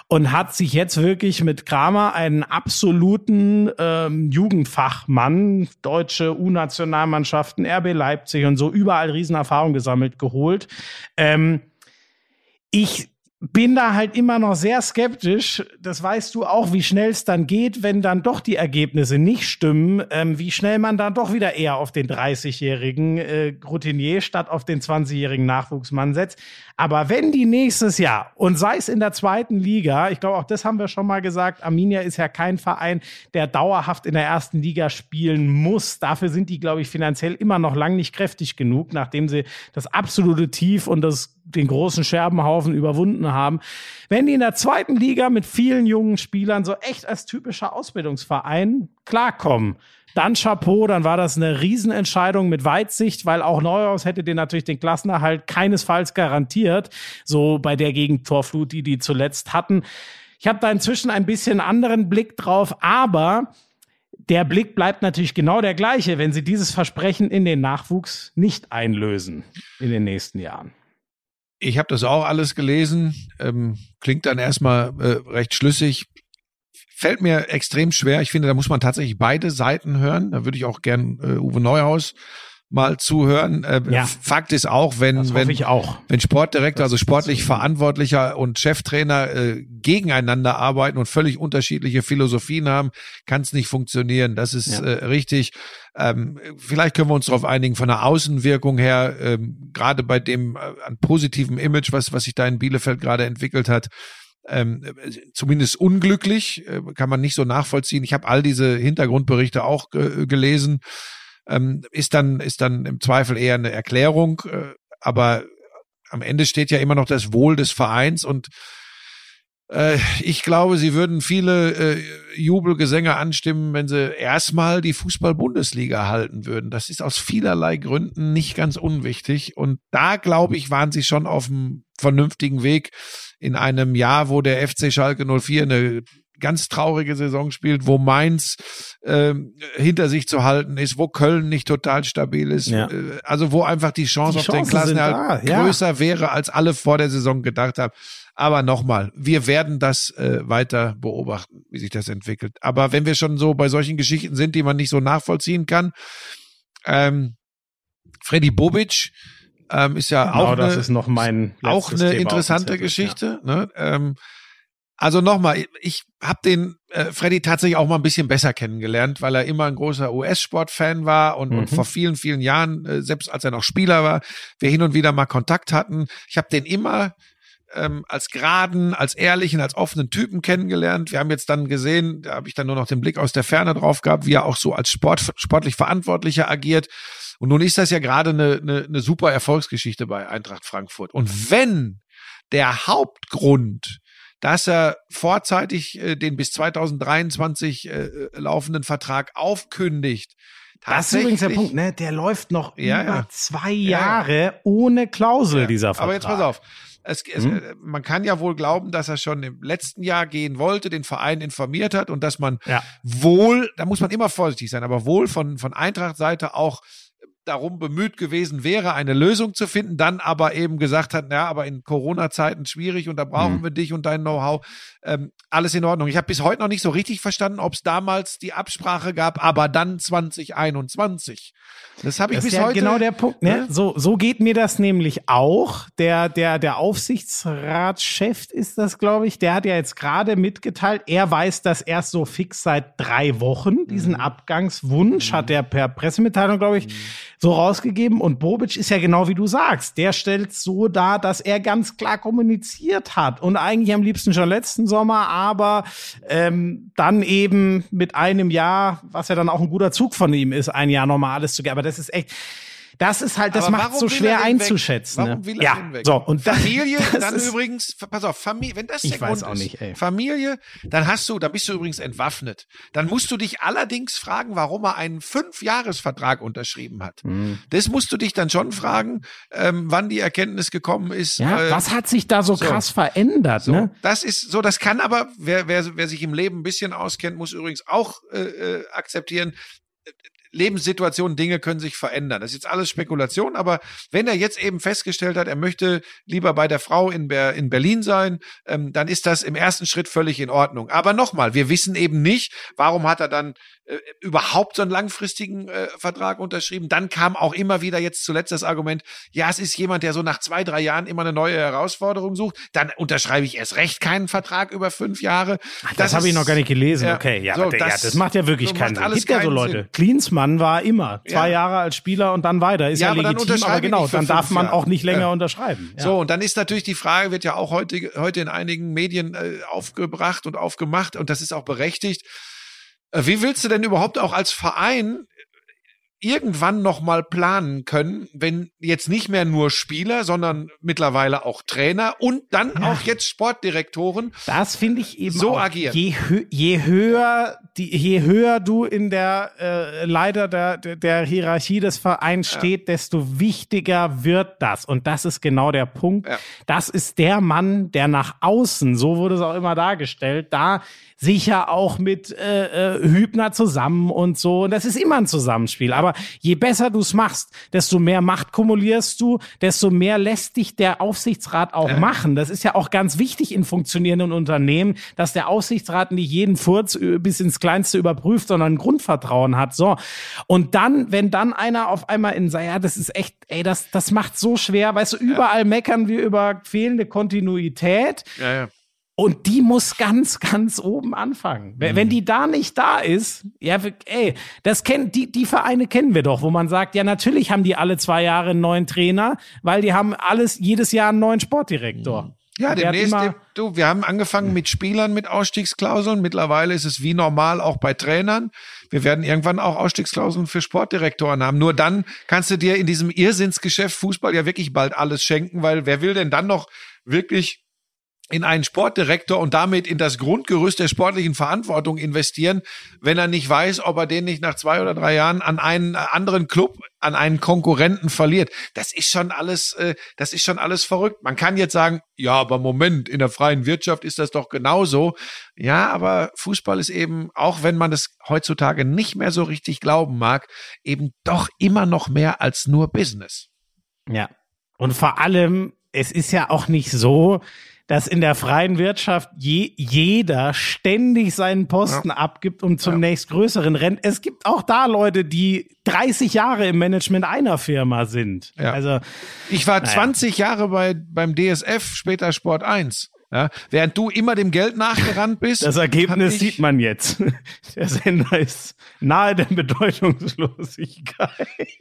und hat sich jetzt wirklich mit Kramer einen absoluten ähm, Jugendfachmann, deutsche U-Nationalmannschaften, RB Leipzig und so überall Riesenerfahrung gesammelt, geholt. Ähm, ich bin da halt immer noch sehr skeptisch. Das weißt du auch, wie schnell es dann geht, wenn dann doch die Ergebnisse nicht stimmen, ähm, wie schnell man dann doch wieder eher auf den 30-jährigen äh, Routinier statt auf den 20-jährigen Nachwuchsmann setzt. Aber wenn die nächstes Jahr und sei es in der zweiten Liga, ich glaube auch das haben wir schon mal gesagt, Arminia ist ja kein Verein, der dauerhaft in der ersten Liga spielen muss. Dafür sind die, glaube ich, finanziell immer noch lang nicht kräftig genug, nachdem sie das absolute Tief und das den großen Scherbenhaufen überwunden haben. Wenn die in der zweiten Liga mit vielen jungen Spielern so echt als typischer Ausbildungsverein klarkommen, dann Chapeau, dann war das eine Riesenentscheidung mit Weitsicht, weil auch Neuhaus hätte den natürlich den Klassenerhalt keinesfalls garantiert, so bei der Gegentorflut, die die zuletzt hatten. Ich habe da inzwischen ein bisschen anderen Blick drauf, aber der Blick bleibt natürlich genau der gleiche, wenn sie dieses Versprechen in den Nachwuchs nicht einlösen in den nächsten Jahren. Ich habe das auch alles gelesen. Ähm, klingt dann erstmal äh, recht schlüssig. Fällt mir extrem schwer. Ich finde, da muss man tatsächlich beide Seiten hören. Da würde ich auch gern äh, Uwe Neuhaus mal zuhören. Äh, Ja. Fakt ist auch, wenn, wenn, auch. wenn Sportdirektor, also sportlich. Verantwortlicher und Cheftrainer äh, gegeneinander arbeiten und völlig unterschiedliche Philosophien haben, kann es nicht funktionieren. Das ist Ja. äh, richtig. Ähm, vielleicht können wir uns darauf einigen, von der Außenwirkung her, ähm, gerade bei dem äh, an positivem Image, was, was sich da in Bielefeld gerade entwickelt hat, ähm, äh, zumindest unglücklich, äh, kann man nicht so nachvollziehen. Ich habe all diese Hintergrundberichte auch äh, gelesen. Ähm, ist dann ist dann im Zweifel eher eine Erklärung, äh, aber am Ende steht ja immer noch das Wohl des Vereins und ich glaube, sie würden viele äh, Jubelgesänge anstimmen, wenn sie erstmal die Fußball-Bundesliga halten würden. Das ist aus vielerlei Gründen nicht ganz unwichtig. Und da, glaube ich, waren sie schon auf einem vernünftigen Weg in einem Jahr, wo der FC Schalke 04 eine ganz traurige Saison spielt, wo Mainz ähm, hinter sich zu halten ist, wo Köln nicht total stabil ist, Ja. äh, also wo einfach die Chance Die auf den Klassenerhalt ja. größer wäre, als alle vor der Saison gedacht haben. Aber nochmal, wir werden das äh, weiter beobachten, wie sich das entwickelt. Aber wenn wir schon so bei solchen Geschichten sind, die man nicht so nachvollziehen kann, ähm, Freddy Bobic ähm, ist ja Genau, auch das eine, auch eine interessante Zettel, Geschichte. Ne? Ähm, also nochmal, ich habe den äh, Freddy tatsächlich auch mal ein bisschen besser kennengelernt, weil er immer ein großer US-Sport-Fan war und, und Mhm. vor vielen, vielen Jahren, äh, selbst als er noch Spieler war, wir hin und wieder mal Kontakt hatten. Ich habe den immer ähm, als geraden, als ehrlichen, als offenen Typen kennengelernt. Wir haben jetzt dann gesehen, da habe ich dann nur noch den Blick aus der Ferne drauf gehabt, wie er auch so als Sport, sportlich Verantwortlicher agiert. Und nun ist das ja gerade eine, eine, eine super Erfolgsgeschichte bei Eintracht Frankfurt. Und wenn der Hauptgrund, dass er vorzeitig äh, den bis 2023 äh, laufenden Vertrag aufkündigt, Das ist übrigens der Punkt, ne? Der läuft noch Ja, über ja. zwei Ja, ja. Jahre ohne Klausel, dieser Vertrag. Aber jetzt pass auf. Es, es, Hm? äh, man kann ja wohl glauben, dass er schon im letzten Jahr gehen wollte, den Verein informiert hat und dass man Ja. wohl, da muss man immer vorsichtig sein, aber wohl von, von Eintracht-Seite auch darum bemüht gewesen wäre, eine Lösung zu finden, dann aber eben gesagt hat, ja, aber in Corona-Zeiten schwierig und da brauchen Mhm. wir dich und dein Know-how. Ähm, alles in Ordnung. Ich habe bis heute noch nicht so richtig verstanden, ob es damals die Absprache gab, aber dann 2021. Das habe ich Das bis ist ja heute. genau der Punkt. Ne? Ne? So, so geht mir das nämlich auch. Der, der, der Aufsichtsratschef ist das, glaube ich. Der hat ja jetzt gerade mitgeteilt, er weiß das erst so fix seit drei Wochen. Diesen Mhm. Abgangswunsch hat er per Pressemitteilung, glaube ich, so rausgegeben. Und Bobic ist ja genau wie du sagst. Der stellt so dar, dass er ganz klar kommuniziert hat. Und eigentlich am liebsten schon letzten Sommer, aber ähm, dann eben mit einem Jahr, was ja dann auch ein guter Zug von ihm ist, ein Jahr nochmal alles zu geben. Aber das ist echt. Das ist halt, das macht so schwer er einzuschätzen. Warum ne? will er ja, weg? so und das- Familie, das dann ist, übrigens, pass auf, Familie, wenn das Ich der weiß Grund auch ist, nicht, ey. Familie, dann hast du, dann bist du übrigens entwaffnet. Dann musst du dich allerdings fragen, warum er einen Fünfjahresvertrag unterschrieben hat. Hm. Das musst du dich dann schon fragen, ähm, wann die Erkenntnis gekommen ist. Ja, äh, was hat sich da so, so. krass verändert? so, Ne? das ist so, das kann aber, wer, wer, wer sich im Leben ein bisschen auskennt, muss übrigens auch äh, äh, akzeptieren, Lebenssituationen, Dinge können sich verändern. Das ist jetzt alles Spekulation, aber wenn er jetzt eben festgestellt hat, er möchte lieber bei der Frau in, Ber in Berlin sein, ähm, dann ist das im ersten Schritt völlig in Ordnung. Aber nochmal, wir wissen eben nicht, warum hat er dann äh, überhaupt so einen langfristigen äh, Vertrag unterschrieben. Dann kam auch immer wieder jetzt zuletzt das Argument, ja, es ist jemand, der so nach zwei, drei Jahren immer eine neue Herausforderung sucht. Dann unterschreibe ich erst recht keinen Vertrag über fünf Jahre. Das, habe ich noch gar nicht gelesen. Ja, okay, ja, so, aber, ja, das- das macht ja wirklich so keinen Sinn. alles Gibt ja so Leute. Sinn. Klinsmann war immer zwei Ja. Jahre als Spieler und dann weiter. Ist Ja, ja, aber dann legitim, aber unterschreibe ich genau, dann darf man Jahre. auch nicht länger Ja. unterschreiben. So, und dann ist natürlich die Frage, wird ja auch heute, heute in einigen Medien äh, aufgebracht und aufgemacht, und das ist auch berechtigt. Äh, wie willst du denn überhaupt auch als Verein irgendwann noch mal planen können, wenn jetzt nicht mehr nur Spieler, sondern mittlerweile auch Trainer und dann Ja. auch jetzt Sportdirektoren Das finde ich eben So auch, agieren. Je, hö je höher die, je höher du in der äh, Leiter der, der, der Hierarchie des Vereins Ja. steht, desto wichtiger wird das. Und das ist genau der Punkt. Ja. Das ist der Mann, der nach außen, so wurde es auch immer dargestellt, da sicher auch mit äh, äh, Hübner zusammen und so. Und das ist immer ein Zusammenspiel. Aber je besser du es machst, desto mehr Macht kumulierst du, desto mehr lässt dich der Aufsichtsrat auch Ja. machen. Das ist ja auch ganz wichtig in funktionierenden Unternehmen, dass der Aufsichtsrat nicht jeden Furz bis ins Kleinste überprüft, sondern ein Grundvertrauen hat. So. Und dann, wenn dann einer auf einmal in sagt, ja, das ist echt, ey, das, das macht so schwer, weißt du, überall meckern wir über fehlende Kontinuität. ja, ja. Und die muss ganz, ganz oben anfangen. Wenn, wenn die da nicht da ist, ja, ey, das kennen, die, die Vereine kennen wir doch, wo man sagt, ja, natürlich haben die alle zwei Jahre einen neuen Trainer, weil die haben alles, jedes Jahr einen neuen Sportdirektor. Ja, Der hat demnächst, immer- du, wir haben angefangen mit Spielern mit Ausstiegsklauseln. Mittlerweile ist es wie normal auch bei Trainern. Wir werden irgendwann auch Ausstiegsklauseln für Sportdirektoren haben. Nur dann kannst du dir in diesem Irrsinnsgeschäft Fußball ja wirklich bald alles schenken, weil wer will denn dann noch wirklich in einen Sportdirektor und damit in das Grundgerüst der sportlichen Verantwortung investieren, wenn er nicht weiß, ob er den nicht nach zwei oder drei Jahren an einen anderen Club, an einen Konkurrenten verliert. Das ist schon alles, äh, das ist schon alles verrückt. Man kann jetzt sagen, ja, aber Moment, in der freien Wirtschaft ist das doch genauso. Ja, aber Fußball ist eben, auch wenn man es heutzutage nicht mehr so richtig glauben mag, eben doch immer noch mehr als nur Business. Ja. Und vor allem, es ist ja auch nicht so, dass in der freien Wirtschaft je, jeder ständig seinen Posten abgibt und zum Ja. nächstgrößeren rennt. Es gibt auch da Leute, die 30 Jahre im Management einer Firma sind. Ja. Also, Ich war Naja. 20 Jahre bei, beim DSF, später Sport 1. Ja, während du immer dem Geld nachgerannt bist. das Ergebnis sieht man jetzt. Der Sender ist nahe der Bedeutungslosigkeit.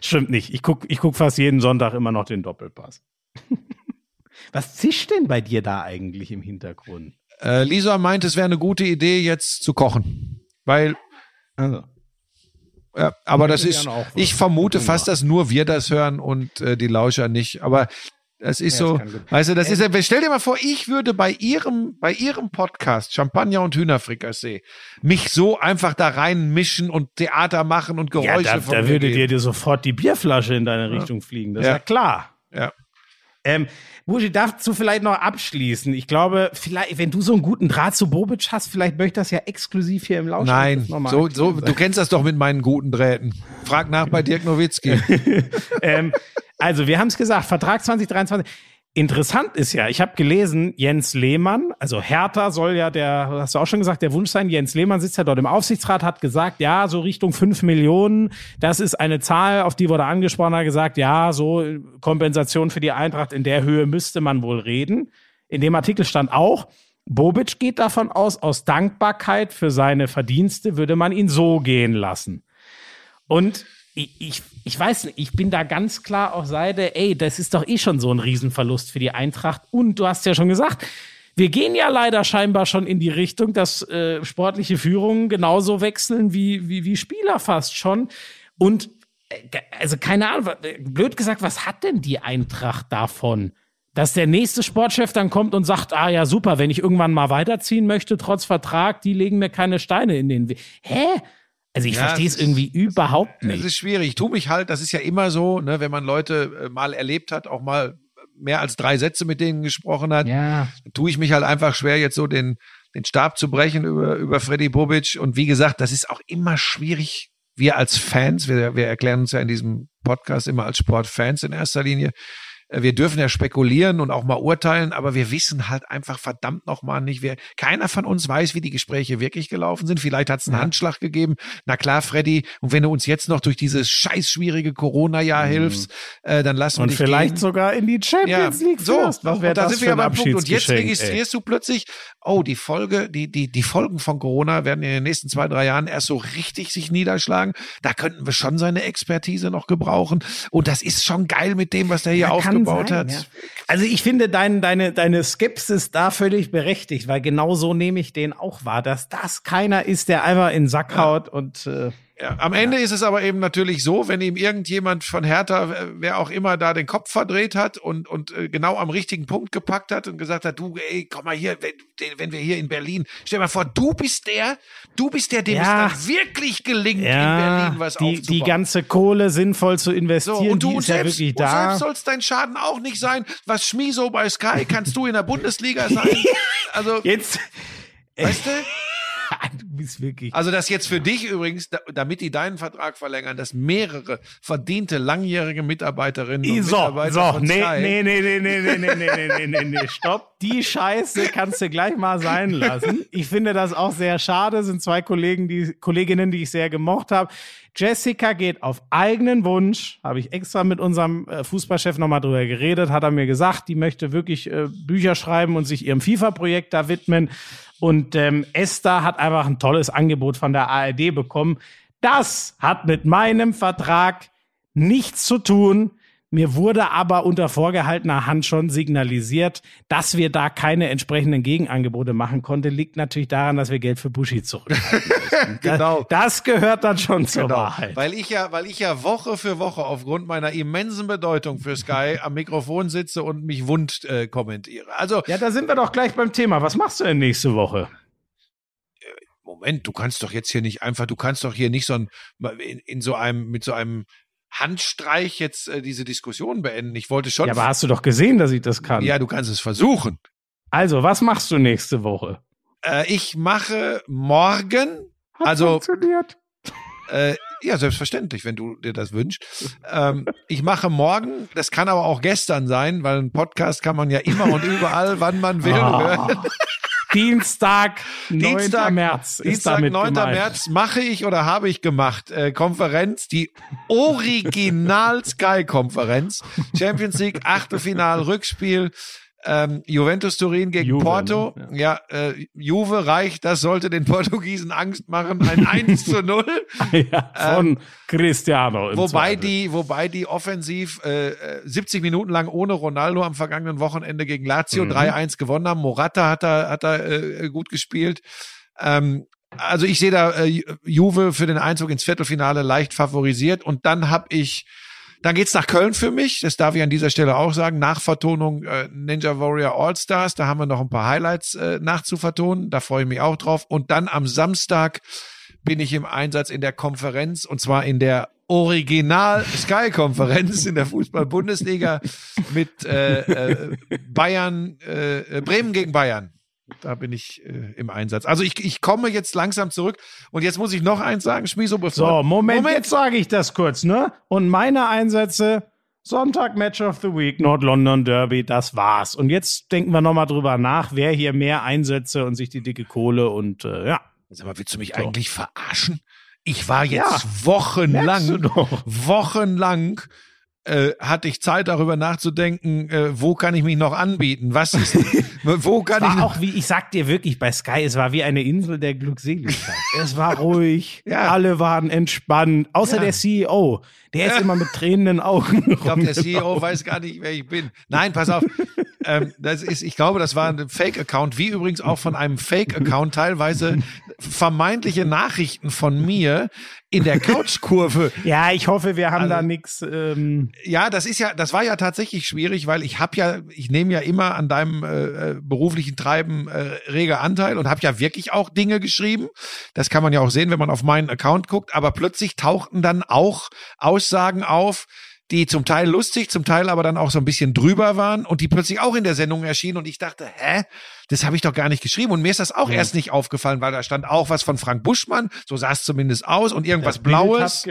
Stimmt nicht. Ich guck, ich guck fast jeden Sonntag immer noch den Doppelpass. Was zischt denn bei dir da eigentlich im Hintergrund? Äh, Lisa meint, es wäre eine gute Idee, jetzt zu kochen. Weil, Also. ja, aber das ist, ich vermute fast, dass nur wir das hören und äh, die Lauscher nicht. Aber das ist Ja, so, weißt du, das ist, ja- stell dir mal vor, ich würde bei ihrem, bei ihrem Podcast Champagner und Hühnerfrikassee mich so einfach da reinmischen und Theater machen und Geräusche Ja, da, von da mir würde geben. dir, dir sofort die Bierflasche in deine Richtung fliegen. Das ist Ja. ja klar. Ja. Ähm, Buschi, darfst du vielleicht noch abschließen? Ich glaube, vielleicht, wenn du so einen guten Draht zu Bobic hast, vielleicht möchte das ja exklusiv hier im Lausch. Nein, so, so, du kennst das doch mit meinen guten Drähten. Frag nach bei Dirk Nowitzki. ähm, also, wir haben es gesagt, Vertrag 2023. Interessant ist ja, ich habe gelesen, Jens Lehmann, also Hertha soll ja der, hast du auch schon gesagt, der Wunsch sein. Jens Lehmann sitzt ja dort im Aufsichtsrat, hat gesagt, ja, so Richtung fünf Millionen, das ist eine Zahl, auf die wurde angesprochen, hat gesagt, ja, so Kompensation für die Eintracht in der Höhe müsste man wohl reden. In dem Artikel stand auch, Bobic geht davon aus, aus Dankbarkeit für seine Verdienste würde man ihn so gehen lassen. Und ich, ich, ich weiß nicht, ich bin da ganz klar auf Seite, ey, das ist doch eh schon so ein Riesenverlust für die Eintracht. Und du hast ja schon gesagt, wir gehen ja leider scheinbar schon in die Richtung, dass äh, sportliche Führungen genauso wechseln wie, wie, wie Spieler fast schon. Und äh, also keine Ahnung, blöd gesagt, was hat denn die Eintracht davon? Dass der nächste Sportchef dann kommt und sagt, ah ja, super, wenn ich irgendwann mal weiterziehen möchte, trotz Vertrag, die legen mir keine Steine in den Weg. Hä? Also ich ja, verstehe es irgendwie überhaupt nicht. Es ist schwierig. Ich tue mich halt, das ist ja immer so, ne, wenn man Leute äh, mal erlebt hat, auch mal mehr als drei Sätze mit denen gesprochen hat, ja. tue ich mich halt einfach schwer, jetzt so den, den Stab zu brechen über, über Freddy Bobic. Und wie gesagt, das ist auch immer schwierig. Wir als Fans, wir, wir erklären uns ja in diesem Podcast immer als Sportfans in erster Linie, wir dürfen ja spekulieren und auch mal urteilen, aber wir wissen halt einfach verdammt nochmal nicht, wer, keiner von uns weiß, wie die Gespräche wirklich gelaufen sind. Vielleicht hat es einen ja. Handschlag gegeben. Na klar, Freddy, und wenn du uns jetzt noch durch dieses scheiß schwierige Corona-Jahr mhm. hilfst, äh, dann lassen wir Und dich vielleicht gehen. sogar in die Champions ja, League so, Was wäre da sind wir aber Punkt. Und jetzt registrierst ey. du plötzlich, oh, die Folge, die, die, die Folgen von Corona werden in den nächsten zwei, drei Jahren erst so richtig sich niederschlagen. Da könnten wir schon seine Expertise noch gebrauchen. Und das ist schon geil mit dem, was der hier aufgebaut aufgebaut sein, hat. Ja. Also ich finde dein, deine, deine Skepsis da völlig berechtigt, weil genau so nehme ich den auch wahr, dass das keiner ist, der einfach in den Sack haut und äh, am Ende ja. ist es aber eben natürlich so, wenn ihm irgendjemand von Hertha, wer auch immer da den Kopf verdreht hat und, und äh, genau am richtigen Punkt gepackt hat und gesagt hat, du, ey, komm mal hier, wenn, wenn wir hier in Berlin, stell dir mal vor, du bist der, du bist der, dem ja. es dann wirklich gelingt, ja, in Berlin was die, aufzubauen. Die ganze Kohle sinnvoll zu investieren, so, und du, die ist selbst, ja wirklich da. Und selbst soll es dein Schaden auch nicht sein. Was Schmiso bei Sky, kannst du in der Bundesliga sein. Also, jetzt, weißt du? Du bist wirklich. Also das jetzt für dich übrigens, damit die deinen Vertrag verlängern, dass mehrere verdiente langjährige Mitarbeiterinnen und so, Mitarbeiter so, von nee, Sky nee, nee, nee, nee, nee, nee, nee, nee, nee, nee, stopp. Die Scheiße kannst du gleich mal sein lassen. Ich finde das auch sehr schade. Sind zwei Kollegen, die Kolleginnen, die ich sehr gemocht habe. Jessica geht auf eigenen Wunsch, habe ich extra mit unserem äh, Fußballchef nochmal drüber geredet, hat er mir gesagt, die möchte wirklich äh, Bücher schreiben und sich ihrem FIFA-Projekt da widmen. Und ähm, Esther hat einfach ein tolles Angebot von der ARD bekommen. Das hat mit meinem Vertrag nichts zu tun. Mir wurde aber unter vorgehaltener Hand schon signalisiert, dass wir da keine entsprechenden Gegenangebote machen konnten. Liegt natürlich daran, dass wir Geld für Buschi zurückhalten genau. Das, gehört dann schon zur genau. Wahrheit. Weil ich ja, weil ich ja Woche für Woche aufgrund meiner immensen Bedeutung für Sky am Mikrofon sitze und mich wund äh, kommentiere. Also ja, da sind wir doch gleich beim Thema. Was machst du denn nächste Woche? Äh, Moment, du kannst doch jetzt hier nicht einfach, du kannst doch hier nicht so ein, in, in so einem, mit so einem Handstreich jetzt äh, diese Diskussion beenden. Ich wollte schon. Ja, aber hast du doch gesehen, dass ich das kann. Ja, du kannst es versuchen. Also, was machst du nächste Woche? Äh, ich mache morgen. Hat also funktioniert. Äh, ja, selbstverständlich, wenn du dir das wünschst. Ähm, ich mache morgen, das kann aber auch gestern sein, weil ein Podcast kann man ja immer und überall, wann man will, oh. Dienstag, 9. Dienstag, März. Dienstag, 9. Gemeint. März mache ich oder habe ich gemacht. Äh, Konferenz, die Original Sky Konferenz. Champions League, Achtelfinal, Rückspiel. Ähm, Juventus Turin gegen Juve, Porto. Ne? Ja, ja äh, Juve reicht, das sollte den Portugiesen Angst machen. Ein 1 zu 0. ja, von ähm, Cristiano. Wobei Zweifel. die, wobei die offensiv äh, 70 äh, Minuten lang ohne Ronaldo am vergangenen Wochenende gegen Lazio mhm. 3-1 gewonnen haben. Morata hat da, hat da äh, gut gespielt. Ähm, also ich sehe da äh, Juve für den Einzug ins Viertelfinale leicht favorisiert. Und dann habe ich dann geht's nach Köln für mich. Das darf ich an dieser Stelle auch sagen. Nachvertonung äh, Ninja Warrior All Stars. Da haben wir noch ein paar Highlights äh, nachzuvertonen. Da freue ich mich auch drauf. Und dann am Samstag bin ich im Einsatz in der Konferenz und zwar in der Original Sky-Konferenz in der Fußball-Bundesliga mit äh, äh, Bayern, äh, Bremen gegen Bayern. Da bin ich äh, im Einsatz. Also ich, ich komme jetzt langsam zurück. Und jetzt muss ich noch eins sagen, Schmieso. So, Moment, Moment. jetzt sage ich das kurz, ne? Und meine Einsätze, Sonntag Match of the Week, Nord-London Derby, das war's. Und jetzt denken wir nochmal drüber nach, wer hier mehr Einsätze und sich die dicke Kohle und äh, ja. Sag mal, willst du mich so. eigentlich verarschen? Ich war jetzt ja, wochenlang, wochenlang äh, hatte ich Zeit darüber nachzudenken, äh, wo kann ich mich noch anbieten? Was ist, wo kann war ich auch wie ich sag dir wirklich bei Sky, es war wie eine Insel der Glückseligkeit. es war ruhig, ja. alle waren entspannt, außer ja. der CEO, der ist immer mit tränenden Augen. Ich glaube, der CEO weiß gar nicht, wer ich bin. Nein, pass auf. Ähm, das ist, ich glaube, das war ein Fake-Account, wie übrigens auch von einem Fake-Account teilweise vermeintliche Nachrichten von mir in der Couchkurve. ja, ich hoffe, wir haben also, da nichts. Ähm ja, das ist ja, das war ja tatsächlich schwierig, weil ich habe ja, ich nehme ja immer an deinem äh, äh beruflichen Treiben äh, rege Anteil und habe ja wirklich auch Dinge geschrieben. Das kann man ja auch sehen, wenn man auf meinen Account guckt. Aber plötzlich tauchten dann auch Aussagen auf, die zum Teil lustig, zum Teil aber dann auch so ein bisschen drüber waren und die plötzlich auch in der Sendung erschienen und ich dachte, hä, das habe ich doch gar nicht geschrieben und mir ist das auch ja. erst nicht aufgefallen, weil da stand auch was von Frank Buschmann, so sah es zumindest aus und irgendwas das Blaues.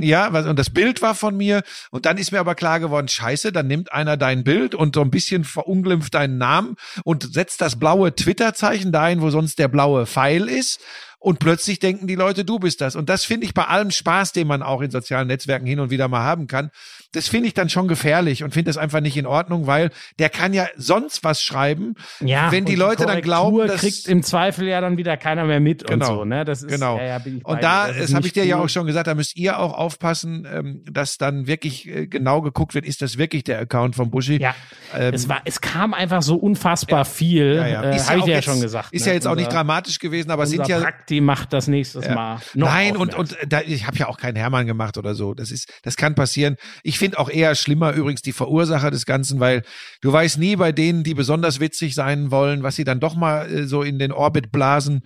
Ja, was, und das Bild war von mir und dann ist mir aber klar geworden, scheiße, dann nimmt einer dein Bild und so ein bisschen verunglimpft deinen Namen und setzt das blaue Twitter-Zeichen dahin, wo sonst der blaue Pfeil ist und plötzlich denken die Leute, du bist das. Und das finde ich bei allem Spaß, den man auch in sozialen Netzwerken hin und wieder mal haben kann. Das finde ich dann schon gefährlich und finde das einfach nicht in Ordnung, weil der kann ja sonst was schreiben. Ja, wenn die Leute dann glauben, dass kriegt im Zweifel ja dann wieder keiner mehr mit genau, und so, ne? Das ist genau. Ja, ja, und da, das, das habe ich dir cool. ja auch schon gesagt, da müsst ihr auch aufpassen, ähm, dass dann wirklich äh, genau geguckt wird, ist das wirklich der Account von Buschi? Ja. Ähm, es war, es kam einfach so unfassbar viel. Ja, ja. Äh, habe ich dir ja schon gesagt. Ist ne? ja jetzt auch nicht dramatisch gewesen, aber sind ja die macht das nächstes. Mal. Nein, und, und da, ich habe ja auch keinen Hermann gemacht oder so. Das ist, das kann passieren. Ich finde auch eher schlimmer übrigens die Verursacher des Ganzen, weil du weißt nie bei denen, die besonders witzig sein wollen, was sie dann doch mal äh, so in den Orbit blasen.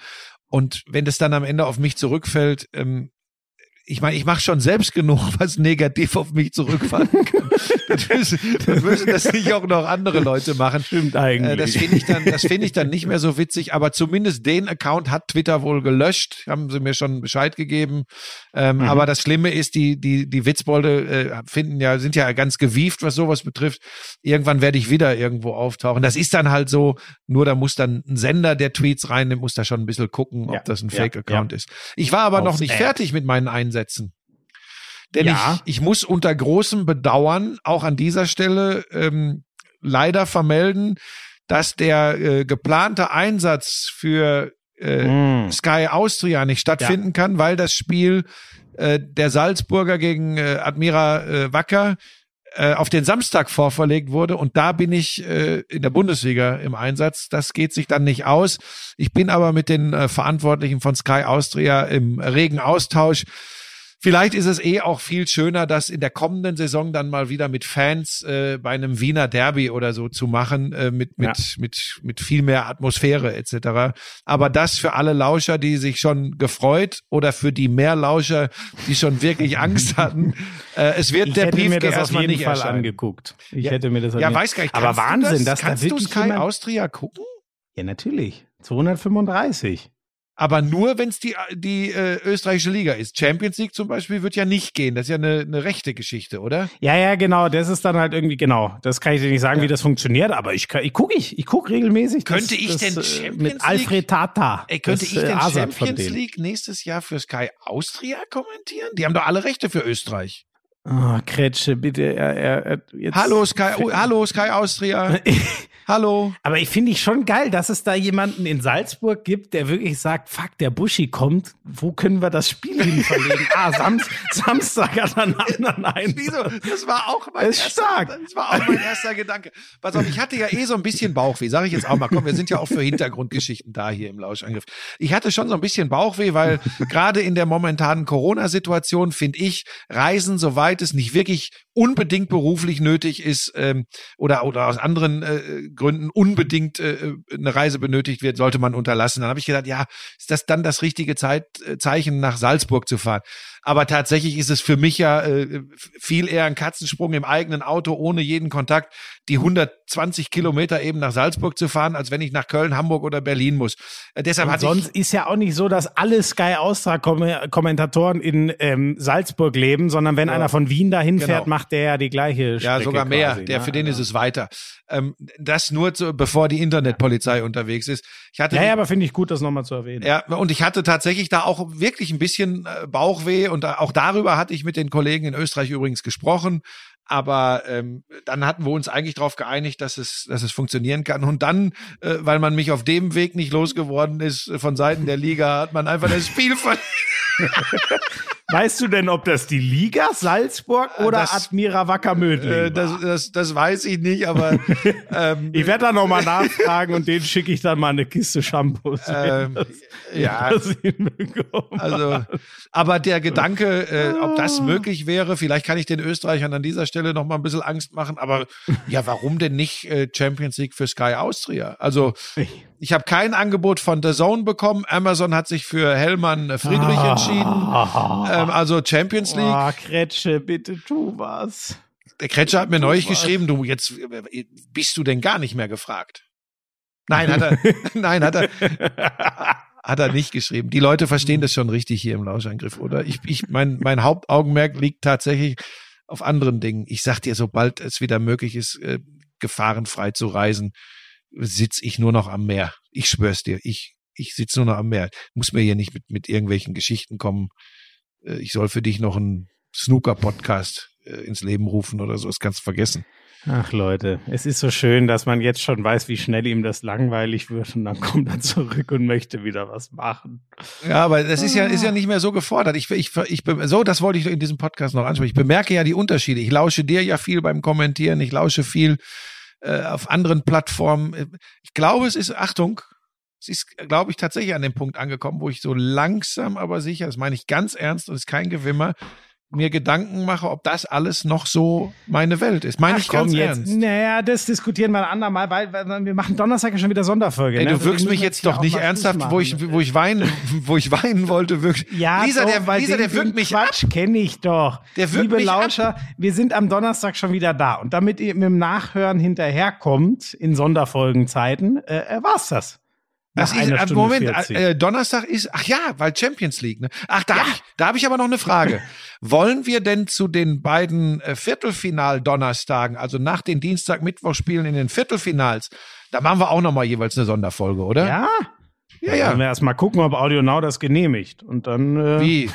Und wenn das dann am Ende auf mich zurückfällt, ähm, ich meine, ich mache schon selbst genug, was negativ auf mich zurückfallen kann. dann müssen das nicht auch noch andere Leute machen. Stimmt eigentlich. Äh, das finde ich dann, das finde ich dann nicht mehr so witzig. Aber zumindest den Account hat Twitter wohl gelöscht. Haben sie mir schon Bescheid gegeben. Ähm, mhm. Aber das Schlimme ist, die die die Witzbolde äh, finden ja sind ja ganz gewieft, was sowas betrifft. Irgendwann werde ich wieder irgendwo auftauchen. Das ist dann halt so. Nur da muss dann ein Sender, der Tweets reinnimmt, muss da schon ein bisschen gucken, ob ja. das ein Fake-Account ja. ist. Ich war aber Aufs noch nicht App. fertig mit meinen Einsätzen. Denn ja. ich, ich muss unter großem Bedauern auch an dieser Stelle ähm, leider vermelden, dass der äh, geplante Einsatz für äh, mm. Sky Austria nicht stattfinden ja. kann, weil das Spiel äh, der Salzburger gegen äh, Admira äh, Wacker äh, auf den Samstag vorverlegt wurde und da bin ich äh, in der Bundesliga im Einsatz. Das geht sich dann nicht aus. Ich bin aber mit den äh, Verantwortlichen von Sky Austria im regen Austausch. Vielleicht ist es eh auch viel schöner, das in der kommenden Saison dann mal wieder mit Fans äh, bei einem Wiener Derby oder so zu machen, äh, mit, mit, ja. mit, mit viel mehr Atmosphäre etc. Aber das für alle Lauscher, die sich schon gefreut oder für die mehr Lauscher, die schon wirklich Angst hatten, äh, es wird ich der Brief erstmal nicht Fall erscheinen. angeguckt. Ich ja, hätte mir das Ja, weiß gar nicht. Aber Wahnsinn, das, dass kannst da wirklich du Sky Austria gucken? Ja, natürlich. 235. Aber nur, wenn es die, die äh, österreichische Liga ist. Champions League zum Beispiel wird ja nicht gehen. Das ist ja eine, eine rechte Geschichte, oder? Ja, ja, genau. Das ist dann halt irgendwie, genau. Das kann ich dir nicht sagen, ja. wie das funktioniert, aber ich, ich gucke ich, ich guck regelmäßig. Könnte das, ich das, denn äh, Champions Mit League, Alfred Tata. Ey, könnte das, ich denn Asad Champions League nächstes Jahr für Sky Austria kommentieren? Die haben doch alle Rechte für Österreich. Oh, Kretsche, bitte. Er, er, jetzt hallo Sky, oh, hallo Sky Austria. Hallo. Aber ich finde ich schon geil, dass es da jemanden in Salzburg gibt, der wirklich sagt, fuck, der Buschi kommt, wo können wir das Spiel hin verlegen? ah, Sam Samstag hat er einen anderen Einsatz. Wieso? Das war auch mein ist erster, stark. das war auch mein erster Gedanke. Pass auf, ich hatte ja eh so ein bisschen Bauchweh, sage ich jetzt auch mal. Komm, wir sind ja auch für Hintergrundgeschichten da hier im Lauschangriff. Ich hatte schon so ein bisschen Bauchweh, weil gerade in der momentanen Corona-Situation finde ich Reisen, soweit es nicht wirklich unbedingt beruflich nötig ist ähm, oder oder aus anderen äh, Gründen unbedingt äh, eine Reise benötigt wird, sollte man unterlassen. Dann habe ich gedacht, ja, ist das dann das richtige Zeit, äh, Zeichen, nach Salzburg zu fahren? Aber tatsächlich ist es für mich ja äh, viel eher ein Katzensprung im eigenen Auto ohne jeden Kontakt, die 120 Kilometer eben nach Salzburg zu fahren, als wenn ich nach Köln, Hamburg oder Berlin muss. Äh, deshalb hatte sonst ist ja auch nicht so, dass alle Sky Austria Kommentatoren in ähm, Salzburg leben, sondern wenn Ja. einer von Wien dahin Genau. fährt, macht der ja die gleiche Strecke ja sogar mehr. quasi, der ne? für den ist Also- es weiter. Ähm, das nur zu, bevor die Internetpolizei unterwegs ist. Ich hatte Ja, ja, aber finde ich gut, das nochmal zu erwähnen. Ja, und ich hatte tatsächlich da auch wirklich ein bisschen äh, Bauchweh und auch darüber hatte ich mit den Kollegen in Österreich übrigens gesprochen. Aber ähm, dann hatten wir uns eigentlich darauf geeinigt, dass es, dass es funktionieren kann. Und dann, äh, weil man mich auf dem Weg nicht losgeworden ist von Seiten der Liga, hat man einfach das Spiel ver Weißt du denn, ob das die Liga Salzburg oder das- Admira Wackermödling äh, das, das, das weiß ich nicht, aber ähm, Ich werde da nochmal nachfragen und denen schicke ich dann mal eine Kiste Shampoos. ähm, ja, Das. Also, aber der Gedanke, äh, ob das möglich wäre, vielleicht kann ich den Österreichern an dieser Stelle noch mal ein bisschen Angst machen, aber ja, warum denn nicht äh, Champions League für Sky Austria? Also, ich habe kein Angebot von The Zone bekommen. Amazon hat sich für Hellmann äh, Friedrich entschieden. Ähm, also Champions League. Oh, Kretsche, bitte tu was. Der Kretscher hat mir neulich was. geschrieben, du, jetzt bist du denn gar nicht mehr gefragt. Nein, hat er, nein, hat er, hat er nicht geschrieben. Die Leute verstehen das schon richtig hier im Lauschangriff, oder? Ich, ich, mein, mein Hauptaugenmerk liegt tatsächlich auf anderen Dingen. Ich sag dir, sobald es wieder möglich ist, äh, gefahrenfrei zu reisen, sitz ich nur noch am Meer. Ich schwör's dir, ich, ich sitz nur noch am Meer. Muss mir hier nicht mit, mit irgendwelchen Geschichten kommen. Äh, Ich soll für dich noch einen Snooker-Podcast äh, ins Leben rufen oder so. Das kannst du vergessen. Ach Leute, es ist so schön, dass man jetzt schon weiß, wie schnell ihm das langweilig wird und dann kommt er zurück und möchte wieder was machen. Ja, aber das ist ja, ist ja nicht mehr so gefordert. Ich, ich, ich, so, das wollte ich in diesem Podcast noch ansprechen. Ich bemerke ja die Unterschiede. Ich lausche dir ja viel beim Kommentieren. Ich lausche viel äh, auf anderen Plattformen. Ich glaube, es ist, Achtung, es ist, glaube ich, tatsächlich an dem Punkt angekommen, wo ich so langsam, aber sicher, das meine ich ganz ernst und ist kein Gewimmer, mir Gedanken mache, ob das alles noch so meine Welt ist. Meine ich ganz ernst. Naja, das diskutieren wir ein andermal, weil, weil wir machen Donnerstag ja schon wieder Sonderfolge. Ey, ne? du Also wir wirkst mich jetzt doch nicht ernsthaft, wo ich, wo ich weinen, wo ich weinen wollte, wirklich. Ja, Lisa, so, der, weil Lisa, den, der wirkt mich ab. Quatsch kenne ich doch. Der wirkt Liebe mich ab. Lauscher, wir sind am Donnerstag schon wieder da. Und damit ihr mit dem Nachhören hinterherkommt in Sonderfolgenzeiten, äh, äh, war's das. Das ist, einer äh, Stunde Moment, 40. äh, Donnerstag ist, ach ja, weil Champions League, ne? Ach, da habe ich, da hab ich aber noch eine Frage. Wollen wir denn zu den beiden äh, Viertelfinal-Donnerstagen, also nach den Dienstag-Mittwoch-Spielen in den Viertelfinals, da machen wir auch noch mal jeweils eine Sonderfolge, oder? ja? ja. Dann ja. wir erst mal gucken, ob Audio Now das genehmigt. Und dann äh, Wie,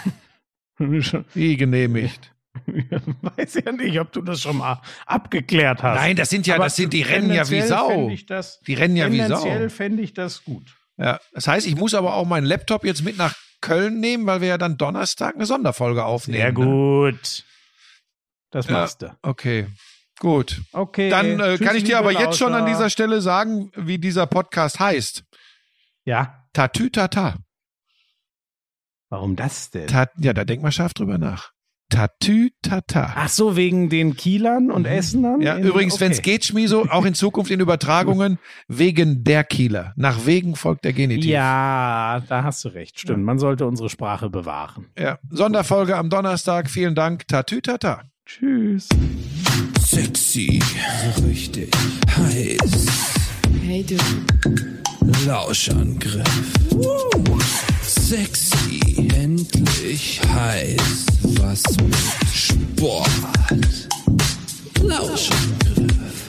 wie genehmigt? weiß ja nicht, ob du das schon mal abgeklärt hast. Nein, das sind ja, Aber das sind, die rennen ja wie Sau. das, Die rennen ja wie Sau. tendenziell fände ich das gut. Ja, das heißt, ich muss aber auch meinen Laptop jetzt mit nach Köln nehmen, weil wir ja dann Donnerstag eine Sonderfolge aufnehmen. Sehr Ne? gut. Das Ja. machst du. Okay, gut. Okay. Dann äh, tschüss, kann ich dir aber jetzt schon an dieser Stelle sagen, wie dieser Podcast heißt. Ja. Tatütata. Warum das denn? Ta ja, da denk mal scharf drüber nach. Tatütata. Ach so, wegen den Kielern und Essenern? Mhm. Ja, In- übrigens, okay. wenn's geht, Schmiso, auch in Zukunft in Übertragungen, wegen der Kieler. Nach wegen folgt der Genitiv. Ja, da hast du recht. Stimmt. Man sollte unsere Sprache bewahren. ja. Sonderfolge am Donnerstag. Vielen Dank. Tatütata. Tschüss. Sexy, so richtig heiß. Hey du, Lauschangriff. Sexy, endlich heiß, was mit Sport. Lauschangriff.